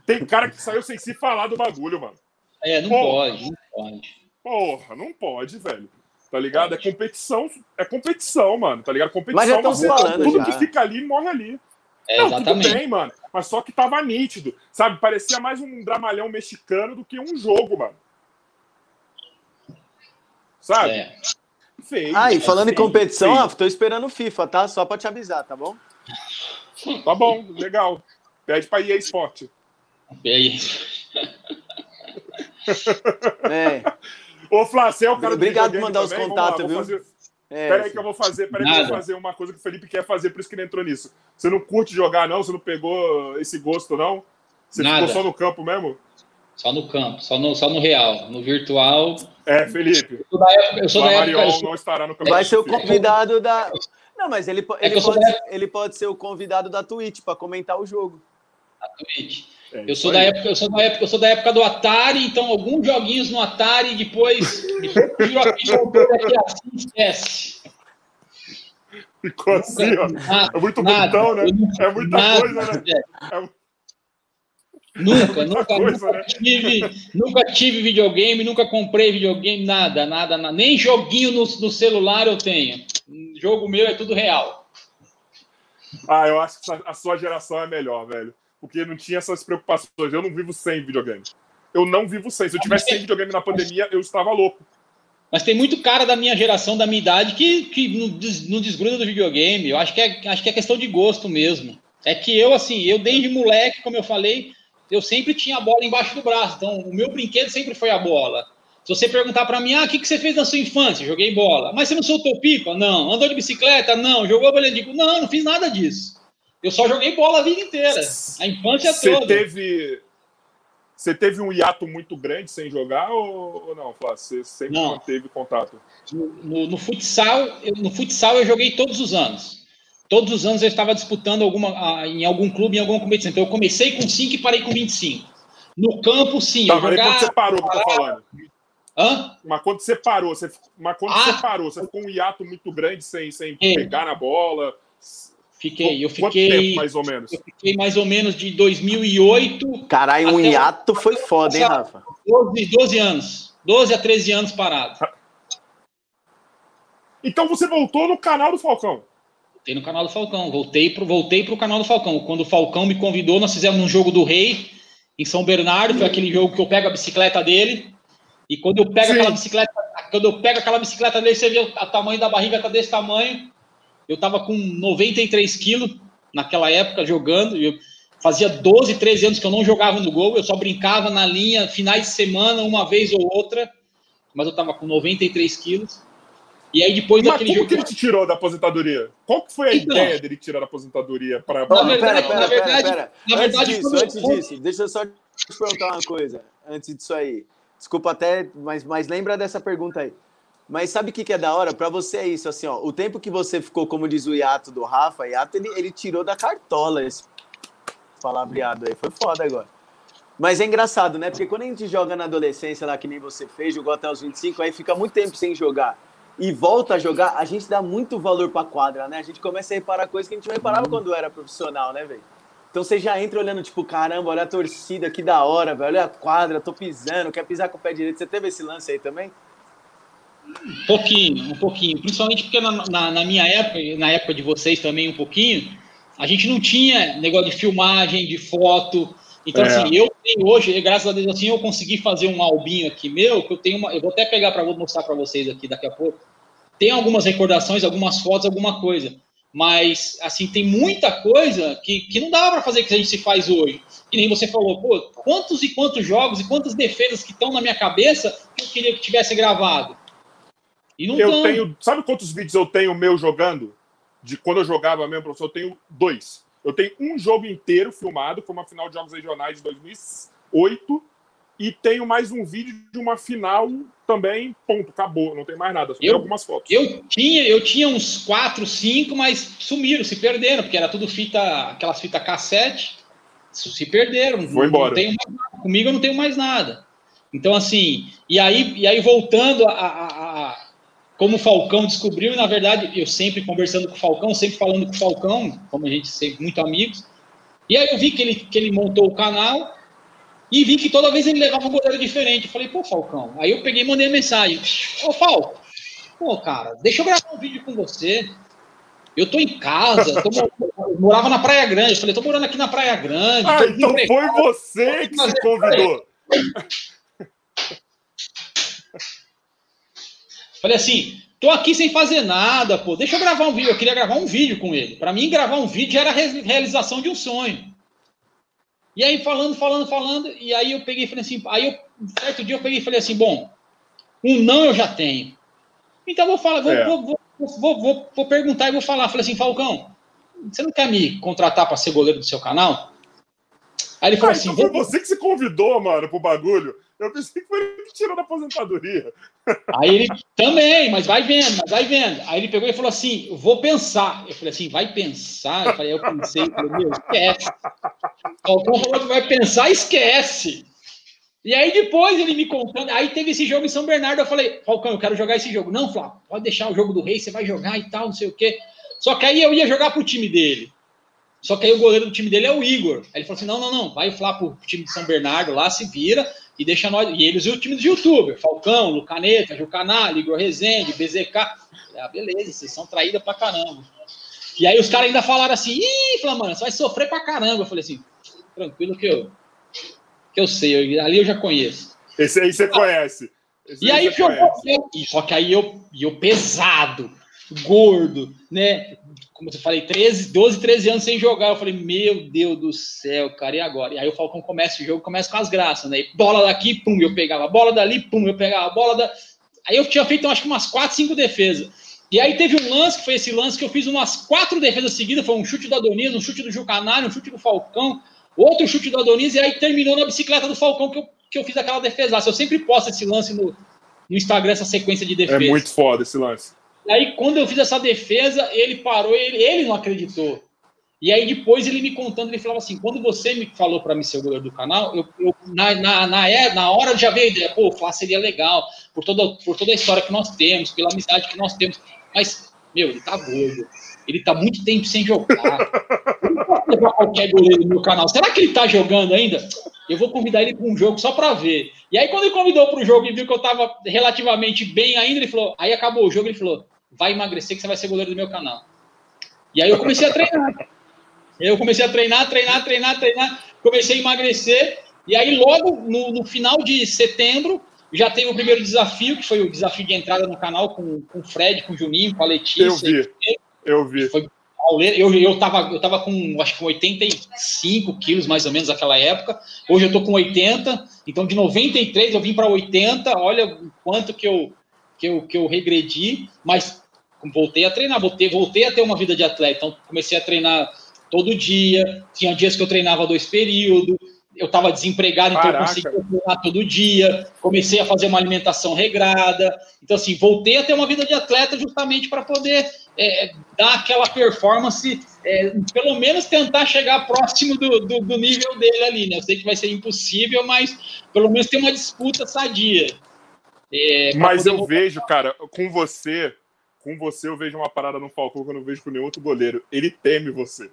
tem cara que saiu sem se falar do bagulho, mano. É, não Pô. pode, não pode. Porra, não pode, velho. Tá ligado? É competição, é competição, mano. Tá ligado? Competição, Mas já falando tudo já. que fica ali morre ali. É, Não, tudo exatamente. bem, mano. Mas só que tava nítido. Sabe? Parecia mais um dramalhão mexicano do que um jogo, mano. Sabe? É. Feio. Ah, e falando em feio, competição, feio. Rafa, tô esperando o FIFA, tá? Só pra te avisar, tá bom? Tá bom, legal. Pede pra EA Sport. Aí? É. Ô, Flá, você é o cara do Obrigado por mandar os também? Lá, contatos, vou viu? fazer- é Peraí que eu vou fazer, peraí que eu vou fazer uma coisa que o Felipe quer fazer, por isso que ele entrou nisso. Você não curte jogar, não? Você não pegou esse gosto, não? Você Nada. ficou só no campo mesmo? Só no campo, só no, só no real. No virtual. É, Felipe. Eu sou da época. Eu sou da época Lamarion eu sou- não estará no campo. Vai ser o convidado da. Não, mas ele, É ele, sou pode, da- ele pode ser o convidado da Twitch pra comentar o jogo. Twitch. É, Eu sou da época, eu sou da época, eu sou da época do Atari, então alguns joguinhos no Atari, depois, aqui, assim, esquece. Ficou assim, ó. Nada, É muito nada. bonitão, né? Nunca- É muita nada, coisa, né? é. É Nunca, muita nunca, coisa, nunca né? tive, nunca tive videogame, nunca comprei videogame, nada, nada, nada. Nem joguinho no, no celular eu tenho. Jogo meu é tudo real. Ah, eu acho que a sua geração é melhor, velho. Porque não tinha essas preocupações. Eu não vivo sem videogame. Eu não vivo sem. Se eu tivesse sem videogame na pandemia, eu estava louco. Mas tem muito cara da minha geração, da minha idade, que, que não, des- não desgruda do videogame. Eu acho que, é, acho que é questão de gosto mesmo. É que eu, assim, eu desde moleque, como eu falei, eu sempre tinha a bola embaixo do braço. Então, o meu brinquedo sempre foi a bola. Se você perguntar pra mim, ah, o que, que você fez na sua infância? Joguei bola. Mas você não soltou pipa? Não. Andou de bicicleta? Não. Jogou bola de... Não, não fiz nada disso. Eu só joguei bola a vida inteira. A infância Você toda. teve. Você teve um hiato muito grande sem jogar ou, ou não, Flávio? Você sempre Não. manteve contato? No, no- no futsal, eu, no futsal eu joguei todos os anos. Todos os anos eu estava disputando alguma, em algum clube, em alguma competição. Então eu comecei com 5 e parei com 25. No campo, sim. Tá, eu mas quando você parou, que eu tô falando. Hã? Mas quando você parou, você, mas quando Ah. você parou, você ficou um hiato muito grande sem, sem É. pegar na bola. Fiquei, eu fiquei, tempo, mais ou menos? eu fiquei mais ou menos de 2008, Caralho, um hiato foi foda, hein, Rafa? 12, 12 anos. 12 a 13 anos parado. Então você voltou no canal do Falcão. Voltei no canal do Falcão. Voltei pro, voltei pro canal do Falcão. Quando o Falcão me convidou, nós fizemos um jogo do Rei em São Bernardo. Foi aquele jogo que eu pego a bicicleta dele. E quando eu pego Sim. aquela bicicleta, quando eu pego aquela bicicleta dele, você vê o a tamanho da barriga tá desse tamanho. Eu tava com 93 quilos naquela época jogando. Eu fazia 12, 13 anos que eu não jogava no gol. Eu só brincava na linha finais de semana, uma vez ou outra. Mas eu tava com 93 quilos. E aí depois Mas daquele como jogo. que ele te tirou da aposentadoria? Qual que foi a Então. ideia dele tirar da aposentadoria para Na verdade- pera, na pera, verdade- pera, pera. na antes verdade, disso, quando- antes disso, deixa eu só te perguntar uma coisa. Antes disso aí. Desculpa até, mas, mas lembra dessa pergunta aí. Mas sabe o que, que é da hora? Pra você é isso, assim, ó. O tempo que você ficou, como diz o hiato do Rafa, hiato ele, ele tirou da cartola esse palavreado aí. Foi foda agora. Mas é engraçado, né? Porque quando a gente joga na adolescência lá, que nem você fez, jogou até os 25, aí fica muito tempo sem jogar. E volta a jogar, a gente dá muito valor pra quadra, né? A gente começa a reparar coisas que a gente não reparava quando era profissional, né, velho? Então você já entra olhando, tipo, caramba, olha a torcida, que da hora, velho. Olha a quadra, tô pisando, quer pisar com o pé direito. Você teve esse lance aí também? Um pouquinho, um pouquinho. Principalmente porque na, na- na minha época, e na época de vocês também um pouquinho, a gente não tinha negócio de filmagem, de foto. Então, É. assim, eu tenho hoje, graças a Deus, assim, eu consegui fazer um albinho aqui meu, que eu tenho uma. Eu vou até pegar para mostrar para vocês aqui daqui a pouco. Tem algumas recordações, algumas fotos, alguma coisa. Mas, assim, tem muita coisa que, que não dava para fazer que a gente se faz hoje. Que nem você falou, pô, quantos e quantos jogos e quantas defesas que estão na minha cabeça que eu queria que tivesse gravado. E não Eu tão. tenho. Sabe quantos vídeos eu tenho meu jogando? De quando eu jogava mesmo, professor? Eu tenho dois. Eu tenho um jogo inteiro filmado, foi uma final de Jogos Regionais de 2008. E tenho mais um vídeo de uma final também, ponto, acabou, não tem mais nada. Só Eu- algumas fotos. Eu tinha, eu tinha uns 4, 5, mas sumiram, se perderam, porque era tudo fita, aquelas fitas cassete, se perderam. Foi embora. Comigo eu não tenho mais nada. Então, assim, e aí, e aí voltando a- a- a- como o Falcão descobriu, e na verdade, eu sempre conversando com o Falcão, sempre falando com o Falcão, como a gente sempre muito amigos. E aí eu vi que ele, que ele montou o canal e vi que toda vez ele levava um goleiro diferente. Eu falei, pô, Falcão. Aí eu peguei e mandei a mensagem: Ô, Falco, Pô, cara, deixa eu gravar um vídeo com você. Eu tô em casa, tô, eu morava na Praia Grande. Eu falei, tô morando aqui na Praia Grande. Ah, então foi você que se convidou. Falei assim, tô aqui sem fazer nada, pô. Deixa eu gravar um vídeo. Eu queria gravar um vídeo com ele. Para mim, gravar um vídeo era a realização de um sonho. E aí, falando, falando, falando, e aí eu peguei e falei assim, aí eu, certo dia eu peguei e falei assim, bom, um não eu já tenho. Então eu vou falar, vou, é. vou, vou, vou, vou, vou perguntar e vou falar. Falei assim, Falcão, você não quer me contratar para ser goleiro do seu canal? Aí ele falou ah, assim. Então foi você que se convidou, mano, pro bagulho. Eu pensei que foi ele que tirou da aposentadoria. Aí ele também, mas vai vendo, mas vai vendo. Aí ele pegou e falou assim: vou pensar. Eu falei assim: vai pensar? Eu falei, eu pensei, falei, meu, esquece. Falcão falou que vai pensar, esquece. E aí depois ele me contando, aí teve esse jogo em São Bernardo, eu falei, Falcão, eu quero jogar esse jogo. Não, Flávio, pode deixar o jogo do rei, você vai jogar e tal, não sei o quê. Só que aí eu ia jogar pro time dele. Só que aí o goleiro do time dele é o Igor. Aí ele falou assim: não, não, não, vai falar pro time de São Bernardo lá, se vira e deixa nós. E eles e o time dos youtubers: Falcão, Lucaneta, Jucanal, Igor Rezende, BZK. Ah, beleza, vocês são traídas pra caramba. E aí os caras ainda falaram assim: ih, Flamana, você vai sofrer pra caramba. Eu falei assim: tranquilo que eu que eu sei, eu, ali eu já conheço. Esse aí você conhece. Esse e aí, eu, eu, só que aí eu, eu pesado, gordo, né? Como eu falei, 13, 12, 13 anos sem jogar. Eu falei, meu Deus do céu, cara, e agora? E aí o Falcão começa o jogo, começa com as graças, né? E bola daqui, pum, eu pegava, bola dali, pum, eu pegava, bola da. Aí eu tinha feito, acho que umas 4, 5 defesas. E aí teve um lance, que foi esse lance que eu fiz umas quatro defesas seguidas, foi um chute do Adonis, um chute do Jucanari, um chute do Falcão, Outro chute do Adonis e aí terminou na bicicleta do Falcão que eu, que eu fiz aquela defesa. Eu sempre posto esse lance no, no Instagram, essa sequência de defesa. É muito foda esse lance. E aí, quando eu fiz essa defesa, ele parou, ele, ele não acreditou. E aí, depois, ele me contando, ele falava assim: quando você me falou para mim ser o goleiro do canal, eu, eu na, na, na, é, na hora já veio a ideia, pô, falar seria legal, por toda, por toda a história que nós temos, pela amizade que nós temos. Mas, meu, ele tá gordo. Ele tá muito tempo sem jogar. Levar qualquer goleiro no canal. Será que ele tá jogando ainda? Eu vou convidar ele para um jogo só para ver. E aí, quando ele convidou para o jogo e viu que eu tava relativamente bem ainda, ele falou. Aí acabou o jogo, ele falou: vai emagrecer que você vai ser goleiro do meu canal. E aí eu comecei a treinar. Eu comecei a treinar, treinar, treinar, treinar. Comecei a emagrecer. E aí, logo no, no final de setembro, já teve o primeiro desafio, que foi o desafio de entrada no canal com, com o Fred, com o Juninho, com a Letícia. Eu vi. Eu vi. Foi eu, eu, tava, eu tava com, acho que 85 quilos mais ou menos naquela época. Hoje eu tô com 80. Então, de 93 eu vim para 80. Olha o quanto que eu, que, eu, que eu regredi. Mas voltei a treinar, voltei, voltei a ter uma vida de atleta. Então, comecei a treinar todo dia. Tinha dias que eu treinava dois períodos. Eu estava desempregado, então eu conseguia treinar todo dia. Comecei a fazer uma alimentação regrada. Então, assim, voltei a ter uma vida de atleta justamente para poder é, dar aquela performance, é, pelo menos tentar chegar próximo do, do, do, nível dele ali, né? Eu sei que vai ser impossível, mas pelo menos ter uma disputa sadia. É, mas eu vejo, cara, com você, com você eu vejo uma parada no Falcão que eu não vejo com nenhum outro goleiro. Ele teme você.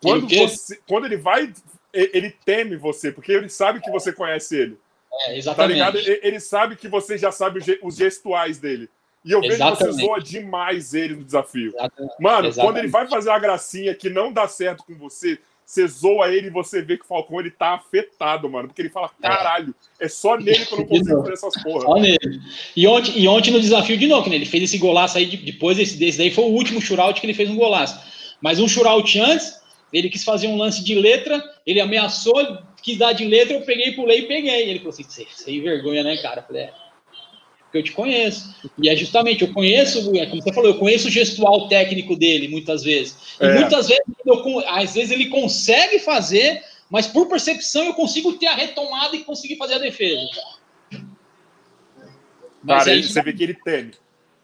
Quando, você, quando ele vai, ele teme você, porque ele sabe que você conhece ele. É, exatamente. Tá ligado? Ele sabe que você já sabe os gestuais dele. E eu vejo que você zoa demais ele no desafio. Exatamente. Mano, Exatamente. quando ele vai fazer uma gracinha que não dá certo com você, você zoa ele e você vê que o Falcão ele tá afetado, mano. Porque ele fala, é. caralho, é, é só nele que eu não consigo fazer essas porra. Só nele. E ontem, e ontem no desafio de novo, né? Ele fez esse golaço aí, depois desse, desse daí foi o último shootout que ele fez um golaço. Mas um shootout antes, ele quis fazer um lance de letra, ele ameaçou, quis dar de letra, eu peguei, pulei e peguei. Ele falou assim, sem vergonha, né, cara? Eu falei, é porque eu te conheço. E é justamente, eu conheço, é como você falou, eu conheço o gestual técnico dele, muitas vezes. E é. muitas vezes, eu, às vezes ele consegue fazer, mas por percepção eu consigo ter a retomada e conseguir fazer a defesa. Mas Cara, é você vê que ele teme.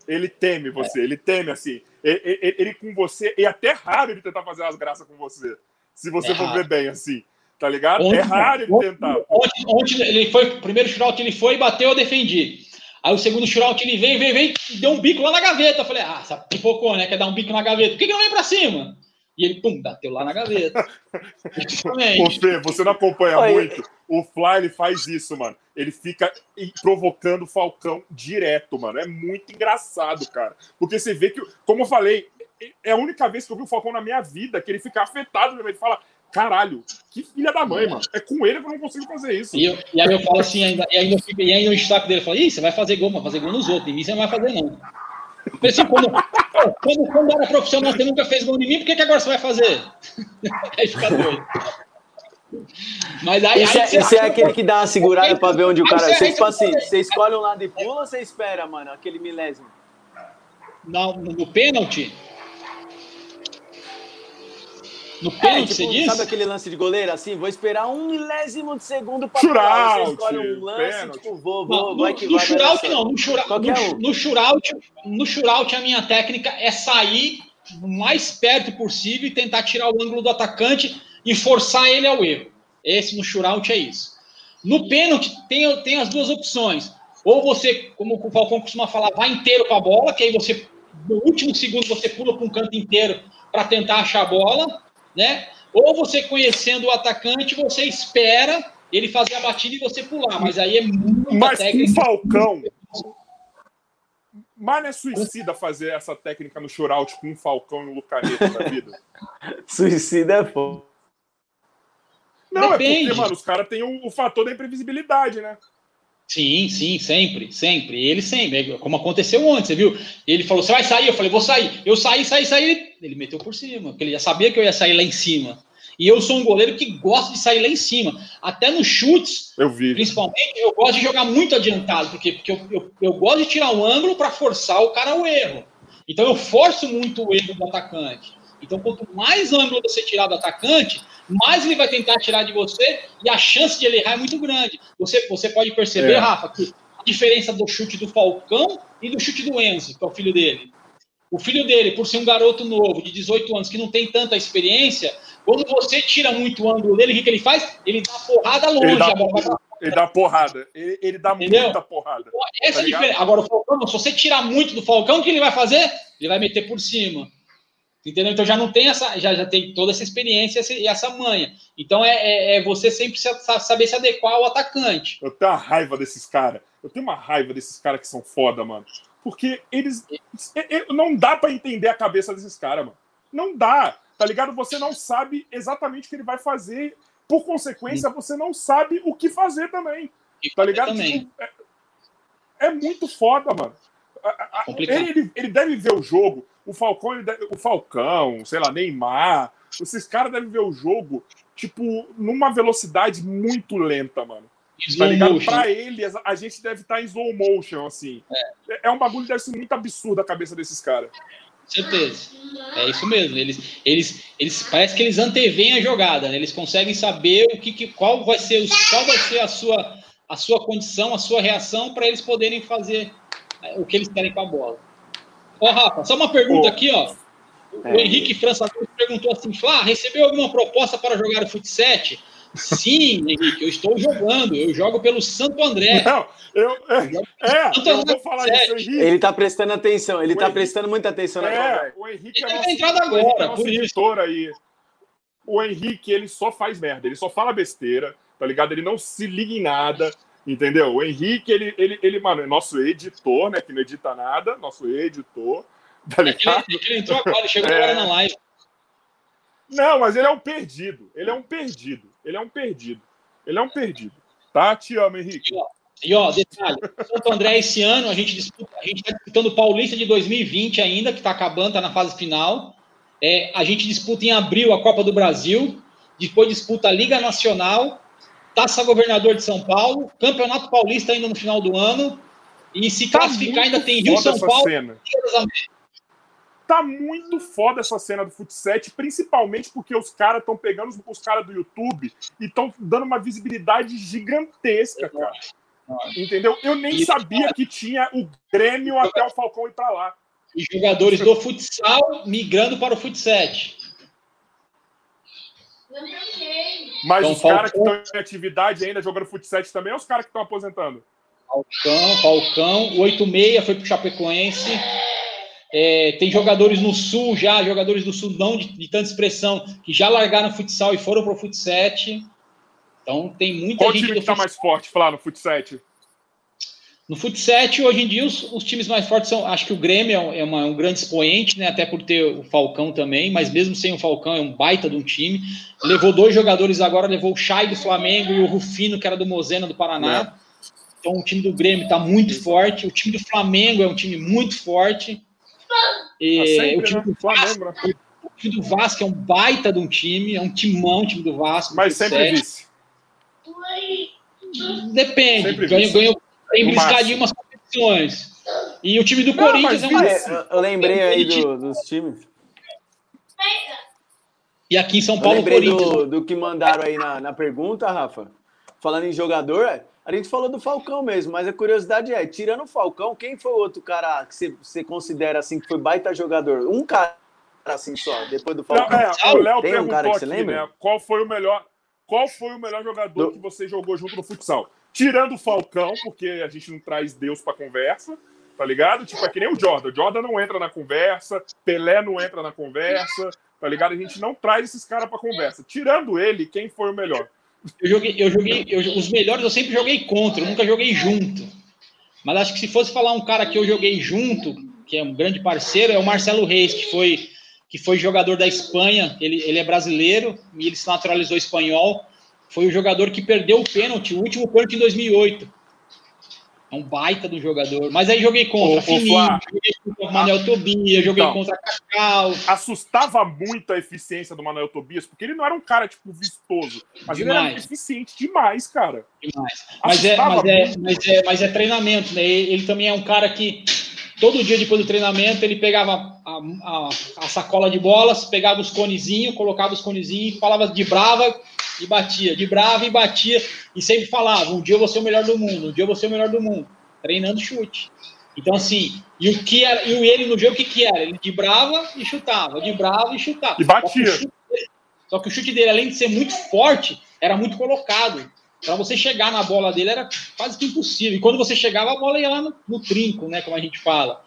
Ele teme você, é. ele teme assim. Ele, ele, ele, com você, e é até raro ele tentar fazer as graças com você. Se você é for ver bem assim tá ligado? Ontem, é raro ele tentar. Ontem, ontem, ele foi, o primeiro shootout que ele foi, bateu, eu defendi. Aí o segundo shootout ele vem, vem, vem, deu um bico lá na gaveta. Eu falei, ah, pipocou, né? Quer dar um bico na gaveta. Por que, que não vem pra cima? E ele, pum, bateu lá na gaveta. Ô, Fê, você não acompanha Oi. muito, O Fly ele faz isso, mano. Ele fica provocando o Falcão direto, mano. É muito engraçado, cara. Porque você vê que, como eu falei, é a única vez que eu vi o Falcão na minha vida que ele fica afetado. Ele fala: caralho, que filha da mãe, mano. É com ele que eu não consigo fazer isso. E, eu, e aí eu falo assim, ainda, e, ainda, e ainda o destaque dele fala: ih, você vai fazer gol, mas fazer gol nos outros. Em mim você não vai fazer, não. Assim, quando, quando, quando, era profissional, você nunca fez gol em mim, por que, que agora você vai fazer? aí fica doido. Mas aí, isso, aí, é, isso é aquele que dá uma segurada para ver onde o cara. Você, tipo assim, você escolhe um lado e pula ou você espera, mano? Aquele milésimo. No, no pênalti? No é, pênalti, é, tipo, você? Sabe aquele lance de goleiro assim? Vou esperar um milésimo de segundo para pular. Você escolhe um lance, pênalti. tipo, vou, vou, não, vai que no vai. Shootout, não. No, shootout, no, no, shootout, no shootout, a minha técnica é sair o mais perto possível e tentar tirar o ângulo do atacante e forçar ele ao erro. Esse no shootout é isso. No pênalti, tem, tem as duas opções. Ou você, como o Falcão costuma falar, vai inteiro com a bola, que aí você, no último segundo, você pula para um canto inteiro para tentar achar a bola né? Ou você conhecendo o atacante, você espera ele fazer a batida e você pular, mas aí é muito Mas técnica. com Falcão. Mas não é suicida fazer essa técnica no shootout com um Falcão e um Lucaneta da vida? suicida é foda. Não, Depende. é porque, mano, os caras têm o, o fator da imprevisibilidade, né? Sim, sim, sempre, sempre. Ele sempre, é como aconteceu ontem, você viu? Ele falou: você vai sair? Eu falei: vou sair. Eu saí, saí, saí. Ele meteu por cima, porque ele já sabia que eu ia sair lá em cima. E eu sou um goleiro que gosta de sair lá em cima. Até nos chutes, eu vi. principalmente, eu gosto de jogar muito adiantado, porque, porque eu, eu, eu gosto de tirar o um ângulo para forçar o cara ao erro. Então eu forço muito o erro do atacante. Então, quanto mais ângulo você tirar do atacante, mais ele vai tentar tirar de você e a chance de ele errar é muito grande. Você, você pode perceber, é. Rafa, que a diferença do chute do Falcão e do chute do Enzo, que é o filho dele. O filho dele, por ser um garoto novo, de 18 anos, que não tem tanta experiência, quando você tira muito o ângulo dele, o que, ele faz? Ele dá porrada longe. Ele dá, agora, ele dá porrada. Ele, ele dá Entendeu? muita porrada. Essa tá é a diferença. Agora, o Falcão, se você tirar muito do Falcão, o que ele vai fazer? Ele vai meter por cima. Entendeu? Então já não tem essa, já, já tem toda essa experiência e essa manha. Então é, é, é, você sempre saber se adequar ao atacante. Eu tenho uma raiva desses caras. Eu tenho uma raiva desses caras que são foda, mano. Porque eles. É, é, não dá para entender a cabeça desses caras, mano. Não dá. Tá ligado? Você não sabe exatamente o que ele vai fazer. Por consequência, você não sabe o que fazer também. Tá ligado? Tipo, é, é, muito foda, mano. Ele, ele deve ver o jogo o Falcão, o Falcão, sei lá, Neymar, esses caras devem ver o jogo, tipo, numa velocidade muito lenta, mano. Slow tá ligado? Motion. Pra ele, a gente deve estar tá em slow motion, assim. É. é um bagulho que deve ser muito absurdo a cabeça desses caras. Certeza. É isso mesmo. Eles, eles, eles parece que eles antevêm a jogada, né? Eles conseguem saber o que, que qual vai ser o, qual vai ser a sua a sua condição, a sua reação para eles poderem fazer é, o que eles querem com a bola. Ó, Rafa, só uma pergunta aqui, ó. O é. Henrique França perguntou assim: Flá, recebeu alguma proposta para jogar o Futset? Sim, Henrique, eu estou jogando. Eu jogo pelo Santo André. Não, eu, é, é eu vou falar isso, Henrique. Ele está prestando atenção, ele está prestando muita atenção na é, O Henrique ele é nosso, entrado agora, é por isso. Aí. O Henrique, ele só faz merda, ele só fala besteira, tá ligado? Ele não se liga em nada. Entendeu? O Henrique, ele, ele, ele, mano, é nosso editor, né? Que não edita nada, nosso editor. Tá ligado? Ele, ele entrou agora, ele chegou é... agora na live. Não, mas ele é um perdido. Ele é um perdido. Ele é um perdido. Ele é um perdido. Tá? Te amo, Henrique. E ó, e, ó detalhe: Santo André, esse ano, a gente disputa, a gente está disputando o Paulista de 2020 ainda, que está acabando, está na fase final. É, a gente disputa em abril a Copa do Brasil, depois disputa a Liga Nacional Taça Governador de São Paulo, Campeonato Paulista ainda no final do ano, e se tá classificar ainda tem Rio São Paulo. Cena. Tá muito foda essa cena do Futset, principalmente porque os caras estão pegando os, os caras do YouTube e estão dando uma visibilidade gigantesca, cara. Entendeu? Eu nem sabia que tinha o Grêmio até o Falcão ir para lá. E jogadores do futsal migrando para o Futset. Mas então, os caras que estão em atividade ainda jogando futsal também ou os caras que estão aposentando? Falcão, Falcão, o 86 foi pro Chapecoense. É, tem jogadores no Sul já, jogadores do Sul não de, de, tanta expressão, que já largaram futsal e foram pro futsal. Então tem muita Qual gente time do que tá fut- mais forte, Flá, no futsal? No futsal, hoje em dia, os, os times mais fortes são. Acho que o Grêmio é, um, é uma- um grande expoente, né? Até por ter o Falcão também, mas mesmo sem o Falcão, é um baita de um time. Levou dois jogadores agora, levou o Chay do Flamengo e o Rufino, que era do Mozena do Paraná. Então o time do Grêmio está muito forte. O time do Flamengo é um time muito forte. E, Ah, sempre, o, time né? do Flamengo, né? Vasco, o time do Vasco é um baita de um time, é um timão o time do Vasco. Mas sempre vice. Depende. Sempre Ganhou, ganhou tem embriscadinho umas competições. E o time do Não, Corinthians mas é uma. É, eu- eu lembrei aí do- dos times. E aqui em São Eu Paulo, lembrei Corinthians. do, do que mandaram aí na, na pergunta, Rafa. Falando em jogador, a gente falou do Falcão mesmo, mas a curiosidade é, tirando o Falcão, quem foi o outro cara que você, você considera assim que foi baita jogador? Um cara assim só, depois do Não, Falcão. é, o Léo Tem um cara que você aqui, lembra? né? Qual foi o melhor, qual foi o melhor jogador Do- que você jogou junto no futsal? Tirando o Falcão, porque a gente não traz Deus pra conversa, tá ligado? Tipo, é que nem o Jordan. O Jordan não entra na conversa, Pelé não entra na conversa, tá ligado? A gente não traz esses caras pra conversa. Tirando ele, quem foi o melhor? Eu joguei, eu joguei, eu- os melhores eu sempre joguei contra, eu nunca joguei junto. Mas acho que se fosse falar um cara que eu joguei junto, que é um grande parceiro, é o Marcelo Reis, que foi, que foi jogador da Espanha. Ele, ele é brasileiro e ele se naturalizou espanhol. Foi o jogador que perdeu o pênalti, o último pênalti em 2008. É um baita do jogador. Mas aí joguei contra Fininho, Flá. joguei contra o Manuel Tobias, joguei Então. contra Cacau. Assustava muito a eficiência do Manuel Tobias, porque ele não era um cara, tipo, vistoso, mas ele era Demais. eficiente demais, cara. demais. Mas é, mas, é, muito. mas, é, mas é treinamento, né? Ele, ele também é um cara que todo dia depois do treinamento ele pegava a, a- a sacola de bolas, pegava os conezinhos, colocava os conezinhos, falava de brava e batia, de brava e batia, e sempre falava: um dia eu vou ser o melhor do mundo, um dia eu vou ser o melhor do mundo, treinando chute. Então, assim, e o que era, e ele no jogo, o que, que era? Ele de brava e chutava, de brava e chutava. E batia. Só que dele- Só que o chute dele, além de ser muito forte, era muito colocado. Para você chegar na bola dele era quase que impossível. E quando você chegava, a bola ia lá no, no trinco, né? Como a gente fala.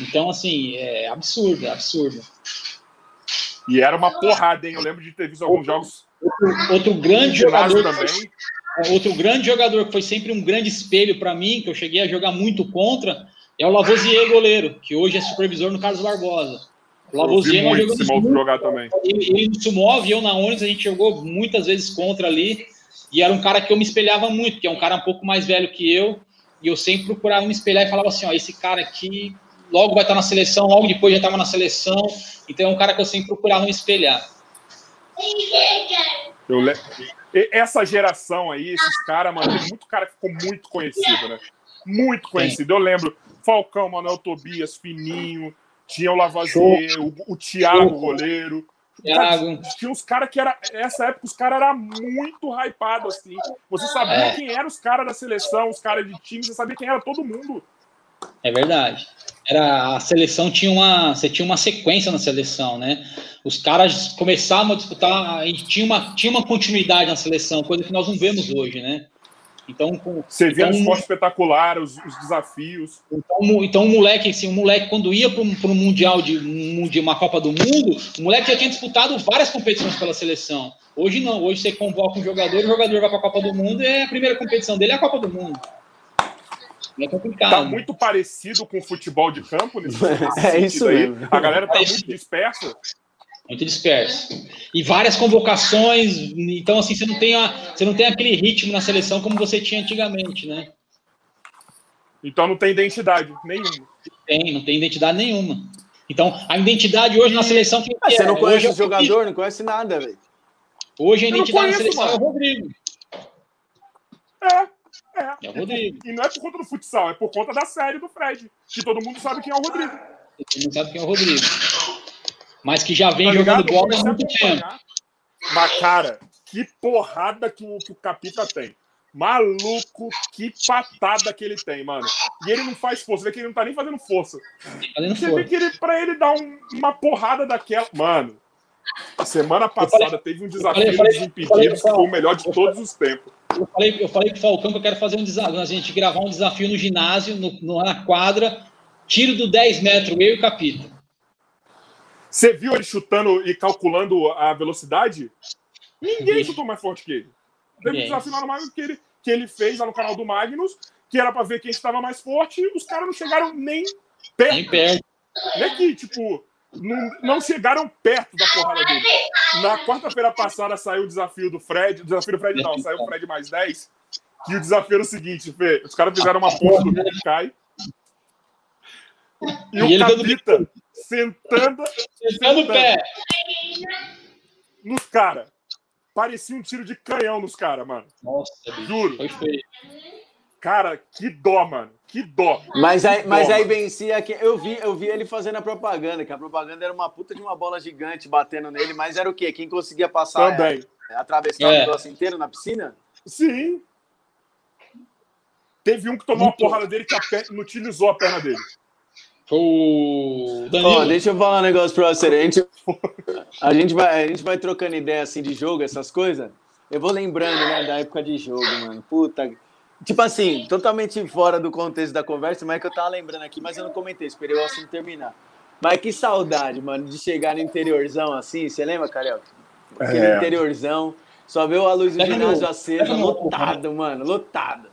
Então, assim, é absurdo, é absurdo. E era uma porrada, hein? Eu lembro de ter visto alguns jogos Outro, outro grande jogador também. Outro grande jogador que foi sempre um grande espelho para mim, que eu cheguei a jogar muito contra, é o Lavoisier, goleiro, que hoje é supervisor no Carlos Barbosa. O Lavoisier nós muito jogamos muito, jogar também. ele, ele no Sumov e eu na Onis, a gente jogou muitas vezes contra ali, e era um cara que eu me espelhava muito, que é um cara um pouco mais velho que eu, e eu sempre procurava me espelhar e falava assim, ó, esse cara aqui logo vai estar na seleção, logo depois já estava na seleção, então é um cara que eu sempre procurava me espelhar. Eu le... e- Essa geração aí, esses caras, mano, tem muito cara que ficou muito conhecido, né? Muito conhecido. Eu lembro Falcão, Manuel Tobias, Fininho, tinha o Lavoisier, o, o Thiago, goleiro. Thiago. Tinha uns caras que era. Nessa época, os caras eram muito hypados, assim. Você sabia É. quem eram os caras da seleção, os caras de time, você sabia quem era todo mundo. É verdade. Era a seleção tinha uma, você tinha uma sequência na seleção, né? Os caras começavam a disputar e tinha uma tinha uma continuidade na seleção, coisa que nós não vemos hoje, né? Então, com, Você via então, no esporte espetacular, os, os desafios. então, um- então, um moleque, assim, um moleque quando ia para um mundial de, um, de uma Copa do Mundo, o moleque já tinha disputado várias competições pela seleção. Hoje não, hoje você convoca um jogador, o jogador vai para a Copa do Mundo e a primeira competição dele é a Copa do Mundo. É complicado. Tá muito parecido com o futebol de campo nesse É isso sentido aí. mesmo. A galera tá É isso. muito dispersa. Muito disperso. E várias convocações, então assim, você não tem a, você não tem aquele ritmo na seleção como você tinha antigamente, né? Então não tem identidade nenhuma. Tem, não tem identidade nenhuma. Então, a identidade hoje na seleção quem Ah, que você é? não conhece hoje, é o jogador, não conhece nada, velho. Hoje a Eu identidade na conheço, seleção é o mano. Rodrigo. É, é. É o Rodrigo. E não é por conta do futsal, é por conta da série do Fred. Que todo mundo sabe quem é o Rodrigo. Você não sabe quem é o Rodrigo. Mas que já vem Tá jogando bola há muito tempo. Mas, cara, que porrada que o, que o Capita tem. Maluco, que patada que ele tem, mano. E ele não faz força, vê que ele não tá nem fazendo força. Fazendo Você vê força. que ele, pra ele dar um- uma porrada daquela. Mano, a semana passada teve um desafio eu falei- eu falei- que foi o melhor de todos os tempos. Eu falei, eu falei pro Falcão que eu quero fazer um desafio, a gente gravar um desafio no ginásio, no- na quadra, tiro do 10 metros, eu e o Capita. Você viu ele chutando e calculando a velocidade? Ninguém chutou mais forte que ele. Teve um desafio lá no Magnus que ele, que ele fez lá no canal do Magnus, que era pra ver quem estava mais forte, e os caras não chegaram nem perto. Nem perto. Não é que, tipo, não, não chegaram perto da porrada dele. Na quarta-feira passada saiu o desafio do Fred. O desafio do Fred não, saiu o Fred mais 10. Que o desafio era o seguinte, Fê. Os caras fizeram uma ponta do que cai. E, E o ele dando Capita sentando Sentando o pé. nos caras. Parecia um tiro de canhão nos caras, mano. Nossa, bicho. Juro. Foi feio. Cara, que dó, mano. Que dó. Mas aí, mas aí vencia que eu vi, eu vi ele fazendo a propaganda, que a propaganda era uma puta de uma bola gigante batendo nele, mas era o quê? Quem conseguia passar Também. é, atravessar É. o negócio inteiro na piscina? Sim. Teve um que tomou uma porrada dele que a perna, não utilizou a perna dele. Foi o Ó, Danilo. deixa eu falar um negócio pra você. A gente, a gente, vai, a gente vai trocando ideia assim de jogo, essas coisas. Eu vou lembrando, né, da época de jogo, mano. Puta. Tipo assim, totalmente fora do contexto da conversa, mas é que eu tava lembrando aqui, mas eu não comentei, esperei o assunto terminar. Mas que saudade, mano, de chegar no interiorzão assim. Você lembra, Carioca? Aquele É. interiorzão, só vê a luz do ginásio acesa, lotado, mano, lotado.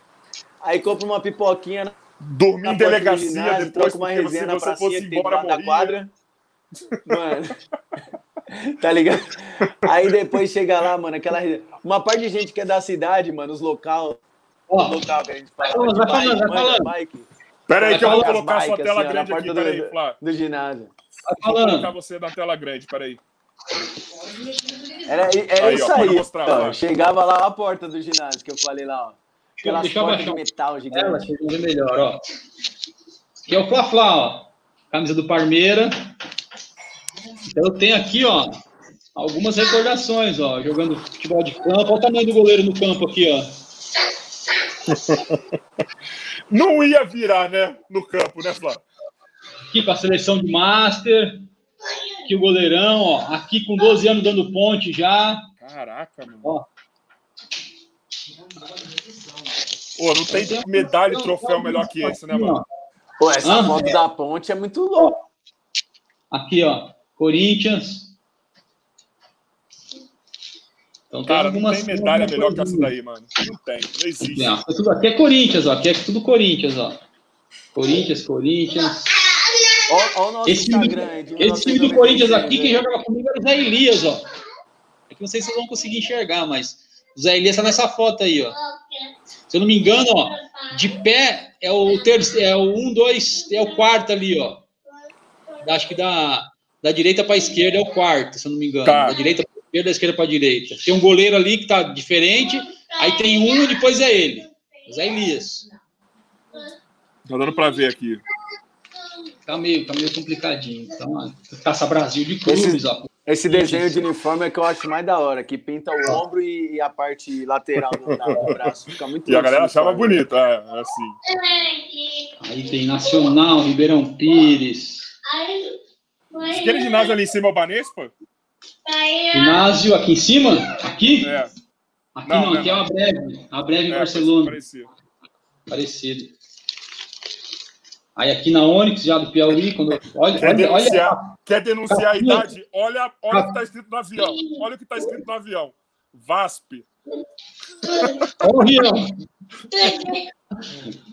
Aí compra uma pipoquinha Dormi na em delegacia ginásio, depois, troca uma porque resenha se na você fosse embora, quadra. Mano, tá ligado? Aí depois chega lá, mano, aquela resenha. Uma parte de gente que é da cidade, mano, os local, Ó, local que a gente fala. Vai falando, bike, vai falando. bike, Pera aí que eu vou colocar sua bikes, tela assim, ó, grande aqui. porta Pera aí, do, Flá. do ginásio. vai Vou colocar falando. você na tela grande, peraí. Era, era Aí, ó, isso pode aí. mostrar, ó. vai. Chegava lá a porta do ginásio que eu falei lá, ó. Aquelas Deixa eu portas de metal Ela, gigante. deixa eu ver melhor, ó. Aqui é o Fla-Fla, ó. Camisa do Parmeira. Então eu tenho aqui, ó, algumas recordações, ó. Jogando futebol de campo. Olha o tamanho do goleiro no campo aqui, ó. Não ia virar, né? No campo, né, Flá? Aqui com a seleção de Master. Aqui o goleirão, ó. Aqui com 12 anos dando ponte já. Caraca, mano. Ó. Pô, não tem medalha e troféu melhor que esse, né, mano? Pô, essa Ah, foto da ponte é muito louca. Aqui, ó. Corinthians. Então, tem Cara, não tem medalha melhor que essa daí, mano. Não tem, não existe. Não, é tudo, aqui é Corinthians, ó. Aqui é tudo Corinthians, ó. Corinthians, Corinthians. Ó, ó o nosso Esse time, esse time do 1996, Corinthians aqui, né? quem jogava comigo era o Zé Elias, ó. É que não sei se vocês vão conseguir enxergar, mas o Zé Elias tá nessa foto aí, ó. Se eu não me engano, ó, de pé é o terceiro, é o um, dois, é o quarto ali, ó. Acho que da, da direita para esquerda é o quarto, se eu não me engano. Tá. Da direita para esquerda, da esquerda para direita. Tem um goleiro ali que tá diferente, aí tem um e depois é ele. Zé Elias. Tá dando pra ver aqui. Tá meio, tá meio complicadinho. Tá uma Taça Brasil de clubes, Esse- ó. Esse desenho de uniforme é que eu acho mais da hora, que pinta o ombro e, e a parte lateral do, braço. Fica muito E a galera achava bonito, é, assim. Aí tem Nacional, Ribeirão Pires. Aquele ginásio ali em cima é o Banespa? Ginásio aqui em cima? Aqui? É. Aqui Não, não, não, aqui é uma breve. A breve é Barcelona. parecia. Parecido. Aí aqui na Onix, já do Piauí, quando. Olha, Quer olha, olha. denunciar, quer denunciar a Capinha. idade? Olha, olha o que tá escrito no avião. Olha o que tá escrito no avião. VASP. Olha o Rião.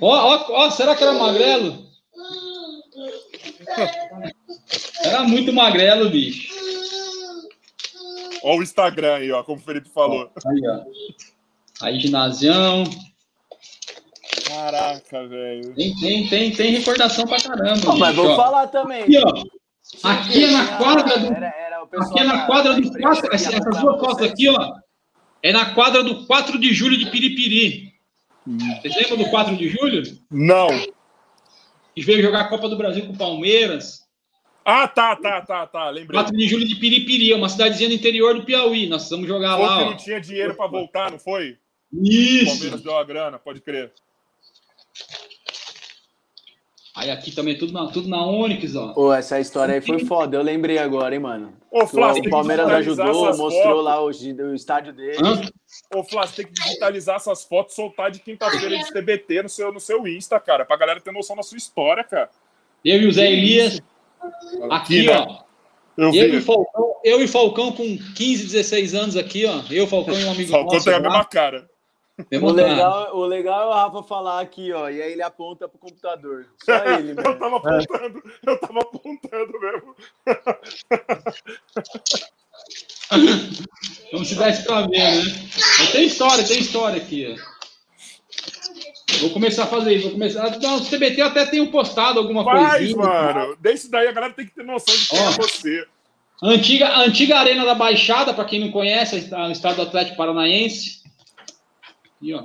Ó, ó, ó, será que era magrelo? Era muito magrelo, bicho. Olha o Instagram aí, ó, como o Felipe falou. Aí, ó. Aí, ginásio. Caraca, velho. Tem, tem, tem, tem recordação pra caramba. Não, mas vou ó. falar também. Aqui, ó. Aqui é na quadra do. Era, era Aqui é na quadra do imprensa 4. que Essas apoiava duas fotos vocês. aqui, ó. É na quadra do 4 de julho de Piripiri. Vocês lembram do 4 de julho? Não. Que veio jogar a Copa do Brasil com o Palmeiras. Ah, tá, tá, tá, tá. Lembrei. 4 de julho de Piripiri, é uma cidadezinha no interior do Piauí. Nós vamos jogar Foi que lá, não ó. tinha dinheiro pra voltar, não foi? O Palmeiras Isso. deu a grana, pode crer. Aí aqui também tudo na, tudo na Onix, ó. Pô, essa história aí foi foda. Eu lembrei agora, hein, mano. Ô, Flá, você tem o Palmeiras ajudou, mostrou fotos. lá o, o estádio dele. Hã? Ô, Flá, você tem que digitalizar essas fotos, soltar de quinta-feira de TBT no seu, no seu Insta, cara, pra galera ter noção da sua história, cara. Eu e o Zé Elias. Aqui, ó. Eu, Eu e, Falcão, eu e Falcão com 15, 16 anos aqui, ó. Eu, Falcão e um amigo Falcão nosso tem a mesma cara. Mesmo O legal, o legal é o Rafa falar aqui, ó, e aí ele aponta pro computador. Só ele, Eu velho. tava apontando, eu tava apontando mesmo. Vamos se dar esse pra ver, né? Mas tem história, tem história aqui, ó. Vou começar a fazer isso. Vou começar. Não, o CBT eu até tenho postado alguma Mas, coisinha. mano, desse daí a galera tem que ter noção de quem Ó. é você. Antiga, antiga Arena da Baixada, para quem não conhece, o estado do Atlético Paranaense. Aqui, ó.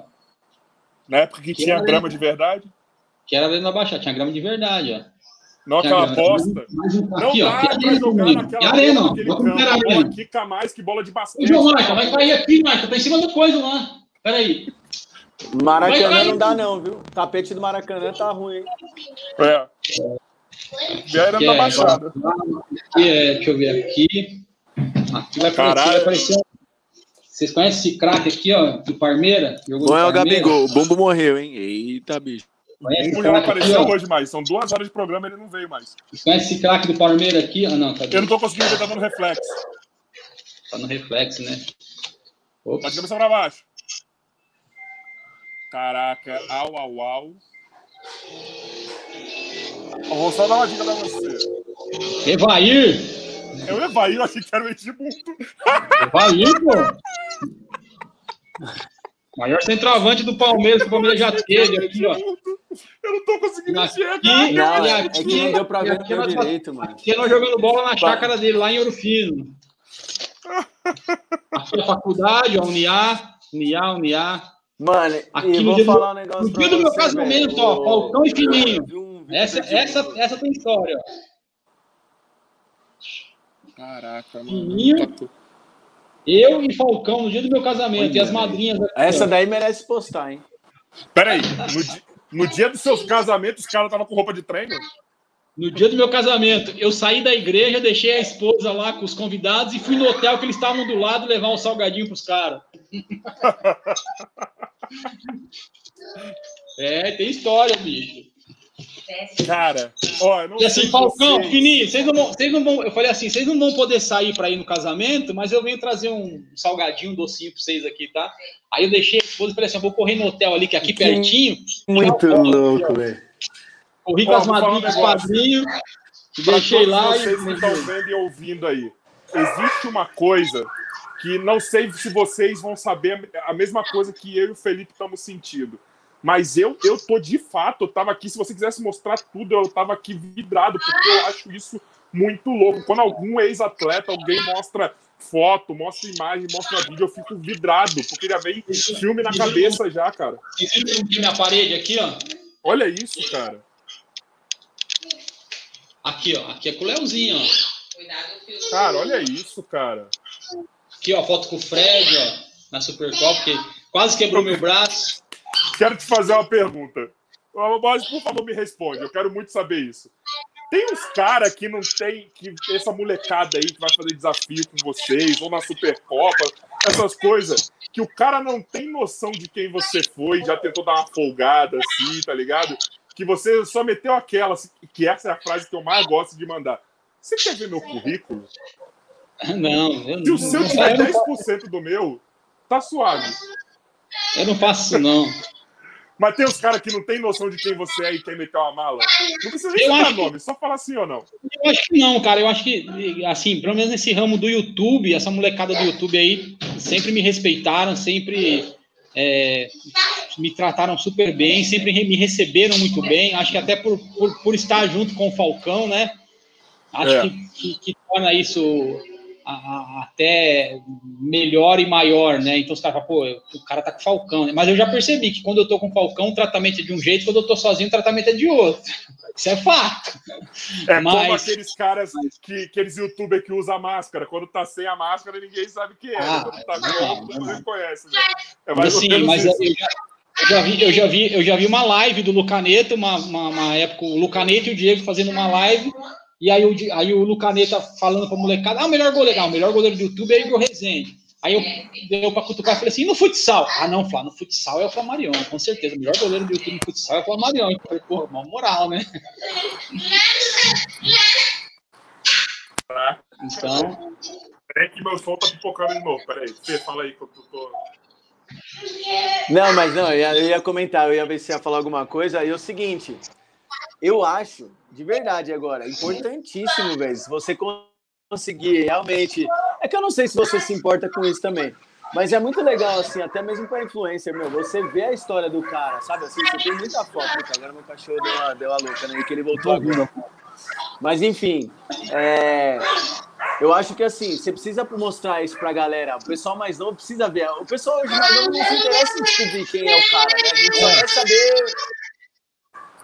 Na época que Que tinha era- grama de verdade. Que era a Arena da Baixada, tinha grama de verdade, ó. Não Tinha aquela bosta. Um- Não aqui, ó. dá Que pra arena, jogar comigo. naquela Que arena, ó. campo. quica mais que bola de Ô, basquete. João Marca, vai cair aqui, Marca. Tá em cima do coisa lá. Peraí. Maracanã não dá, não, viu? O tapete do Maracanã tá ruim, hein? É. Vieram Aqui da é, Baixada. aqui é, deixa eu ver aqui. Aqui vai aparecer. Caralho. Vai aparecer vocês conhecem esse craque aqui, ó, do Parmeira? No é o? Gabigol. O Bumbo morreu, hein? Eita, bicho. Conhece O aqui, apareceu ó? hoje mais. São duas horas de programa e ele não veio mais. Conhece esse craque do Parmeira aqui? Ah, não, tá, Eu não tô conseguindo ver, tá dando reflexo. tá no reflexo, né? Tá Ops. de cabeça pra baixo. Caraca, au, au, au. Eu vou só dar uma dica pra você. Evair! Eu Evaí, eu achei que era o Edmundo. Evair, pô! Maior centroavante do Palmeiras, que o Palmeiras já teve aqui, ó. Eu não tô conseguindo Aqui, enxergar. Não, E é, é aqui- que não deu pra ver no aqui meu nós- direito, mano. Aqui nós jogando bola na chácara dele, lá em Ouro Fino. Aqui a faculdade, ó, Uniá, Uniá, Uniá. Mano, Aqui no dia falar um negócio no dia do meu casamento, ó, O- Falcão e Fininho. um Essa, essa, essa tem história, ó. Caraca, Fininho. Eu e Falcão no dia do meu casamento. e as madrinhas Essa daí merece postar, hein? Peraí, no, di- no dia dos seus casamentos, os caras estavam com roupa de treino? No dia do meu casamento, eu saí da igreja, deixei a esposa lá com os convidados e fui no hotel que eles estavam do lado levar um salgadinho pros caras. é, tem história, bicho. Cara, ó, eu não E assim, sei Falcão, vocês. Fininho, vocês não, vão, vocês não vão. Eu falei assim, vocês não vão poder sair para ir no casamento, mas eu venho trazer um salgadinho, um docinho para vocês aqui, tá? Aí eu deixei a esposa e falei assim: eu vou correr no hotel ali, que é aqui Que pertinho. Muito Já louco, velho. Corri com as madrinhas, Pra deixei lá vocês que estão e. vendo e ouvindo aí. Existe uma coisa que não sei se vocês vão saber a mesma coisa que eu e o Felipe estamos sentindo. Mas eu, eu tô de fato, eu tava aqui, se você quisesse mostrar tudo, eu tava aqui vidrado, porque eu acho isso muito louco. Quando algum ex-atleta, alguém mostra foto, mostra imagem, mostra vídeo, eu fico vidrado, porque já vem filme na cabeça já, cara. Vocês viram como tem minha parede aqui, ó? Olha isso, cara. Aqui, ó. Aqui é com o Leozinho, ó. Cara, olha isso, cara. Aqui, ó, foto com o Fred, ó, na Supercopa, que quase quebrou meu braço. Quero te fazer uma pergunta. Mas, por favor, me responde. Eu quero muito saber isso. Tem uns caras que não tem. que Essa molecada aí que vai fazer desafio com vocês, ou na Supercopa, essas coisas, que o cara não tem noção de quem você foi, já tentou dar uma folgada assim, tá ligado? Que você só meteu aquela, que essa é a frase que eu mais gosto de mandar. Você quer ver meu currículo? Não, eu Se não, o seu tiver eu não, 10% do meu, tá suave. eu não faço isso, não. Mas tem os caras que não tem noção de quem você é e quer meter uma mala. Não precisa nem citar acho que- nome, só falar sim ou não. Eu acho que não, cara. Eu acho que, assim, pelo menos nesse ramo do YouTube, essa molecada do YouTube aí sempre me respeitaram, sempre é, me trataram super bem, sempre re- me receberam muito bem. Acho que até por, por, por estar junto com o Falcão, né? Acho É. que, que, que torna isso a- até melhor e maior, né? Então os caras falam, pô, o cara tá com Falcão, né? Mas eu já percebi que quando eu tô com Falcão, o tratamento é de um jeito, quando eu tô sozinho, o tratamento é de outro. Isso é fato. É como Mas- aqueles caras, que, aqueles youtubers que usam máscara. Quando tá sem a máscara, ninguém sabe quem é. Ah, Quando tá vendo, mundo conhece, né? É mais ou Sim, menos mas isso. eu já, eu já vi, eu já vi, eu já vi uma live do Lucaneta, uma, uma, uma época, o Lucaneta e o Diego fazendo uma live, e aí o, aí o Lucaneta falando pra molecada, ah, o melhor goleiro, ah, o melhor goleiro do YouTube é Igor Rezende. Aí eu deu pra cutucar e falei assim, e no futsal? Ah, não, Flá, no futsal é o Flamarion, com certeza. O melhor goleiro do YouTube no futsal é o Flamarion. Eu falei, porra, uma moral, né? Então. Peraí que meu som tá pipocando de novo. Peraí, Fê, fala aí que eu tô. Não, mas não, eu ia, eu ia comentar, eu ia ver se ia falar alguma coisa. E é o seguinte, eu acho, de verdade agora, importantíssimo, velho, se você conseguir realmente. É que eu não sei se você se importa com isso também. Mas é muito legal, assim, até mesmo para influencer, meu. Você vê a história do cara, sabe? Assim, você tem muita foto. Puta, agora meu cachorro deu a, deu a louca, né? Que ele voltou agora. Mas, enfim, é... eu acho que, assim, você precisa mostrar isso pra galera. O pessoal mais novo precisa ver. O pessoal hoje mais novo não se interessa em descobrir quem é o cara, né? A gente só quer saber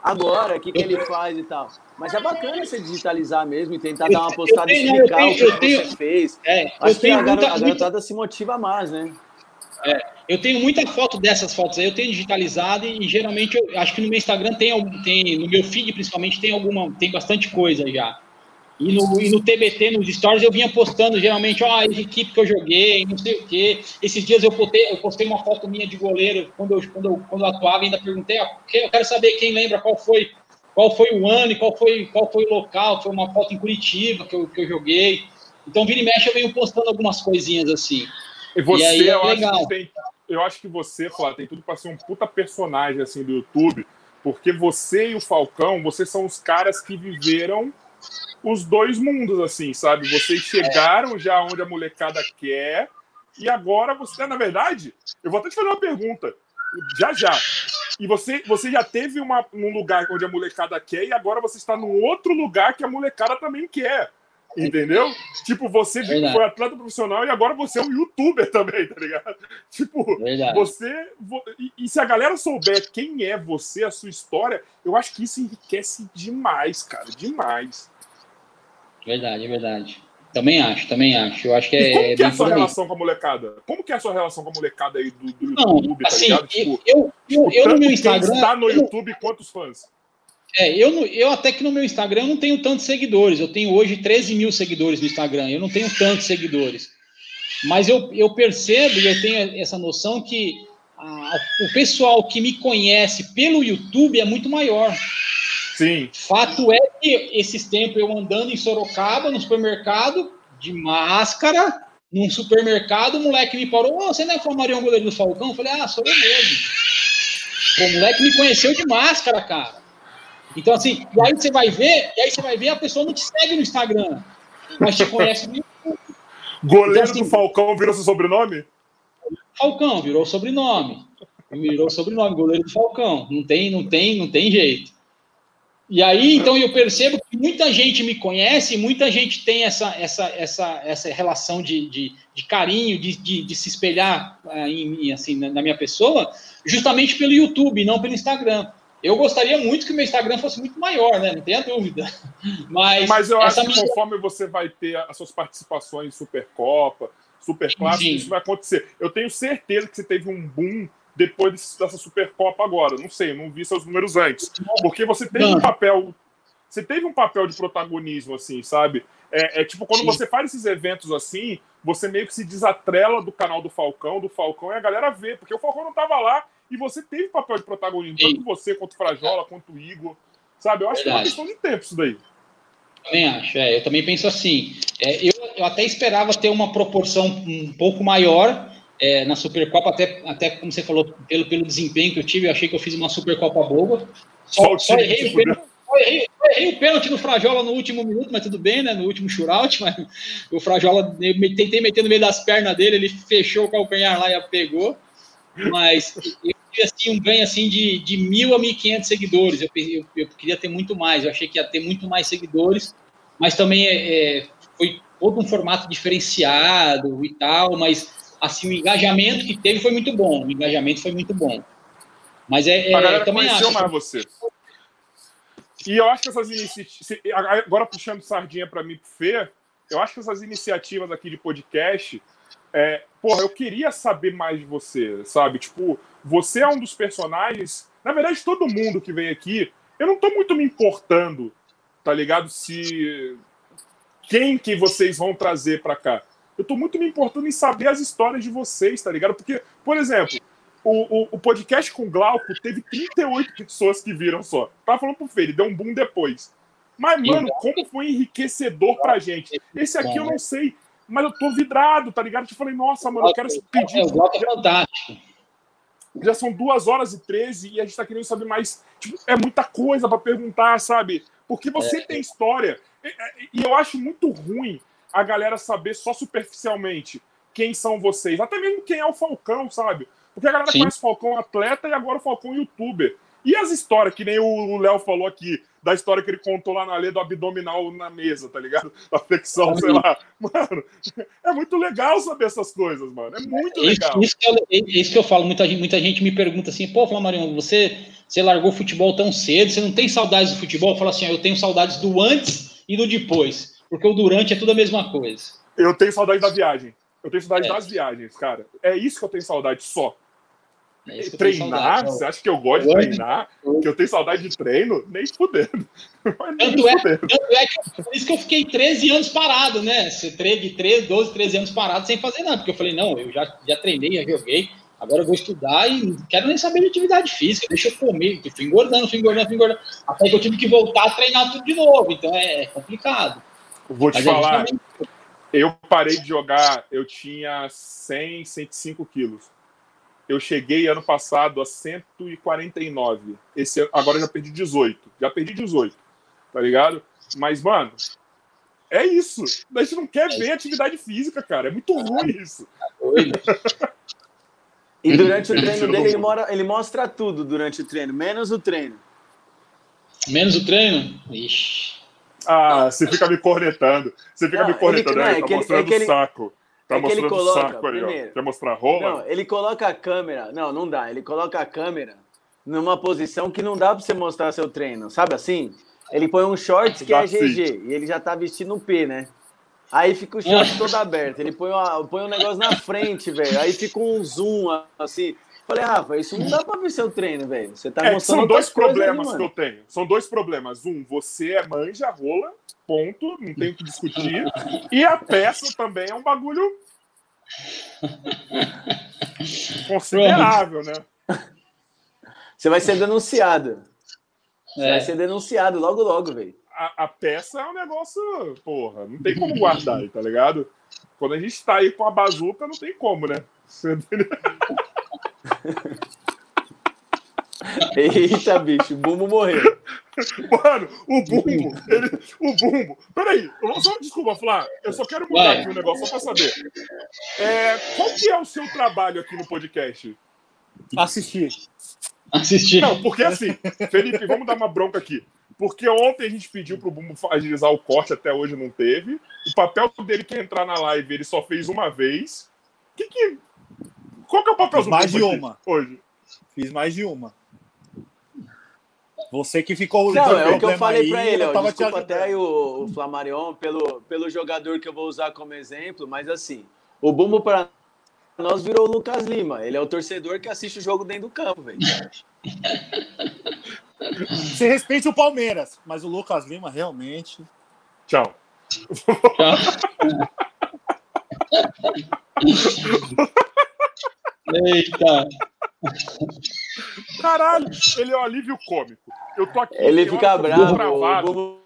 agora o que, que ele faz e tal. Mas é bacana você digitalizar mesmo e tentar dar uma postada e explicar tenho, o que, tenho, você fez. É, Acho que a, muita, a garotada muita... se motiva mais, né? É, eu tenho muita foto dessas fotos aí, eu tenho digitalizado e, geralmente eu acho que no meu Instagram tem, tem, no meu feed principalmente tem alguma, tem bastante coisa já. E no, e no TBT, nos stories, eu vinha postando geralmente, ó, a equipe que eu joguei, não sei o quê. Esses dias eu postei, eu postei uma foto minha de goleiro, quando eu, quando eu, quando eu atuava, ainda perguntei, ó, eu quero saber quem lembra qual foi qual foi o ano e qual foi, qual foi o local, foi uma foto em Curitiba que eu, que eu joguei. Então, vira e mexe, eu venho postando algumas coisinhas assim. E você, e aí, é eu, legal. acho que tem, eu acho que você, Flávio, tem tudo para ser um puta personagem assim do YouTube, porque você e o Falcão, vocês são os caras que viveram os dois mundos, assim, sabe? Vocês chegaram já onde a molecada quer, e agora você, na verdade, eu vou até te fazer uma pergunta, já já. E você, você já teve uma, um lugar onde a molecada quer e agora você está num outro lugar que a molecada também quer. Entendeu? Tipo, você Verdade. foi atleta profissional e agora você é um youtuber também, tá ligado? Tipo, Verdade. você. E, e, se a galera souber quem é você, a sua história, eu acho que isso enriquece demais, cara. Demais. Verdade, verdade. Também acho, também acho. Eu acho que é. E como que é a sua relação com a molecada? Como que é a sua relação com a molecada aí do, do não, YouTube, tá assim, ligado? Tipo, eu, eu, eu no meu Instagram. está no YouTube, eu, quantos fãs? É, eu, eu até que no meu Instagram eu não tenho tantos seguidores. Eu tenho hoje 13 mil seguidores no Instagram. Eu não tenho tantos seguidores. Mas eu, eu percebo e eu tenho essa noção que a, o pessoal que me conhece pelo YouTube é muito maior. Sim. Fato é que esses tempos eu andando em Sorocaba, no supermercado, de máscara, num supermercado, o moleque me parou, oh, você não é Marião Goleiro do Falcão? Eu falei, ah, sou eu mesmo. O moleque me conheceu de máscara, cara. Então, assim, e aí você vai ver, e aí você vai ver, a pessoa não te segue no Instagram, mas te conhece no YouTube. Goleiro então, assim, do Falcão virou seu sobrenome? Falcão, virou sobrenome. Virou sobrenome, goleiro do Falcão. Não tem, não tem, não tem jeito. E aí, então, eu percebo que muita gente me conhece, muita gente tem essa, essa, essa, essa relação de, de, de carinho, de, de, de, se espelhar uh, em, assim, na, na, minha pessoa, justamente pelo YouTube, não pelo Instagram. Eu gostaria muito que o meu Instagram fosse muito maior, né? Não tenha dúvida. Mas, Mas eu acho que minha... conforme você vai ter as suas participações em Supercopa, Superclássico, isso vai acontecer. Eu tenho certeza que você teve um boom depois dessa Supercopa agora. Não sei, não vi seus números antes. Porque você teve um papel. Você teve um papel de protagonismo, assim, sabe? É, é tipo, quando Sim. você faz esses eventos assim, você meio que se desatrela do canal do Falcão, do Falcão, e a galera vê, porque o Falcão não tava lá e você teve papel de protagonismo, Sim. tanto você quanto o Frajola, quanto o Igor. Sabe? Eu acho Verdade. que é uma questão de tempo isso daí. Também acho, é, eu também penso assim. É, eu, eu até esperava ter uma proporção um pouco maior, é, na Supercopa, até, até como você falou, pelo, pelo desempenho que eu tive, eu achei que eu fiz uma Supercopa boba. Só, só, errei, o pênalti, só, errei, errei o pênalti no Frajola no último minuto, mas tudo bem, né? No último shootout, mas o Frajola, eu tentei meter no meio das pernas dele, ele fechou o calcanhar lá e a pegou. Mas eu tive assim, um ganho assim, de, de mil a mil quinhentos seguidores. Eu, eu, eu, queria ter muito mais, eu achei que ia ter muito mais seguidores, mas também é, é foi todo um formato diferenciado e tal, mas assim, o engajamento que teve foi muito bom. O engajamento foi muito bom. Mas é. A galera também conheceu acho mais você. E eu acho que essas iniciativas. Agora puxando sardinha para mim pro Fê, eu acho que essas iniciativas aqui de podcast. É, porra, eu queria saber mais de você, sabe? Tipo, você é um dos personagens. Na verdade, todo mundo que vem aqui, eu não tô muito me importando, tá ligado? Se. Quem que vocês vão trazer para cá? Eu tô muito me importando em saber as histórias de vocês, tá ligado? Porque, por exemplo, o, o, o podcast com Glauco teve 38 pessoas que viram só. Tava falando pro Fê, ele deu um boom depois. Mas, mano, como foi enriquecedor pra gente. Esse aqui eu não sei, mas eu tô vidrado, tá ligado? Eu falei, nossa, mano, eu quero pedir. É, o bloco é fantástico. Já são duas horas e treze e a gente tá querendo saber mais. Tipo, é muita coisa pra perguntar, sabe? Porque você É. tem história. E eu acho muito ruim a galera saber só superficialmente quem são vocês. Até mesmo quem é o Falcão, sabe? Porque a galera Sim. conhece o Falcão atleta e agora o Falcão youtuber. E as histórias, que nem o Léo falou aqui, da história que ele contou lá na lei do abdominal na mesa, tá ligado? Da flexão, sei lá. Mano, é muito legal saber essas coisas, mano. É muito Isso, legal. isso que eu, é isso que eu falo, muita gente, muita gente me pergunta assim, pô, Flamarion, você, você largou o futebol tão cedo, você não tem saudades do futebol? Eu falo assim, ó, eu tenho saudades do antes e do depois, porque o durante é tudo a mesma coisa. Eu tenho saudade da viagem. Eu tenho saudade É. das viagens, cara. É isso que eu tenho saudade só. É isso que eu tenho Treinar? saudade. Você acha que eu gosto de Eu- treinar? Que eu tenho saudade de treino? Nem fudendo. Tanto é, tanto é que por isso que eu fiquei 13 anos parado, né? Você teve 13, 12, 13 anos parado sem fazer nada, porque eu falei, não, eu já, já treinei, já joguei, agora eu vou estudar e não quero nem saber de atividade física, deixa eu comer, eu fui engordando, fui engordando, fui engordando, até que eu tive que voltar a treinar tudo de novo, então é, é complicado. Vou te Mas é falar, justamente- eu parei de jogar, eu tinha 100, 105 quilos. Eu cheguei ano passado a 149. Esse, agora eu já perdi 18. Já perdi 18. Tá ligado? Mas, mano, é isso. A gente não quer ver atividade física, cara. É muito ruim isso. E durante o treino dele, ele, mora, ele mostra tudo durante o treino, menos o treino. Menos o treino? Ixi. Ah, você fica me cornetando. Você fica Não, me cornetando ele- não, aí. é Tá que ele- mostrando é que ele- o saco. Tá é que ele mostrando o coloca, saco aí, ó. primeiro. Quer mostrar a rola? Não, ele coloca a câmera. Não, não dá. Ele coloca a câmera numa posição que não dá pra você mostrar seu treino. Sabe assim? Ele põe um shorts que Dá é sim. GG e ele já tá vestindo um P, né? Aí fica o short todo aberto. Ele põe, uma, põe um negócio na frente, velho. Aí fica um zoom assim. Falei, Rafa, isso não dá pra ver seu treino, velho. Você tá É, mostrando são dois problemas que mano. eu tenho. São dois problemas. Um, você é manja rola, ponto, não tem o que discutir. E a peça também é um bagulho considerável, né? Você vai ser denunciado. Você É. vai ser denunciado logo, logo, velho. A, a peça é um negócio, porra, não tem como guardar aí, tá ligado? Quando a gente tá aí com a bazuca, não tem como, né? Eita, bicho, o Bumbo morreu. Mano, o bumbo, ele, o bumbo. Peraí, só, desculpa, Flá, eu só quero mudar Vai. aqui um negócio só pra saber. É, qual que é o seu trabalho aqui no podcast? Assistir. Assistir. Não, porque assim, Felipe, vamos dar uma bronca aqui. Porque ontem a gente pediu pro Bumbo agilizar o corte, até hoje não teve. O papel dele que é entrar na live, ele só fez uma vez. Que que... Qual que é o papel Fiz do mais Bumbo de uma. hoje? Fiz mais de uma. Você que ficou. Não, dando é o que eu falei aí, pra ele, eu ó. tava Desculpa até aí o, o Flamarion pelo, pelo jogador que eu vou usar como exemplo, mas assim, o Bumbo pra nós virou o Lucas Lima. Ele é o torcedor que assiste o jogo dentro do campo, velho. Você respeite o Palmeiras, mas o Lucas Lima realmente. Tchau. Eita. Caralho, ele é um alívio cômico. Eu tô aqui. Ele fica eu bravo, travado. o Bumbo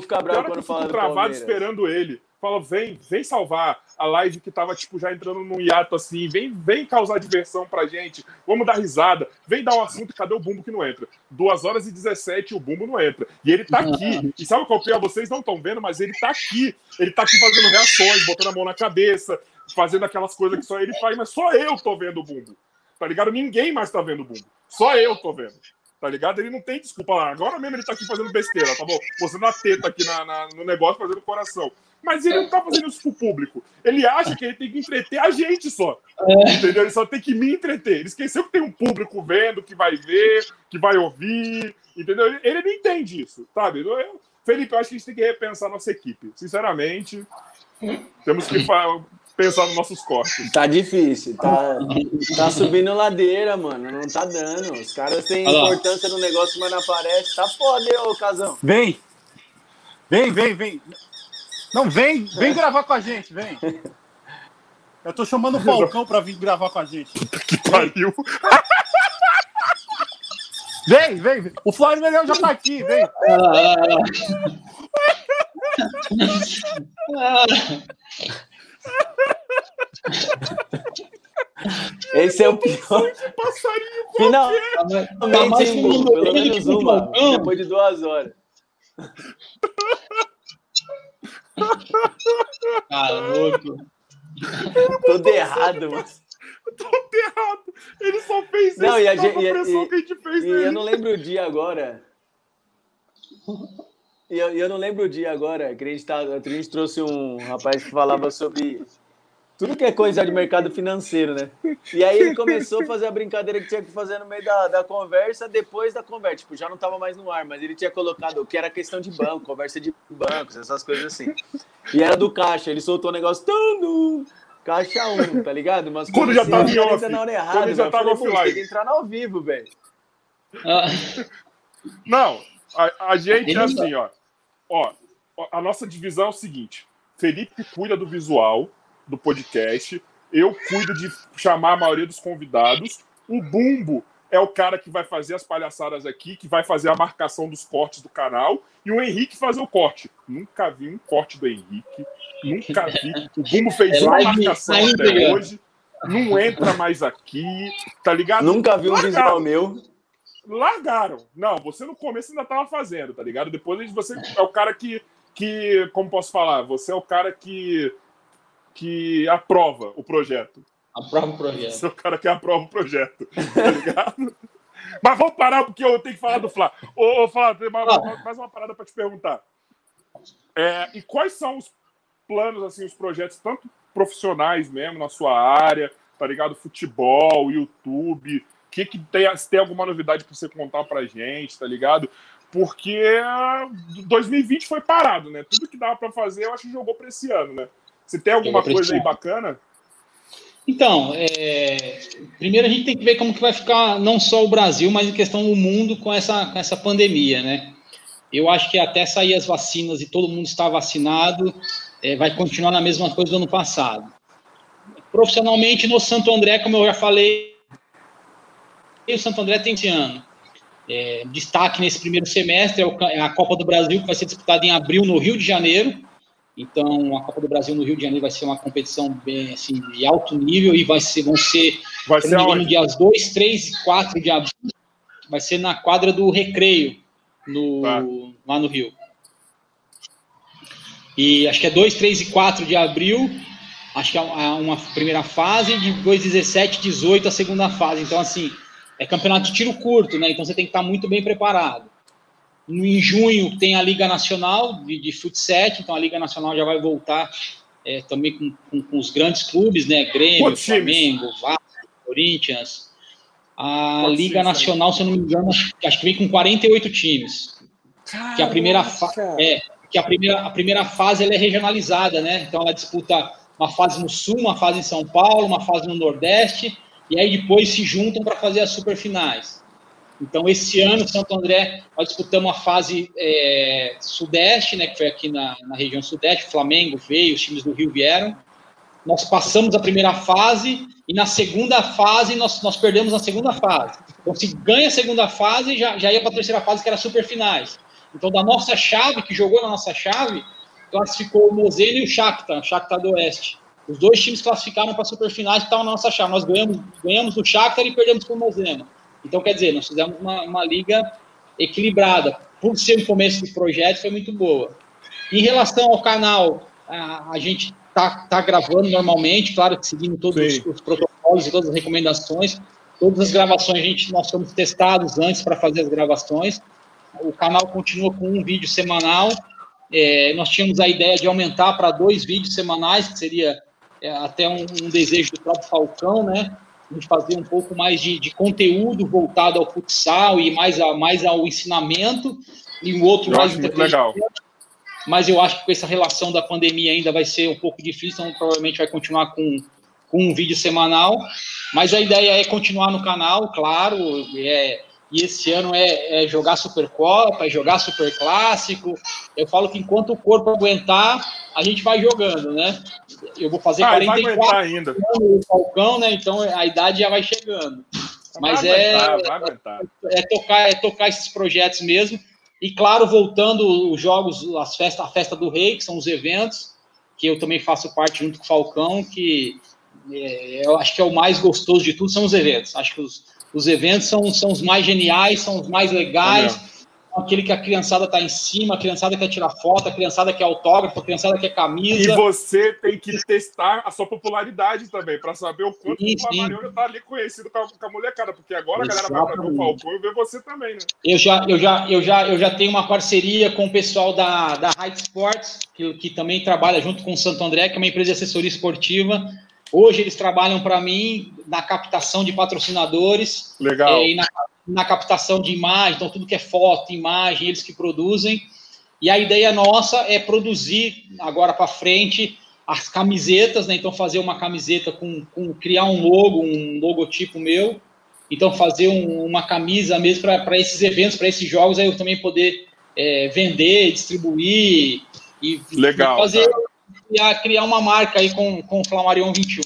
fica Tem bravo quando eu fico travado Palmeiras. esperando ele. Fala, vem, vem salvar a live que tava, tipo, já entrando num hiato assim. Vem, vem causar diversão pra gente. Vamos dar risada. Vem dar um assunto. Cadê o Bumbo que não entra? 2 horas e 17 o Bumbo não entra. E ele tá aqui. E sabe qual que é? Vocês não estão vendo, mas ele tá aqui. Ele tá aqui fazendo reações, botando a mão na cabeça, fazendo aquelas coisas que só ele faz, mas só eu tô vendo o Bumbo. Tá ligado? Ninguém mais tá vendo o Bumbo. Só eu tô vendo. Tá ligado? Ele não tem desculpa lá. Agora mesmo ele tá aqui fazendo besteira, tá bom? Mostrando a teta aqui na, na- no negócio, fazendo coração. Mas ele não tá fazendo isso pro público. Ele acha que ele tem que entreter a gente só. Entendeu? Ele só tem que me entreter. Ele esqueceu que tem um público vendo, que vai ver, que vai ouvir. Entendeu? Ele, ele não entende isso, sabe? Eu- Felipe, eu acho que a gente tem que repensar nossa equipe. Sinceramente, temos que pensar nos nossos cortes. Tá difícil, tá, tá subindo ladeira, mano. Não tá dando. Os caras têm Olha lá. importância no negócio, mas não aparece. Tá foda, hein, ô Casão. Vem! Vem, vem, vem! Não, vem, vem gravar com a gente, vem! Eu tô chamando o Falcão pra vir gravar com a gente. Que pariu. Vem, vem. O Flávio Menezes já tá aqui, vem. Esse é o pior. Passarinho Finalmente, Tá Gu? um pelo menos um uma, depois de duas horas. Cara, louco. Todo errado, mano. Todo errado. Ele só fez Não, isso e a gente- e- e- que a gente fez E eu não lembro o dia agora. E eu, eu não lembro o dia agora que a gente, tá, a gente trouxe um rapaz que falava sobre tudo que é coisa de mercado financeiro, né? E aí ele começou a fazer a brincadeira que tinha que fazer no meio da, da conversa, depois da conversa. Tipo, já não tava mais no ar, mas ele tinha colocado o que era questão de banco, conversa de bancos, essas coisas assim. E era do caixa, ele soltou o negócio. Tum, tum, Caixa 1, tá ligado? Mas Quando já tava em ele off. tá na hora errada, Quando já velho. Eu tava falei, pô, offline. Tem que entrar no ao vivo, velho. Ah, Não, a, a gente é assim, ó. Ó, a nossa divisão é o seguinte: Felipe cuida do visual do podcast, eu cuido de chamar a maioria dos convidados, o Bumbo é o cara que vai fazer as palhaçadas aqui, que vai fazer a marcação dos cortes do canal, e o Henrique fazer o corte. Nunca vi um corte do Henrique, nunca vi. O Bumbo fez É uma live marcação até íntegra. hoje, não entra mais aqui, tá ligado? Nunca vi um visual meu. Largaram. Não, você no começo ainda tava fazendo, tá ligado? Depois você é o cara que, que como posso falar? Você é o cara que, que aprova o projeto. aprova o projeto. Você é o cara que aprova o projeto, tá ligado? Mas vamos parar porque eu tenho que falar do Flá. Ô, ô Flá, tem mais, Ah. mais uma parada para te perguntar. É, e quais são os planos, assim, os projetos, tanto profissionais mesmo, na sua área, tá ligado? Futebol, YouTube, que que tem, se tem alguma novidade para você contar pra gente, tá ligado? Porque 2020 foi parado, né? Tudo que dava para fazer, eu acho que jogou para esse ano, né? Se tem alguma coisa aí bacana, Então, é, primeiro a gente tem que ver como que vai ficar não só o Brasil, mas em questão o mundo com essa, com essa pandemia, né? Eu acho que até sair as vacinas e todo mundo estar vacinado, é, vai continuar na mesma coisa do ano passado. Profissionalmente, no Santo André, como eu já falei, o Santo André tem esse ano. É, destaque nesse primeiro semestre é, é a Copa do Brasil, que vai ser disputada em abril no Rio de Janeiro. Então, a Copa do Brasil no Rio de Janeiro vai ser uma competição bem assim, de alto nível e vai ser, vão ser, vai se ser engano, dias 2, 3 e 4 de abril. Vai ser na quadra do Recreio, no, Tá. lá no Rio. E acho que é 2, 3 e 4 de abril. Acho que é uma uma primeira fase, depois 17, 18 a segunda fase. Então, assim, é campeonato de tiro curto, né? Então você tem que estar muito bem preparado. Em junho tem a Liga Nacional de, de Futsal, então a Liga Nacional já vai voltar é, também com, com- com os grandes clubes, né? Grêmio, Quantos? Flamengo, Vasco, Corinthians. A Quantos Liga times, Nacional, se eu não me engano, acho, acho que vem com 48 times. Que a primeira, é, que a primeira, a primeira fase ela é regionalizada, né? Então ela disputa uma fase no Sul, uma fase em São Paulo, uma fase no Nordeste, e aí depois se juntam para fazer as superfinais. Então, esse ano, Santo André, nós disputamos a fase é, Sudeste, né, que foi aqui na, na região Sudeste, Flamengo veio, os times do Rio vieram. Nós passamos a primeira fase e na segunda fase nós, nós perdemos na segunda fase. Então, se ganha a segunda fase, já, já ia para a terceira fase, que era superfinais. Então, da nossa chave, que jogou na nossa chave, classificou o Mosena e o Shakhtar, o Shakhtar do Oeste. Os dois times classificaram para superfinais que estavam na nossa chave. Nós ganhamos, ganhamos do Shakhtar e perdemos com o Mosena. Então, quer dizer, nós fizemos uma, uma liga equilibrada. Por ser o começo do projeto, foi muito boa. Em relação ao canal, a, a gente está tá gravando normalmente, claro que seguindo todos os, os protocolos e todas as recomendações. Todas as gravações, a gente, nós somos testados antes para fazer as gravações. O canal continua com um vídeo semanal. É, nós tínhamos a ideia de aumentar para dois vídeos semanais, que seria é, até um, um desejo do próprio Falcão, né? A gente fazer um pouco mais de, de conteúdo voltado ao futsal e mais, a, mais ao ensinamento, e o outro Eu mais legal. mas eu acho que com essa relação da pandemia ainda vai ser um pouco difícil, então provavelmente vai continuar com, com um vídeo semanal. Mas a ideia é continuar no canal, claro, é, e esse ano é, é jogar Supercopa, é jogar Super Clássico. Eu falo que enquanto o corpo aguentar, a gente vai jogando, né? Eu vou fazer Ah, ele vai 44 aguentar ainda. anos o Falcão, né? Então a idade já vai chegando. Mas vai é, aguentar, vai aguentar. é, tocar, é tocar esses projetos mesmo. E claro, voltando os jogos, as festas, a festa do rei, que são os eventos, que eu também faço parte junto com o Falcão, que é, eu acho que é o mais gostoso de tudo, são os eventos. Acho que os, os eventos são, são os mais geniais, são os mais legais, aquele que a criançada tá em cima, a criançada quer tirar foto, a criançada quer autógrafo, a criançada quer E camisa. você tem que testar a sua popularidade também, pra saber o quanto Sim, o. Flamarion tá ali conhecido com a, com a molecada, porque agora a galera vai pra ver o Exatamente. Falcão e ver você também, né? Eu já, eu já, eu já, eu já tenho uma parceria com o pessoal da, da Height Sports, que, que também trabalha junto com o Santo André, que é uma empresa de assessoria esportiva. Hoje eles trabalham para mim na captação de patrocinadores Legal. eh, e na, na captação de imagem, então tudo que é foto, imagem, eles que produzem. E a ideia nossa é produzir agora para frente as camisetas, né? Então fazer uma camiseta com, com criar um logo, um logotipo meu. Então fazer um- uma camisa mesmo para esses eventos, para esses jogos, aí eu também poder eh, vender, distribuir e, Legal, fazer cara. Criar, criar uma marca aí com, com o Flamarion 21.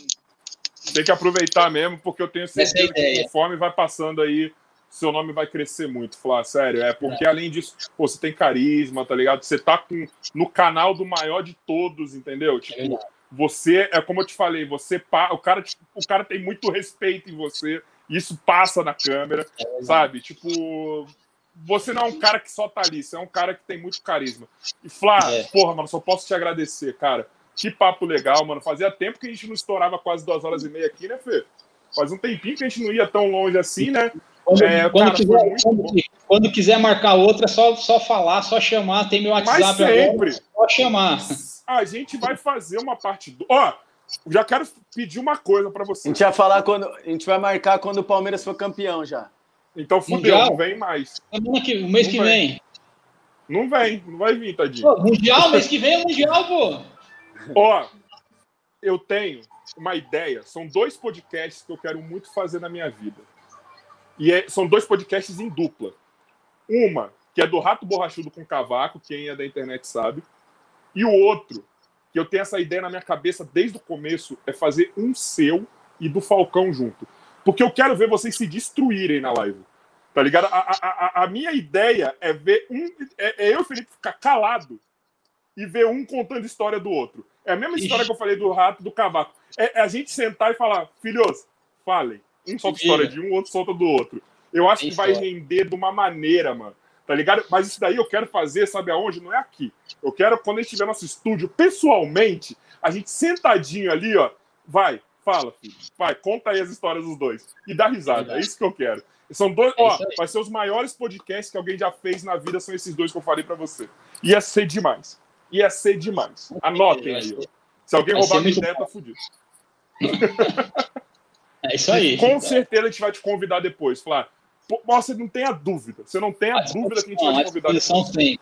Tem que aproveitar mesmo, porque eu tenho é certeza que conforme vai passando aí, seu nome vai crescer muito, Flá, sério. É porque além disso, pô, você tem carisma, tá ligado? Você tá com, no canal do maior de todos, entendeu? É Tipo, verdade. você, é como eu te falei, você pa- o cara, tipo, o cara tem muito respeito em você, e isso passa na câmera, É sabe? Tipo, você não é um cara que só tá ali, você é um cara que tem muito carisma. E Flá, É. porra, mano, só posso te agradecer, cara. Que papo legal, mano. Fazia tempo que a gente não estourava quase duas horas e meia aqui, né, Fê? Faz um tempinho que a gente não ia tão longe assim, né? Quando, É, quando cara, quiser, quando, quando quiser marcar outra, é só, só falar, só chamar. Tem meu Mas WhatsApp agora, sempre. só chamar. A gente vai fazer uma parte do. Ó, já quero pedir uma coisa pra A você. gente vai falar quando. A gente vai marcar quando o Palmeiras for campeão já. Então fudeu, Mundial? não vem mais. Que, o mês Não que vai. vem. Não vem, não vai vir, tadinho. Pô, mundial, mês que vem é mundial, pô. Ó, eu tenho uma ideia. São dois podcasts que eu quero muito fazer na minha vida. E é- são dois podcasts em dupla. Uma, que é do Rato Borrachudo com Cavaco, quem é da internet sabe. E o outro, que eu tenho essa ideia na minha cabeça desde o começo, é fazer um seu e do Falcão junto. Porque eu quero ver vocês se destruírem na live. Tá ligado? A, a, a- a minha ideia é ver um. É, é eu Felipe ficar calado e ver um contando história do outro. É a mesma história Ixi. que eu falei do rato e do cavaco. É, é a gente sentar e falar, filhos, falem. Um solta história de um, outro solta do outro. Eu acho que vai render de uma maneira, mano. Tá ligado? Mas isso daí eu quero fazer, sabe aonde? Não é aqui. Eu quero, quando a gente tiver nosso estúdio, pessoalmente, a gente sentadinho ali, ó. Vai, fala, filho. Vai, conta aí as histórias dos dois. E dá risada. É Verdade. isso que eu quero. São dois. É ó, vai ser os maiores podcasts que alguém já fez na vida, são esses dois que eu falei pra você. Ia ser demais. Ia ser demais. Anotem aí. Se alguém roubar minha ideia, bom. tá fudido. É isso aí. Com certeza a gente vai te convidar depois. Falar, você não tem a dúvida. Você não tem a dúvida que a gente vai te convidar depois. sempre.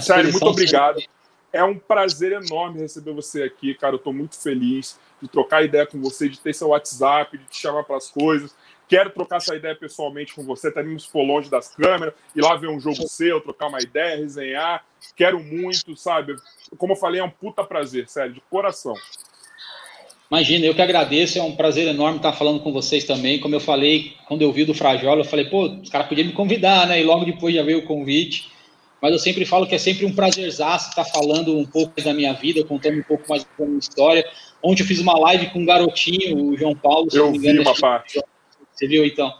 Sério, muito obrigado. sempre. É um prazer enorme receber você aqui, cara. Eu tô muito feliz de trocar ideia com você, de ter seu WhatsApp, de te chamar para as coisas. Quero trocar essa ideia pessoalmente com você, até mesmo se for longe das câmeras, ir lá ver um jogo seu, trocar uma ideia, resenhar. Quero muito, sabe? Como eu falei, é um puta prazer, sério, de coração. Imagina, eu que agradeço, é um prazer enorme estar falando com vocês também. Como eu falei, quando eu vi do Frajola, eu falei, pô, os caras podiam me convidar, né? E logo depois já veio o convite. Mas eu sempre falo que é sempre um prazerzaço estar falando um pouco da minha vida, contando um pouco mais da minha história. Ontem eu fiz uma live com um garotinho, o João Paulo, Eu me vi engano. uma parte. Você viu, então?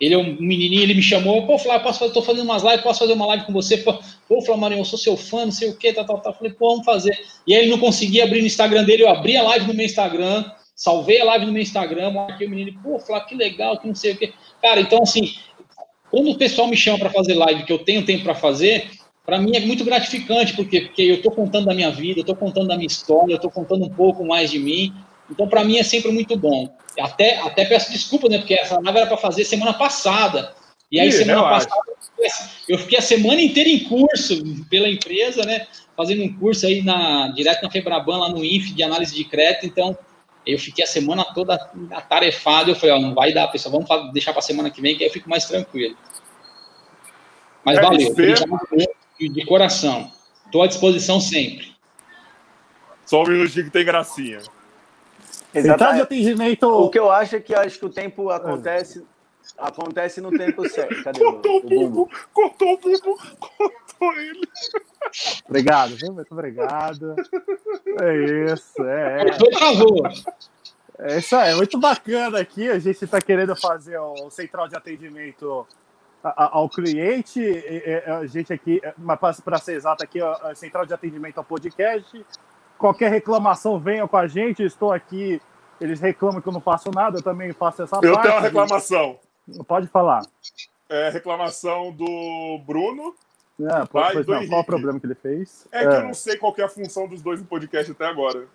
Ele é um menininho, ele me chamou, pô, Flávio, posso fazer, tô fazendo umas lives, posso fazer uma live com você? Pô, Flávio, eu sou seu fã, não sei o que, tal, tal, tal. Falei, pô, vamos fazer. E aí ele não conseguia abrir no Instagram dele, eu abri a live no meu Instagram, salvei a live no meu Instagram, marquei o menino, pô, Flávio, que legal, que não sei o que. Cara, então assim, quando o pessoal me chama para fazer live, que eu tenho tempo para fazer, para mim é muito gratificante, porque, porque eu estou contando da minha vida, eu estou contando da minha história, eu estou contando um pouco mais de mim. Então, para mim é sempre muito bom. Até, até peço desculpa, né? Porque essa live era para fazer semana passada. E aí, Ih, semana passada, eu fiquei a semana inteira em curso pela empresa, né? Fazendo um curso aí na, direto na Febraban, lá no INF, de análise de crédito. Então, eu fiquei a semana toda atarefado. Eu falei, ó, não vai dar, pessoal, vamos deixar para semana que vem, que aí eu fico mais tranquilo. Mas É, valeu, de, de coração. Estou à disposição sempre. Só um minutinho que tem gracinha. Central de atendimento. O que eu acho é que acho que o tempo acontece. Acontece no tempo certo. Cadê Cortou o o, bumbo? cortou o bumbo, cortou ele. Obrigado, viu? Muito obrigado. É isso, é. é. Travou. É isso aí, muito bacana aqui. A gente está querendo fazer o central de atendimento ao cliente. A gente aqui, mas para ser exato aqui, a central de atendimento ao podcast. Qualquer reclamação, venha com a gente. Estou aqui. Eles reclamam que eu não faço nada, eu também faço essa Eu parte. tenho uma reclamação. Pode falar. É, reclamação do Bruno. É, pode, pois do não, qual o problema que ele fez? É que eu não sei qual que é a função dos dois no podcast até agora.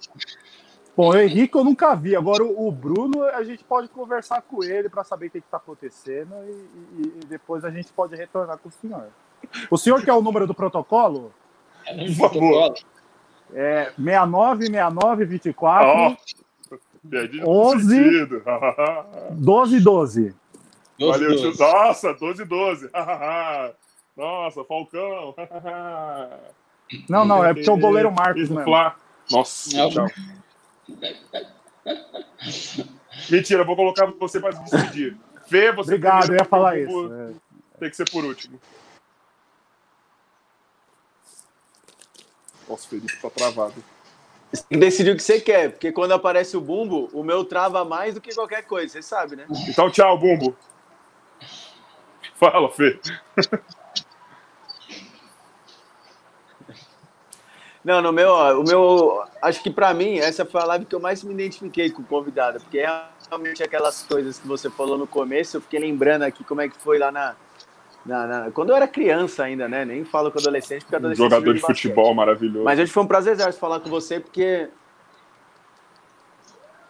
Bom, o Henrique eu nunca vi. Agora o Bruno, a gente pode conversar com ele para saber o que está acontecendo e, e- e depois a gente pode retornar com o senhor. O senhor quer o número do protocolo? Por favor. É 69 69 24 Ó, piadinha 11. no sentido. 12 12. Valeu, Doze, tio. doze. Nossa, 12 12. Nossa, Falcão. Não, não, é porque é o goleiro Marcos. Flá. Nossa, Não. tchau. Mentira, vou colocar você para se despedir. Fê, você Obrigado, eu ia falar o isso. É. Tem que ser por último. Nossa, o Felipe tá travado. Você decidir o que você quer, porque quando aparece o bumbo, o meu trava mais do que qualquer coisa, você sabe, né? Então, tchau, Bumbo. Fala, Fê. Não, no meu, o meu, acho que pra mim essa foi a live que eu mais me identifiquei com o convidado, porque é realmente aquelas coisas que você falou no começo, eu fiquei lembrando aqui como é que foi lá na, na- na- quando eu era criança ainda, né? Nem falo com adolescente, porque Um adolescente jogador de basquete. futebol maravilhoso. Mas hoje foi um prazer falar com você, porque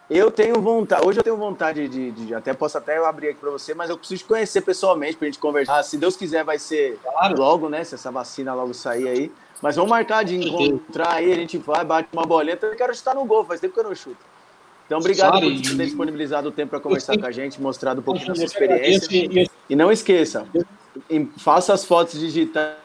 eu tenho vontade, hoje eu tenho vontade de, de- até posso até abrir aqui para você, mas eu preciso te conhecer pessoalmente pra gente conversar. Se Deus quiser, vai ser Claro. logo, né? Se essa vacina logo sair aí. Mas vamos marcar de encontrar aí, a gente vai, bate uma bolinha. Eu quero chutar no gol, faz tempo que eu não chuto. Então, obrigado Claro, por e- ter disponibilizado o tempo para conversar Eu com a gente, mostrado um pouquinho da sua experiência. e- e- E não esqueça, em- faça as fotos digitais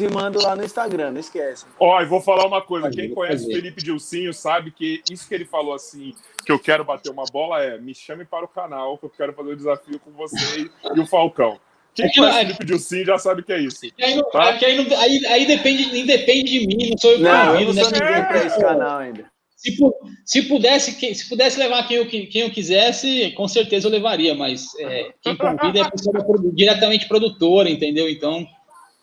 e manda lá no Instagram, não esquece. Ó, e vou falar uma coisa. Quem conhece o. Felipe Dilcinho sabe que isso que ele falou assim, que eu quero bater uma bola, é me chame para o canal, que eu quero fazer o desafio com você e o Falcão. Quem É que- conhece o é- Felipe Dilcinho já sabe que é isso. Aí, não- Tá? é que aí, não- aí- aí depende, nem depende de mim, não sou eu que Não, eu não né? sou ninguém para esse canal ainda. Se, se pudesse, se pudesse levar quem eu, quem eu quisesse, com certeza eu levaria, mas é, quem convida é a pessoa diretamente produtora, entendeu? Então,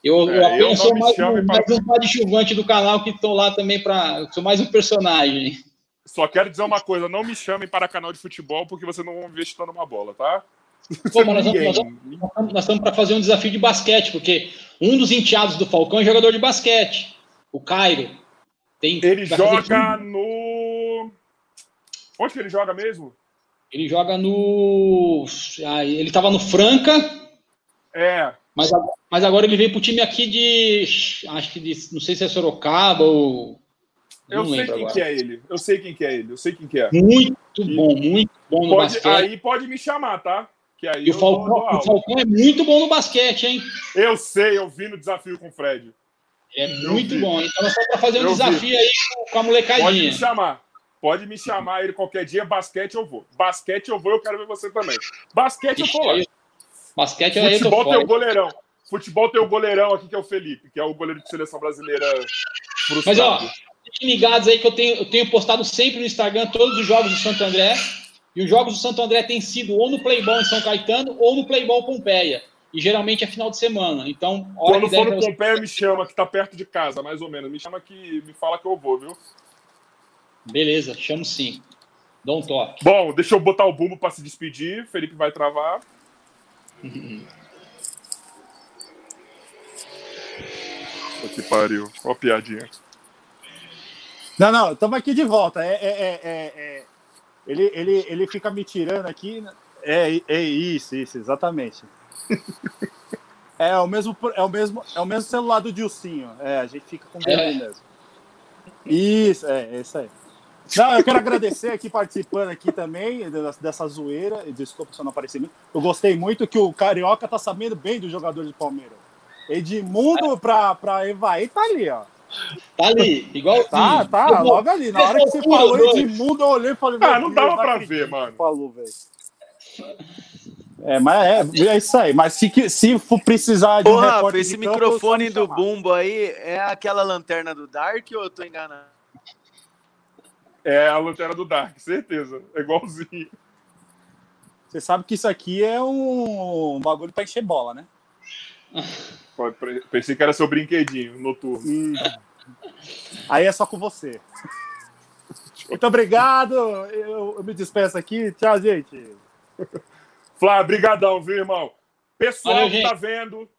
eu, eu É, eu apenas não sou mais, um, mais um coadjuvante do canal que estou lá também para. Sou mais um personagem. Só quero dizer uma coisa, não me chamem para canal de futebol porque vocês não vão me ver chutando uma bola, tá? Pô, nós, vamos, nós, vamos, nós estamos para fazer um desafio de basquete, porque um dos enteados do Falcão é jogador de basquete, o Cairo. Tem, Ele vai joga no. Onde que ele joga mesmo? Ele joga no. Ah, ele estava no Franca, É, mas, mas agora ele veio pro time aqui de. Acho que de. Não sei se é Sorocaba ou. eu não sei lembro quem agora. que é ele. Eu sei quem que é ele. Eu sei quem que é. Muito bom, muito bom no Pode, basquete. aí pode me chamar, tá? Que aí e o eu Falcão, o. Falcão é muito bom no basquete, hein? Eu sei, eu vi no desafio com o Fred. É Eu muito vi. bom. Então nós estamos para fazer um Eu vi. desafio aí com- a Pode molecadinha. me chamar. Pode me chamar ele qualquer dia. Basquete eu vou. Basquete eu vou, eu quero ver você também. Basquete eu Ixi, vou lá. Basquete eu Futebol tem fora. o goleirão. Futebol tem o goleirão aqui, que é o Felipe, que é o goleiro de seleção brasileira frustrado. Mas ó, fiquem ligados aí que eu tenho, eu tenho postado sempre no Instagram todos os jogos do Santo André. E os jogos do Santo André têm sido ou no Playball em São Caetano ou no Playball Pompeia. E geralmente é final de semana. Então, Quando for no você- Pompeia, me chama, que tá perto de casa, mais ou menos. Me chama que me fala que eu vou, viu? Beleza, chamo sim. Dá um toque. Bom, deixa eu botar o bumbo pra se despedir. Felipe vai travar. Que pariu. Ó a piadinha. Não, não, estamos aqui de volta. É, é, é, é, é. Ele, ele, ele fica me tirando aqui. É, é isso, isso, exatamente. É o mesmo, é o mesmo, é o mesmo celular do Dilcinho. É, a gente fica com É. ele mesmo. Isso, é, é isso aí. Não, eu quero agradecer aqui participando aqui também dessa, zoeira. E Desculpa se eu não apareci muito. Eu gostei muito que o Carioca tá sabendo bem do jogador de Palmeiras. Edmundo pra, pra Evaí tá ali, ó. Tá ali, igual. Tá, tá, logo ali. Na hora que você falou Edmundo, eu olhei e falei. Ah, não dava pra ver, mano. Falou, velho. É, mas é, é isso aí. Mas se, se for precisar de um esse de campo, microfone é me do. Bumbo aí é aquela lanterna do Dark ou eu tô enganado? É a lanterna do Dark, certeza. É igualzinho. Você sabe que isso aqui é um, um bagulho pra encher bola, né? Pensei que era seu brinquedinho noturno. Hum. Aí é só com você. Muito obrigado. Eu, eu me despeço aqui. Tchau, gente. Flá, brigadão, viu, irmão? Pessoal Valeu, que gente. tá vendo,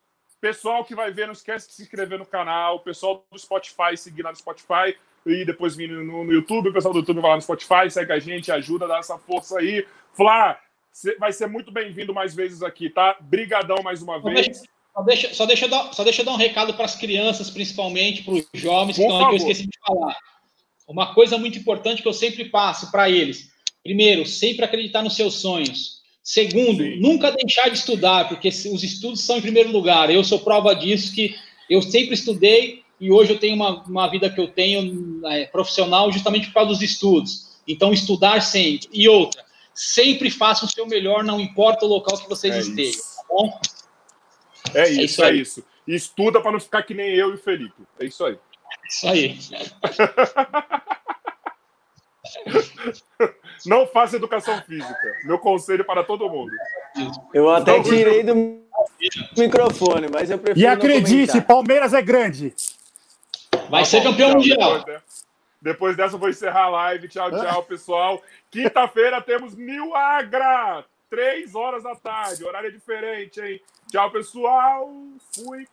pessoal que vai ver, não esquece de se inscrever no canal, pessoal do Spotify, seguir lá no Spotify e depois vir no, no YouTube, o pessoal do YouTube vai lá no Spotify, segue a gente, ajuda, dá essa força aí. Flá, cê vai ser muito bem-vindo mais vezes aqui, tá? Brigadão mais uma Só vez. deixa, só, deixa, só, deixa eu dar, só deixa eu dar um recado para as crianças, principalmente, para os jovens que estão aqui, eu esqueci de falar. Uma coisa muito importante que eu sempre passo para eles. Primeiro, sempre acreditar nos seus sonhos. Segundo, Sim. nunca deixar de estudar, porque os estudos são em primeiro lugar. Eu sou prova disso, que eu sempre estudei e hoje eu tenho uma, uma vida que eu tenho é, profissional justamente por causa dos estudos. Então, estudar sempre. E outra, sempre faça o seu melhor, não importa o local que vocês É estejam, isso. tá bom? É isso, isso é isso. E estuda para não ficar que nem eu e o Felipe. É isso aí. Isso aí. Não faça educação física. Meu conselho para todo mundo. Eu até Não, tirei do microfone, mas eu prefiro E acredite. Palmeiras é grande. Vai Tá ser bom, campeão tchau. mundial. Depois, de- depois dessa, eu vou encerrar a live. Tchau, tchau, pessoal. Quinta-feira temos Mil Agra. Três horas da tarde. Horário é diferente, hein? Tchau, pessoal. Fui.